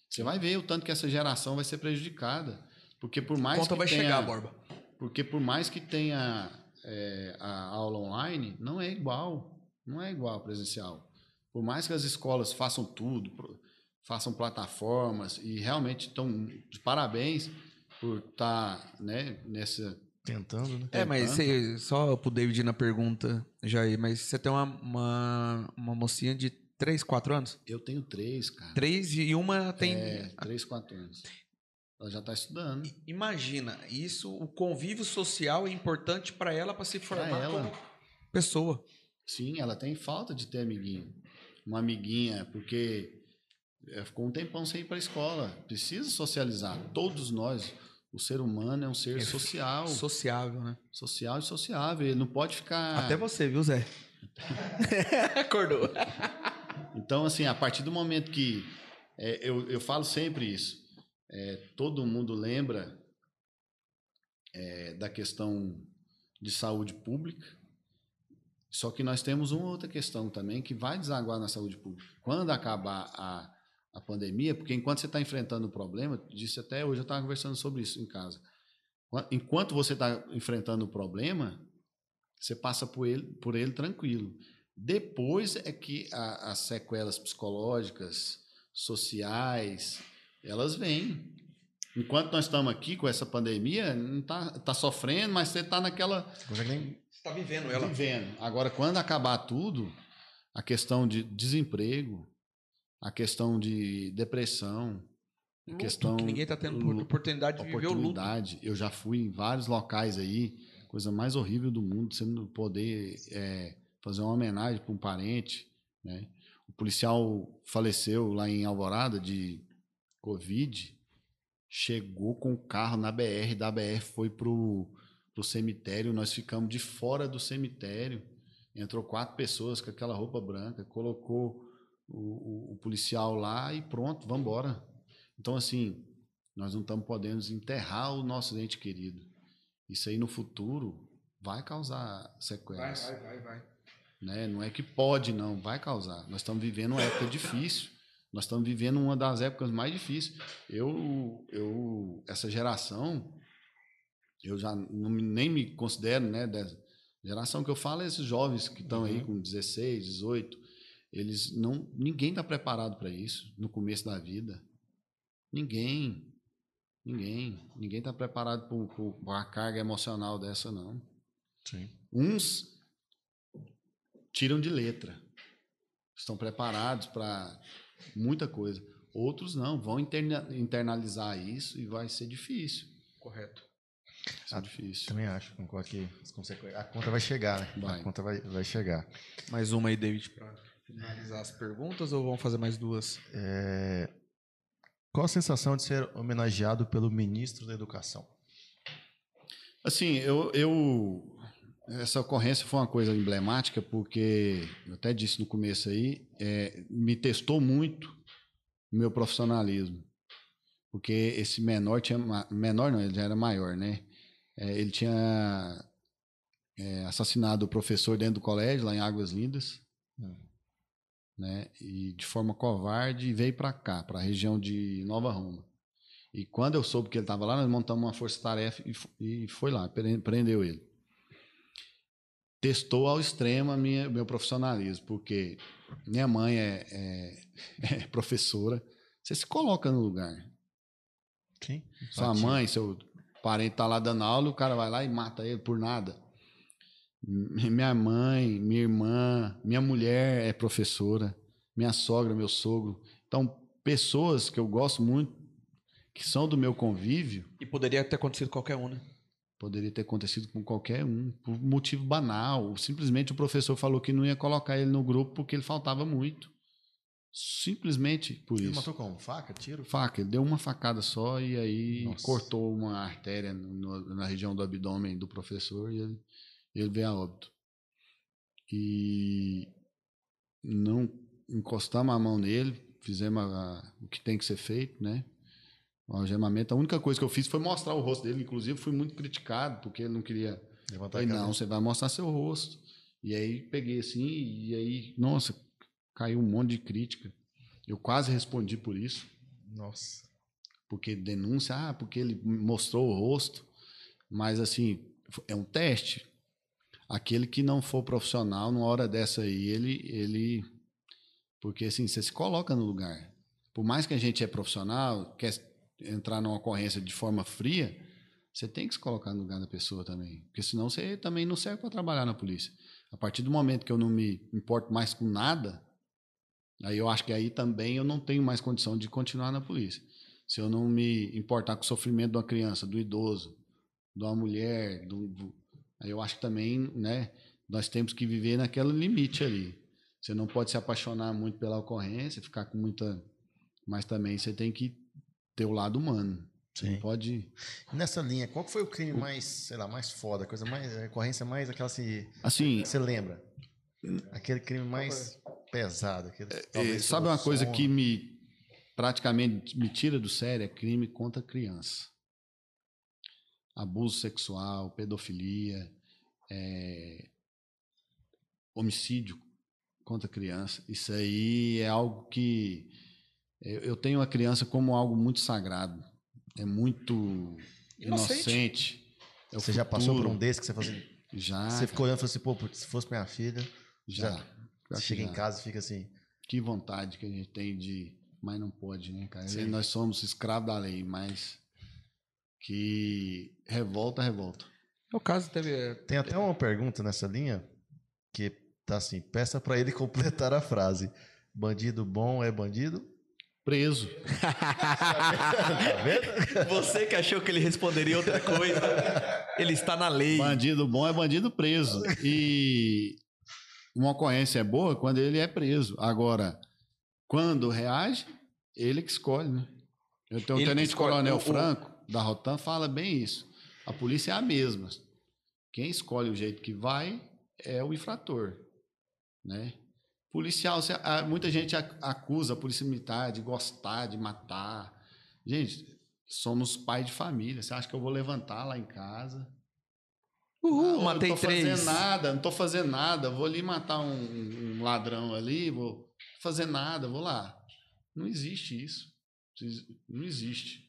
Você vai ver o tanto que essa geração vai ser prejudicada. Porque por mais Conta que vai tenha, chegar, Borba. porque por mais que tenha é, a aula online, não é igual. Não é igual ao presencial. Por mais que as escolas façam tudo, façam plataformas e realmente estão de parabéns por estar né, nessa. Tentando, né? É, mas você, só pro David na pergunta, Jair, mas você tem uma, uma, uma mocinha de 3, 4 anos? Eu tenho três, cara. 3 e uma tem. É, três, quatro anos. Ela já está estudando. Imagina, isso, o convívio social é importante para ela para se formar ela. como pessoa. Sim, ela tem falta de ter amiguinho. Uma amiguinha, porque é, ficou um tempão sem ir para a escola. Precisa socializar. Todos nós. O ser humano é um ser É social. Sociável, né? Social e sociável. Ele não pode ficar. Até você, viu, Zé? Acordou. Então, assim, a partir do momento que. é, eu, eu falo sempre isso. é, todo mundo lembra é, da questão de saúde pública. Só que nós temos uma outra questão também que vai desaguar na saúde pública. Quando acabar a, a pandemia, porque enquanto você está enfrentando o problema, disse até hoje, eu estava conversando sobre isso em casa. Qua- Enquanto você está enfrentando o problema, você passa por ele, por ele tranquilo. Depois é que a- as sequelas psicológicas, sociais, elas vêm. Enquanto nós estamos aqui com essa pandemia, não tá, tá sofrendo, mas você está naquela Você consegue nem. Você tá vivendo ela. vivendo. Agora, quando acabar tudo, a questão de desemprego, a questão de depressão, a Luto, questão que ninguém tá tendo lu- oportunidade de viver o luto. oportunidade. Eu já fui em vários locais aí, coisa mais horrível do mundo, você não poder é, fazer uma homenagem para um parente, né? O policial faleceu lá em Alvorada de Covid, chegou com o carro na BR, da BR foi pro, pro cemitério, nós ficamos de fora do cemitério, entrou quatro pessoas com aquela roupa branca, colocou o, o- o policial lá e pronto, vamos embora. Então, assim, nós não estamos podendo enterrar o nosso ente querido. Isso aí no futuro vai causar Vai, sequelas. vai, vai, vai. Né? Não é que pode, não, vai causar. Nós estamos vivendo uma época difícil. Nós estamos vivendo uma das épocas mais difíceis. Eu, eu essa geração, eu já não, nem me considero, né? Dessa geração que eu falo é esses jovens que estão aí com 16, 18. Eles não, ninguém está preparado para isso no começo da vida. Ninguém. Ninguém. Ninguém está preparado para uma carga emocional dessa, não. Sim. Uns tiram de letra. Estão preparados para muita coisa. Outros não, vão interna- internalizar isso e vai ser difícil. Correto. Isso é difícil. Também acho, concordo que a conta vai chegar, né? Vai. A conta vai, vai chegar. Mais uma aí, David, para finalizar as perguntas ou vamos fazer mais duas? É, Qual a sensação de ser homenageado pelo ministro da Educação? Assim, eu, eu- Essa ocorrência foi uma coisa emblemática, porque, eu até disse no começo aí, é, me testou muito o meu profissionalismo. Porque esse menor tinha. Menor não, ele já era maior, né? É, ele tinha é, assassinado o professor dentro do colégio, lá em Águas Lindas. Hum. Né? E de forma covarde veio para cá, para a região de Nova Roma. E quando eu soube que ele estava lá, nós montamos uma força-tarefa e, e foi lá, pre- prendeu ele. Testou ao extremo a minha, meu profissionalismo, porque minha mãe é, é- é professora. Você se coloca no lugar. Sim. Sua mãe, seu parente tá lá dando aula, o cara vai lá e mata ele por nada. Minha mãe, minha irmã, minha mulher é professora, minha sogra, meu sogro. Então, pessoas que eu gosto muito, que são do meu convívio, E poderia ter acontecido qualquer um, né? poderia ter acontecido com qualquer um, por motivo banal. Simplesmente o professor falou que não ia colocar ele no grupo porque ele faltava muito. Simplesmente por Ele isso. matou com faca, tiro? Faca, ele deu uma facada só e aí Nossa. cortou uma artéria no- na região do abdômen do professor e ele, ele veio a óbito. E não encostamos a mão nele, fizemos a- o que tem que ser feito, né? O algemamento. A única coisa que eu fiz foi mostrar o rosto dele. Inclusive, fui muito criticado porque ele não queria Levantar Falei, a não, você vai mostrar seu rosto. E aí peguei assim, e aí, nossa, caiu um monte de crítica. Eu quase respondi por isso, Nossa. porque denúncia, ah, porque ele mostrou o rosto. Mas assim, é um teste. Aquele que não for profissional, numa hora dessa aí, ele. ele porque assim, você se coloca no lugar. Por mais que a gente é profissional, quer entrar numa ocorrência de forma fria, você tem que se colocar no lugar da pessoa também. Porque senão você também não serve para trabalhar na polícia. A partir do momento que eu não me importo mais com nada, aí eu acho que aí também eu não tenho mais condição de continuar na polícia. Se eu não me importar com o sofrimento de uma criança, do idoso, de uma mulher, do, do- aí eu acho que também, né, nós temos que viver naquele limite ali. Você não pode se apaixonar muito pela ocorrência, ficar com muita, mas também você tem que ter o lado humano. Você Sim. não pode Nessa linha, qual foi o crime mais, sei lá, mais foda, a coisa mais, a recorrência mais aquela assim, assim, você lembra? Aquele crime mais pesado. Aquele, É, sabe uma coisa que me praticamente me tira do sério é crime contra criança. Abuso sexual, pedofilia, é, homicídio contra criança. Isso aí é algo que eu eu tenho a criança como algo muito sagrado. É muito Inocente. inocente. É Você já passou por futuro. um desse que você falou assim, Já, você ficou olhando e falou assim, pô, se fosse minha filha, já. já- você que chega em já. casa e fica assim, Que vontade que a gente tem de. Mas não pode, né, cara? Sim. Nós somos escravos da lei, mas. Que revolta, revolta. No caso, teve. Tem até uma pergunta nessa linha que tá assim: peça pra ele completar a frase. Bandido bom é bandido? Preso. Tá vendo? Você que achou que ele responderia outra coisa, ele está na lei. Bandido bom é bandido preso. E uma ocorrência é boa quando ele é preso. Agora, quando reage, ele que escolhe, né? Eu tenho o Ele que Tenente. Coronel O- o- Franco, da Rotan, fala bem isso. A polícia é a mesma. Quem escolhe o jeito que vai é o infrator, né? Policial, você- muita gente ac- acusa a polícia militar de gostar, de matar. Gente, somos pai de família. Você acha que eu vou levantar lá em casa? Uhul, Ah, matei não tô três. fazendo nada, não tô fazendo nada. Vou ali matar um, um ladrão ali, vou fazer nada, vou lá. Não existe isso. Não existe.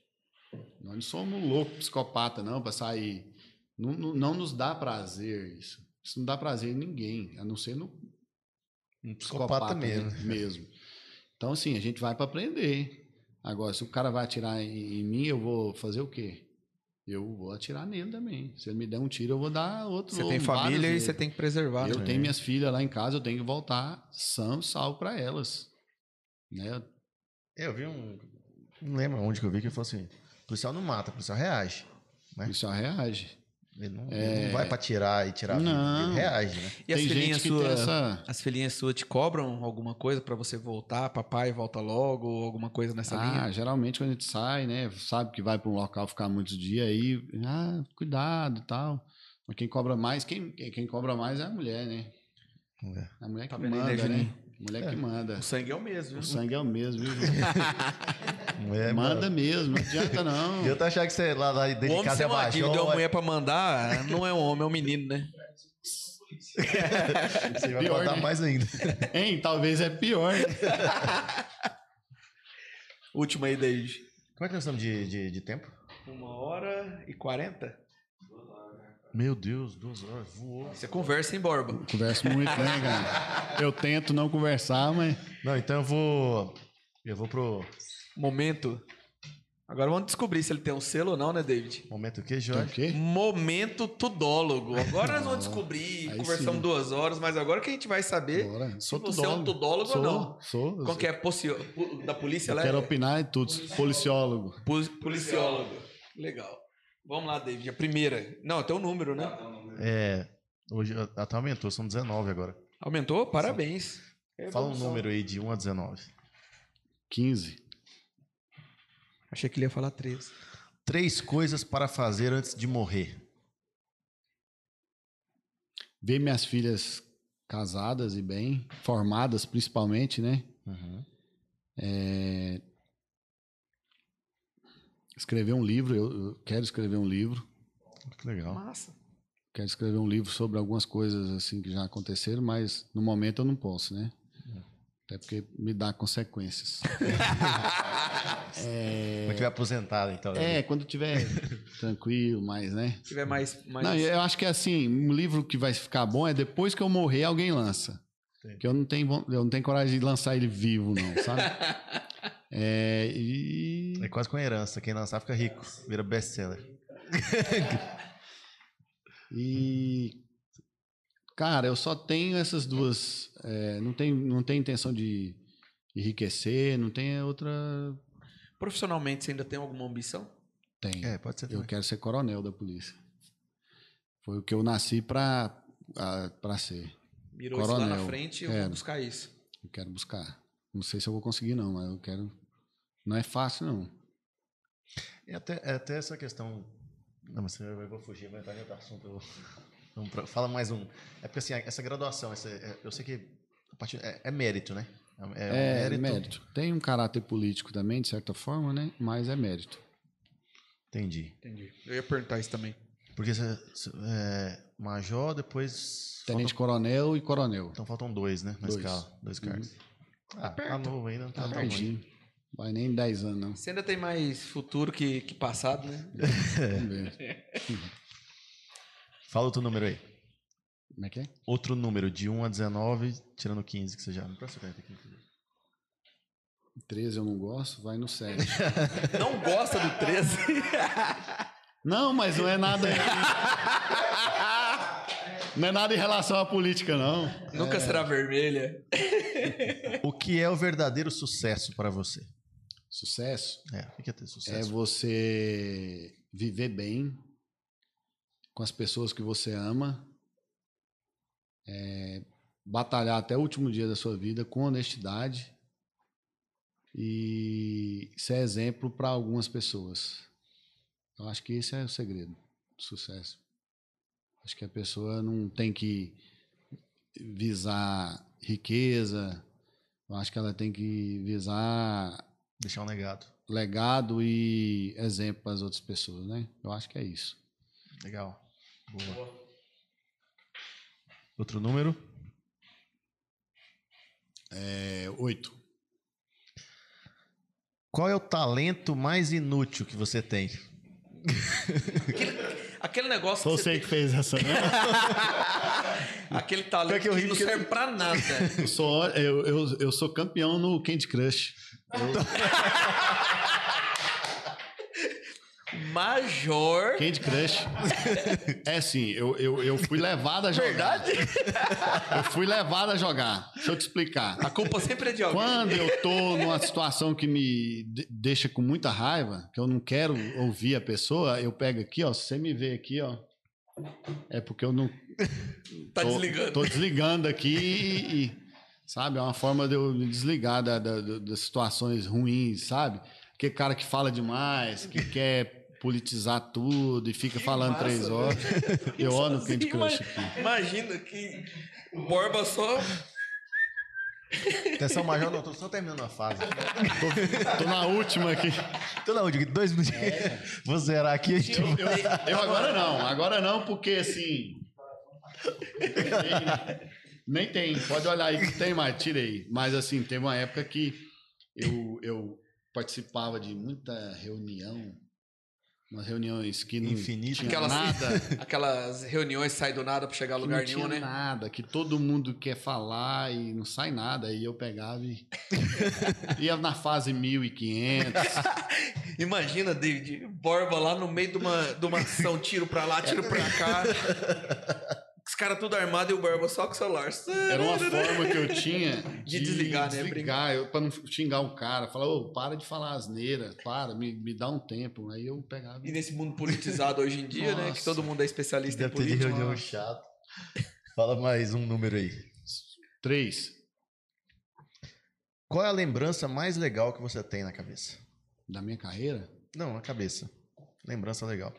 Nós não somos loucos, psicopata, não, para sair. Não, não, não nos dá prazer isso. Isso não dá prazer em ninguém, a não ser no Um psicopata mesmo. né? mesmo. Então, assim, a gente vai para aprender. Agora, se o cara vai atirar em, em mim, eu vou fazer o quê? Eu vou atirar nele também. Se ele me der um tiro, eu vou dar outro. Você tem família e você tem que preservar. Eu né? tenho minhas filhas lá em casa, eu tenho que voltar são salvo para elas. Né? Eu vi um. Não lembro onde que eu vi que ele falou assim: policial não mata, policial reage. né? policial reage. Ele não, ele não vai pra tirar e tirar vida, Não. ele reage, né? E as Tem filhinhas gente que suas, tem essa... as filhinhas suas te cobram alguma coisa pra você voltar, papai volta logo, ou alguma coisa nessa Ah, linha? geralmente quando a gente sai, né? Sabe que vai para um local ficar muitos dias aí, ah, cuidado e tal. Mas quem cobra mais, quem, quem cobra mais é a mulher, né? É. A mulher que Tá vendo aí, né, né? Mulher que manda. O sangue é o mesmo, O viu? sangue é o mesmo, viu? Juninho? É, manda mano. mesmo, não adianta não. Eu tô achando que você lá, lá dentro O de casa é uma baixo. dívida de uma mulher pra mandar, não é um homem, é um menino, né? Você vai Pior, né? mais ainda. Hein? Talvez é pior. Última aí, David. Como é que nós estamos de, de, de tempo? Uma hora e quarenta? Meu Deus, duas horas, voou. Você conversa, hein, Borba? Converso muito, né, cara? Eu tento não conversar, mas. Não, então eu vou. Eu vou pro. Momento. Agora vamos descobrir se ele tem um selo ou não, né, David? Momento o quê, O Jorge? quê? Momento tudólogo. Agora nós vamos descobrir. Aí Conversamos sim. duas horas, mas agora que a gente vai saber Bora. se você é um tudólogo sou, ou não. Sou. Qual que é pocio- da polícia Eu lá? quero é opinar em tudo. Policiólogo. pu- policiólogo. Legal. Vamos lá, David. A primeira. Não, tem um número, né? É. Hoje até aumentou, são 19 agora. Aumentou? Parabéns. É Fala um número aí de 1 a 19. 15. Achei que ele ia falar 13. Três coisas para fazer antes de morrer. Ver minhas filhas casadas e bem, formadas principalmente, né? Uhum. É, Escrever um livro, eu, eu quero escrever um livro. Que legal. Massa. Quero escrever um livro sobre algumas coisas assim que já aconteceram, mas no momento eu não posso, né? Até porque me dá consequências. Quando tiver aposentado, então. É, quando tiver tranquilo, mais, né? Se tiver mais. mais... Não, eu acho que é assim, um livro que vai ficar bom é depois que eu morrer, alguém lança. Sim. Que eu não tenho, eu não tenho coragem de lançar ele vivo, não, sabe? é, e É quase com herança. Quem lançar fica rico. Vira best-seller. E, cara, eu só tenho essas duas. é, não, tenho, não tenho intenção de enriquecer, não tenho outra. Profissionalmente, você ainda tem alguma ambição? Tem. É, pode ser eu também. quero ser coronel da polícia. Foi o que eu nasci pra, a- pra ser. Mirou isso lá na Coronel. frente e eu É. vou buscar isso. Eu quero buscar. Não sei se eu vou conseguir, não, mas eu quero. Não é fácil, não. É até, é até essa questão. Não, mas eu vou fugir, vai entrar em outro assunto. eu fala mais um. É porque assim, essa graduação, essa, é- eu sei que a partir- é, é mérito, né? É, É, mérito. Tem um caráter político também, de certa forma, né? Mas é mérito. Entendi. Entendi. Eu ia perguntar isso também. Porque você, é, major, depois. Tenente faltam- coronel e coronel. então faltam dois, né? Na Dois. escala. Dois cargos. Ah, tá perto. novo ainda, não tá Tá tão ruim. Vai nem 10 anos, não. Você ainda tem mais futuro que, que passado, né? Vamos ver. Fala outro número aí. Como é que é? Outro número, de 1 a 19, tirando 15, que você já. Não precisa caneta aqui. 13 eu não gosto, vai no 7. Não gosta do 13? não, mas não é nada. não é nada em relação à política, não. Nunca será vermelha. O que é o verdadeiro sucesso para você? Sucesso É, o que é ter é sucesso? você viver bem com as pessoas que você ama, é, batalhar até o último dia da sua vida com honestidade e ser exemplo para algumas pessoas. Eu acho que esse é o segredo do sucesso. Acho que a pessoa não tem que visar riqueza, eu acho que ela tem que visar Deixar um legado. legado e exemplo para as outras pessoas, né? Eu acho que é isso. Legal. Boa. Outro número? É, oito. Qual é o talento mais inútil que você tem? Aquele negócio Só que você você que fez essa, né? Aquele talento que que, não porque- serve pra nada. Eu sou, eu, eu, eu sou campeão no Candy Crush. Major. Candy Crush. É assim, eu, eu, eu fui levado a jogar. Verdade? Eu fui levado a jogar. Deixa eu te explicar. A culpa sempre é de alguém. Quando eu tô numa situação que me de- deixa com muita raiva, que eu não quero ouvir a pessoa, eu pego aqui, ó. Se você me vê aqui, ó. É porque eu não. Tá tô, desligando. Tô desligando aqui e. e, sabe? É uma forma de eu me desligar da- da- da- das situações ruins, sabe? Aquele cara que fala demais, que quer politizar tudo e fica falando massa, três horas. Eu ando Candy Assim, Crush aqui. Imagina que o Borba só. Atenção, Major, não, tô só terminando a fase. Tô na última aqui. Tô na última, dois minutinhos. Vou zerar aqui. a gente- Eu, eu agora não, agora não, porque assim. Nem tem, pode olhar aí que tem mais, tira aí. Mas assim, teve uma época que eu, eu participava de muita reunião, umas reuniões que não Infinita. tinha Aquelas- nada, Aquelas reuniões saem do nada pra chegar a lugar não tinha nenhum, né? nada, que todo mundo quer falar e não sai nada. Aí eu pegava e ia na fase 1500. Imagina, David, Borba lá no meio de uma, de uma ação, tiro pra lá, tiro pra cá. Os caras tudo armado e o Borba só com o celular. Era uma forma que eu tinha De desligar, né? Desligar, eu, pra não xingar o cara. Falar, ô, para de falar asneira, para, me, me dá um tempo. Aí eu pegava. E nesse mundo politizado hoje em dia, né? Que Nossa. todo mundo é especialista em de política. reunião chato. Fala mais um número aí. Três, Qual é a lembrança mais legal que você tem na cabeça? da minha carreira. Não, na cabeça. Lembrança legal.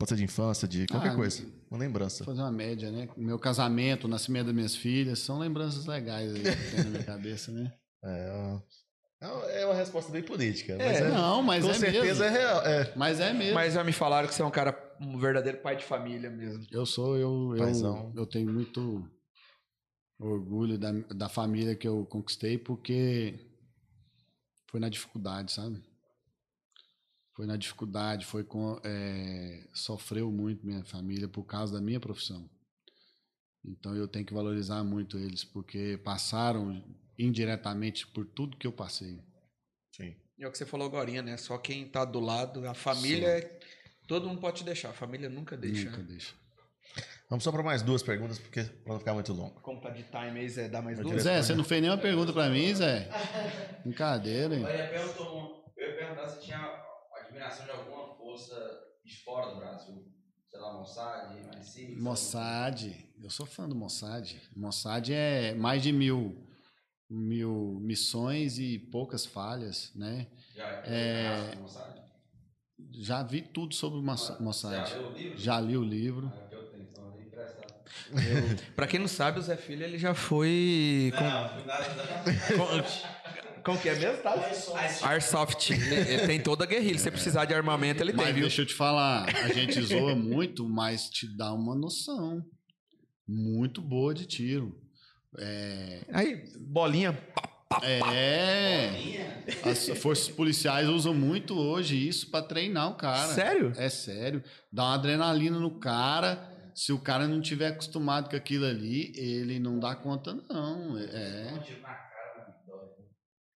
Pode ser de infância, de qualquer Ah, coisa. Uma lembrança. Vou fazer uma média, né? Meu casamento, o nascimento das minhas filhas, são lembranças legais aí que tem na minha cabeça, né? É, ó. é uma resposta bem política. Mas É, é, Não, mas com é certeza é mesmo. real. É. Mas é mesmo. Mas já me falaram que você é um cara, um verdadeiro pai de família mesmo. Eu sou, eu, Paizão. eu, eu tenho muito orgulho da, da família que eu conquistei, porque foi na dificuldade, sabe? Foi na dificuldade, foi com. é, sofreu muito minha família por causa da minha profissão. Então eu tenho que valorizar muito eles, porque passaram indiretamente por tudo que eu passei. Sim. É o que você falou agora, né? Só quem tá do lado, a família, é- todo mundo pode te deixar, a família nunca deixa. Nunca né? deixa. Vamos só para mais duas perguntas, porque para não ficar muito longo. Como tá de time aí, Zé, dá mais Eu duas? Zé, você não fez nenhuma pergunta pra mim, Zé? Brincadeira, hein? Eu ia, perguntar, eu ia perguntar se tinha admiração de alguma força de fora do Brasil. Sei lá, Mossad, MI6. Mossad, eu sou fã do Mossad. Mossad é mais de mil, mil missões e poucas falhas, né? Já É- é... Mossad? Já vi tudo sobre o Já Mossad. leu o livro? Já li o livro. Ah, eu tenho, então eu. Pra quem não sabe, o Zé Filho, ele já foi... Com... Não, fui nada da... com- Como que é mesmo, tá? Airsoft. Ele, ele tem toda a guerrilha. Se você precisar de armamento, ele tem, Mas viu? deixa eu te falar, a gente zoa muito, mas te dá uma noção muito boa de tiro. É, Aí, bolinha. é as forças policiais usam muito hoje isso pra treinar o cara. Sério? É sério. Dá uma adrenalina no cara. Se o cara não tiver acostumado com aquilo ali, ele não dá conta, não. É. Um tiro na cara, mano, dói.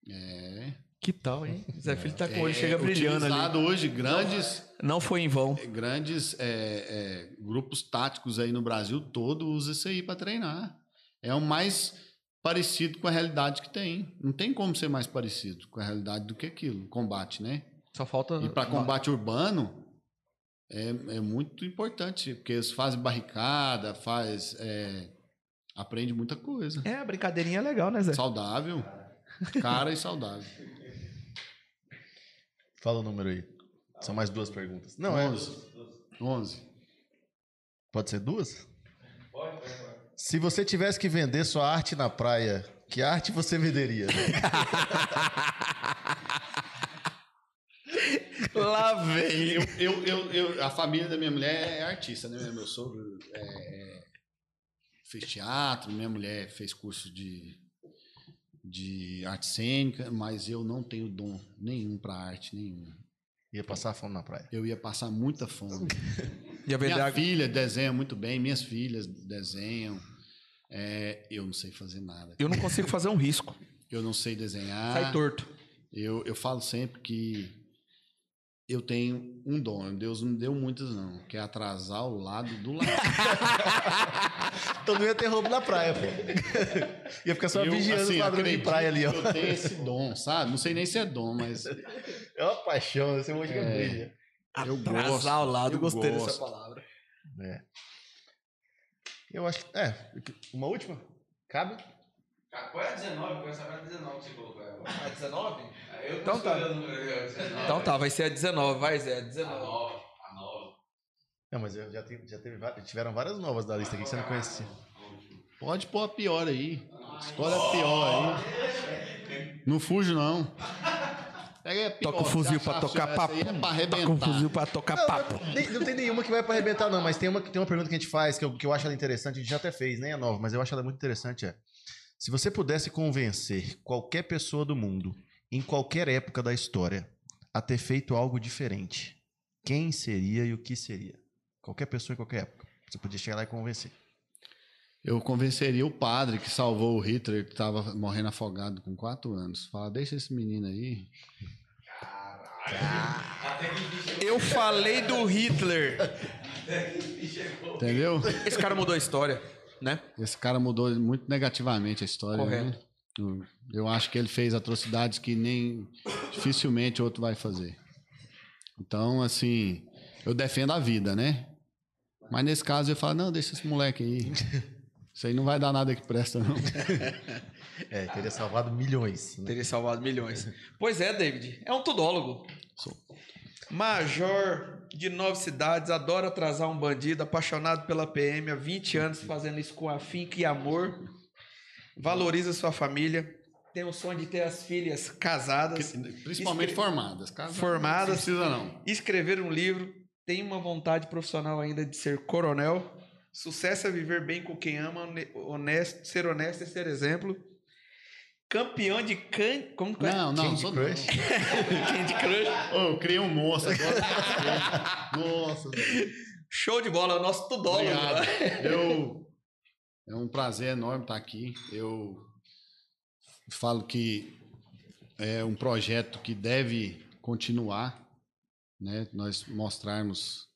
É. Que tal, hein? Zé Filho tá com é olho, chega brilhando utilizado ali. hoje grandes, Não foi em vão. grandes é, é, grupos táticos aí no Brasil todo usa isso aí para treinar. É o mais parecido com a realidade que tem. Não tem como ser mais parecido com a realidade do que aquilo, combate, né? Só falta... E para combate urbano é, é muito importante, porque eles fazem barricada, faz é, aprende muita coisa. É, a brincadeirinha é legal, né, Zé? Saudável, cara e saudável. Fala o número aí. São mais duas perguntas. Não, é. 11. 11. Pode ser duas? Pode, pode, pode. Se você tivesse que vender sua arte na praia, que arte você venderia? Lá vem. Eu, eu, eu, eu- a família da minha mulher é artista, né? Meu sogro é, é, fez teatro, minha mulher fez curso de, de arte cênica, mas eu não tenho dom nenhum para arte, nenhum. Ia passar fome na praia. Eu ia passar muita fome. Ia Minha a... filha desenha muito bem, minhas filhas desenham. É, eu não sei fazer nada. Eu não consigo fazer um risco. Eu não sei desenhar. Sai torto. Eu, eu falo sempre que eu tenho um dom. Deus não deu muitos, não. Que é atrasar o lado do lado. Então não ia ter roubo na praia, pô. ia ficar só Eu, vigiando assim, os ladrões de praia ali, ó. que Eu tenho esse dom, sabe? Não sei nem se é dom, mas É uma paixão, esse monte de É. brilha. eu gosto. Atrasar ao lado, eu gostei dessa gosto. palavra. É. Eu acho que. É, uma última? Cabe? Cara, qual é a 19? Eu quero saber a 19 que você colocou agora. A 19? Aí Eu Então tô tá. 19. Então tá, vai ser a 19, vai Zé, a A 19. 9. A 9. Não, mas eu já, tive, já teve, tiveram várias novas da lista aqui que você não conhecia. Pode pôr a pior aí. Escolhe a pior aí. Não fujo, não. Pega aí a pior. Toca o fuzil pra tocar papo. É pra Toca o fuzil pra tocar Não, papo. não, não tem nenhuma que vai pra arrebentar, não, mas tem uma, tem uma pergunta que a gente faz que eu, que eu acho ela interessante, a gente já até fez, nem é nova, mas eu acho ela muito interessante, é se você pudesse convencer qualquer pessoa do mundo, em qualquer época da história, a ter feito algo diferente, quem seria e o que seria? Qualquer pessoa em qualquer época. Você podia chegar lá e convencer. Eu convenceria o padre que salvou o Hitler, que estava morrendo afogado com quatro anos. Fala, deixa esse menino aí. Eu falei do Hitler. Entendeu? Esse cara mudou a história, né? Esse cara mudou muito negativamente a história. Correto. né? Eu- acho que ele fez atrocidades que nem dificilmente outro vai fazer. Então, assim, eu defendo a vida, né? Mas nesse caso eu falo, não, deixa esse moleque aí. Isso aí não vai dar nada que presta, não. É, teria salvado milhões. né? Teria salvado milhões. Pois é, David. É um tudólogo. Major de nove cidades, adora atrasar um bandido, apaixonado pela PM há 20 anos, fazendo isso com afinco e amor. Valoriza sua família. Tem o sonho de ter as filhas casadas, Principalmente Escre- formadas. Casadas, Formadas. Não precisa, não. escrever um livro. Tem uma vontade profissional ainda de ser coronel. Sucesso é viver bem com quem ama, hone- honesto, ser honesto e ser exemplo. Campeão de can... Como que é? Não, não, Candy sou Crush? Candy Crush. Ô, eu criei um monstro agora. Nossa. Show de bola, é o nosso tudólogo. Eu, é um prazer enorme estar aqui. Eu falo que é um projeto que deve continuar, né? Nós mostrarmos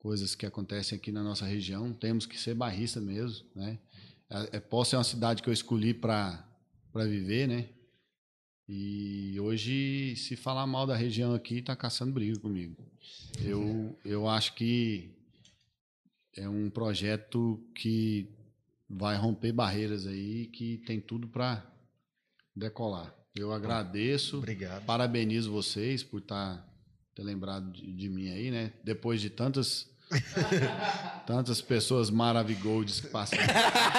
coisas que acontecem aqui na nossa região. Temos que ser barrista mesmo, né? É, é, Posse é uma cidade que eu escolhi para para viver, né? E hoje, se falar mal da região aqui, tá caçando briga comigo. Eu, eu acho que é um projeto que vai romper barreiras aí, que tem tudo para decolar. Eu agradeço, Obrigado. parabenizo vocês por estar ter lembrado de, de mim aí, né? Depois de tantas tantas pessoas maravigoldes que passaram.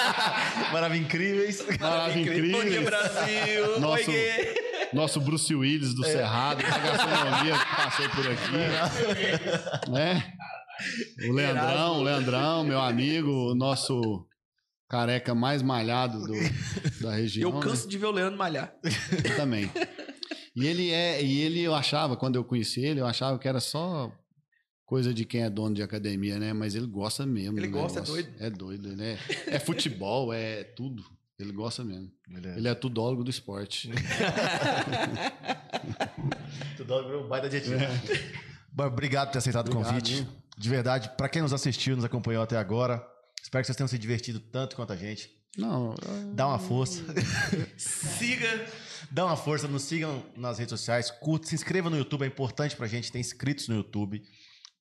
Maravilha incríveis. Maravilha Bom dia. Brasil. Nosso- Oi. Nosso Bruce Willis do Cerrado, da gastronomia que passou por aqui. Né? O Leandrão, o Leandrão, meu amigo, o nosso careca mais malhado do, da região. Eu né? canso de ver o Leandro malhar. Eu também. E ele é, e ele eu achava, quando eu conheci ele, eu achava que era só coisa de quem é dono de academia, né? Mas ele gosta mesmo. Ele do gosta, é negócio. doido. É doido, ele é, é futebol, é tudo. Ele gosta mesmo. Beleza. Ele é tudólogo do esporte. Tudo virou um baita adjetivo. Bom, Obrigado por ter aceitado o Obrigado, convite. viu? De verdade, pra quem nos assistiu, nos acompanhou até agora, espero que vocês tenham se divertido tanto quanto a gente. Não, Dá uma força. Siga. Dá uma força, nos sigam nas redes sociais, curta, se inscreva no YouTube, é importante pra gente ter inscritos no YouTube.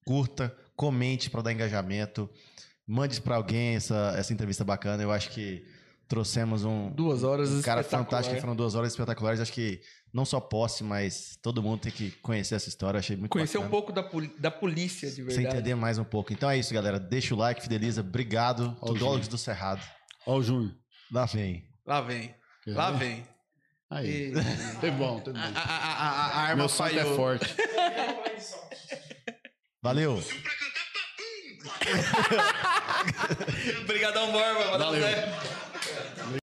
Curta, comente pra dar engajamento. Mande pra alguém essa, essa entrevista bacana. Eu acho que trouxemos um, Duas horas um cara fantástico, foram duas horas espetaculares. Acho que não só posse, mas todo mundo tem que conhecer essa história. Achei muito Conhecer um bacana. pouco da, da polícia, de Você verdade. entender mais um pouco. Então é isso, galera. Deixa o like, fideliza. Obrigado. Tudólogos do Cerrado. Ó o Júnior. Lá vem. Lá vem. Quer Lá ver? vem. Aí. E- Foi bom, foi bom. A, a- a- a- arma Meu é forte. Valeu. Pra cantar papum! Obrigadão, Borba. Valeu, Valeu.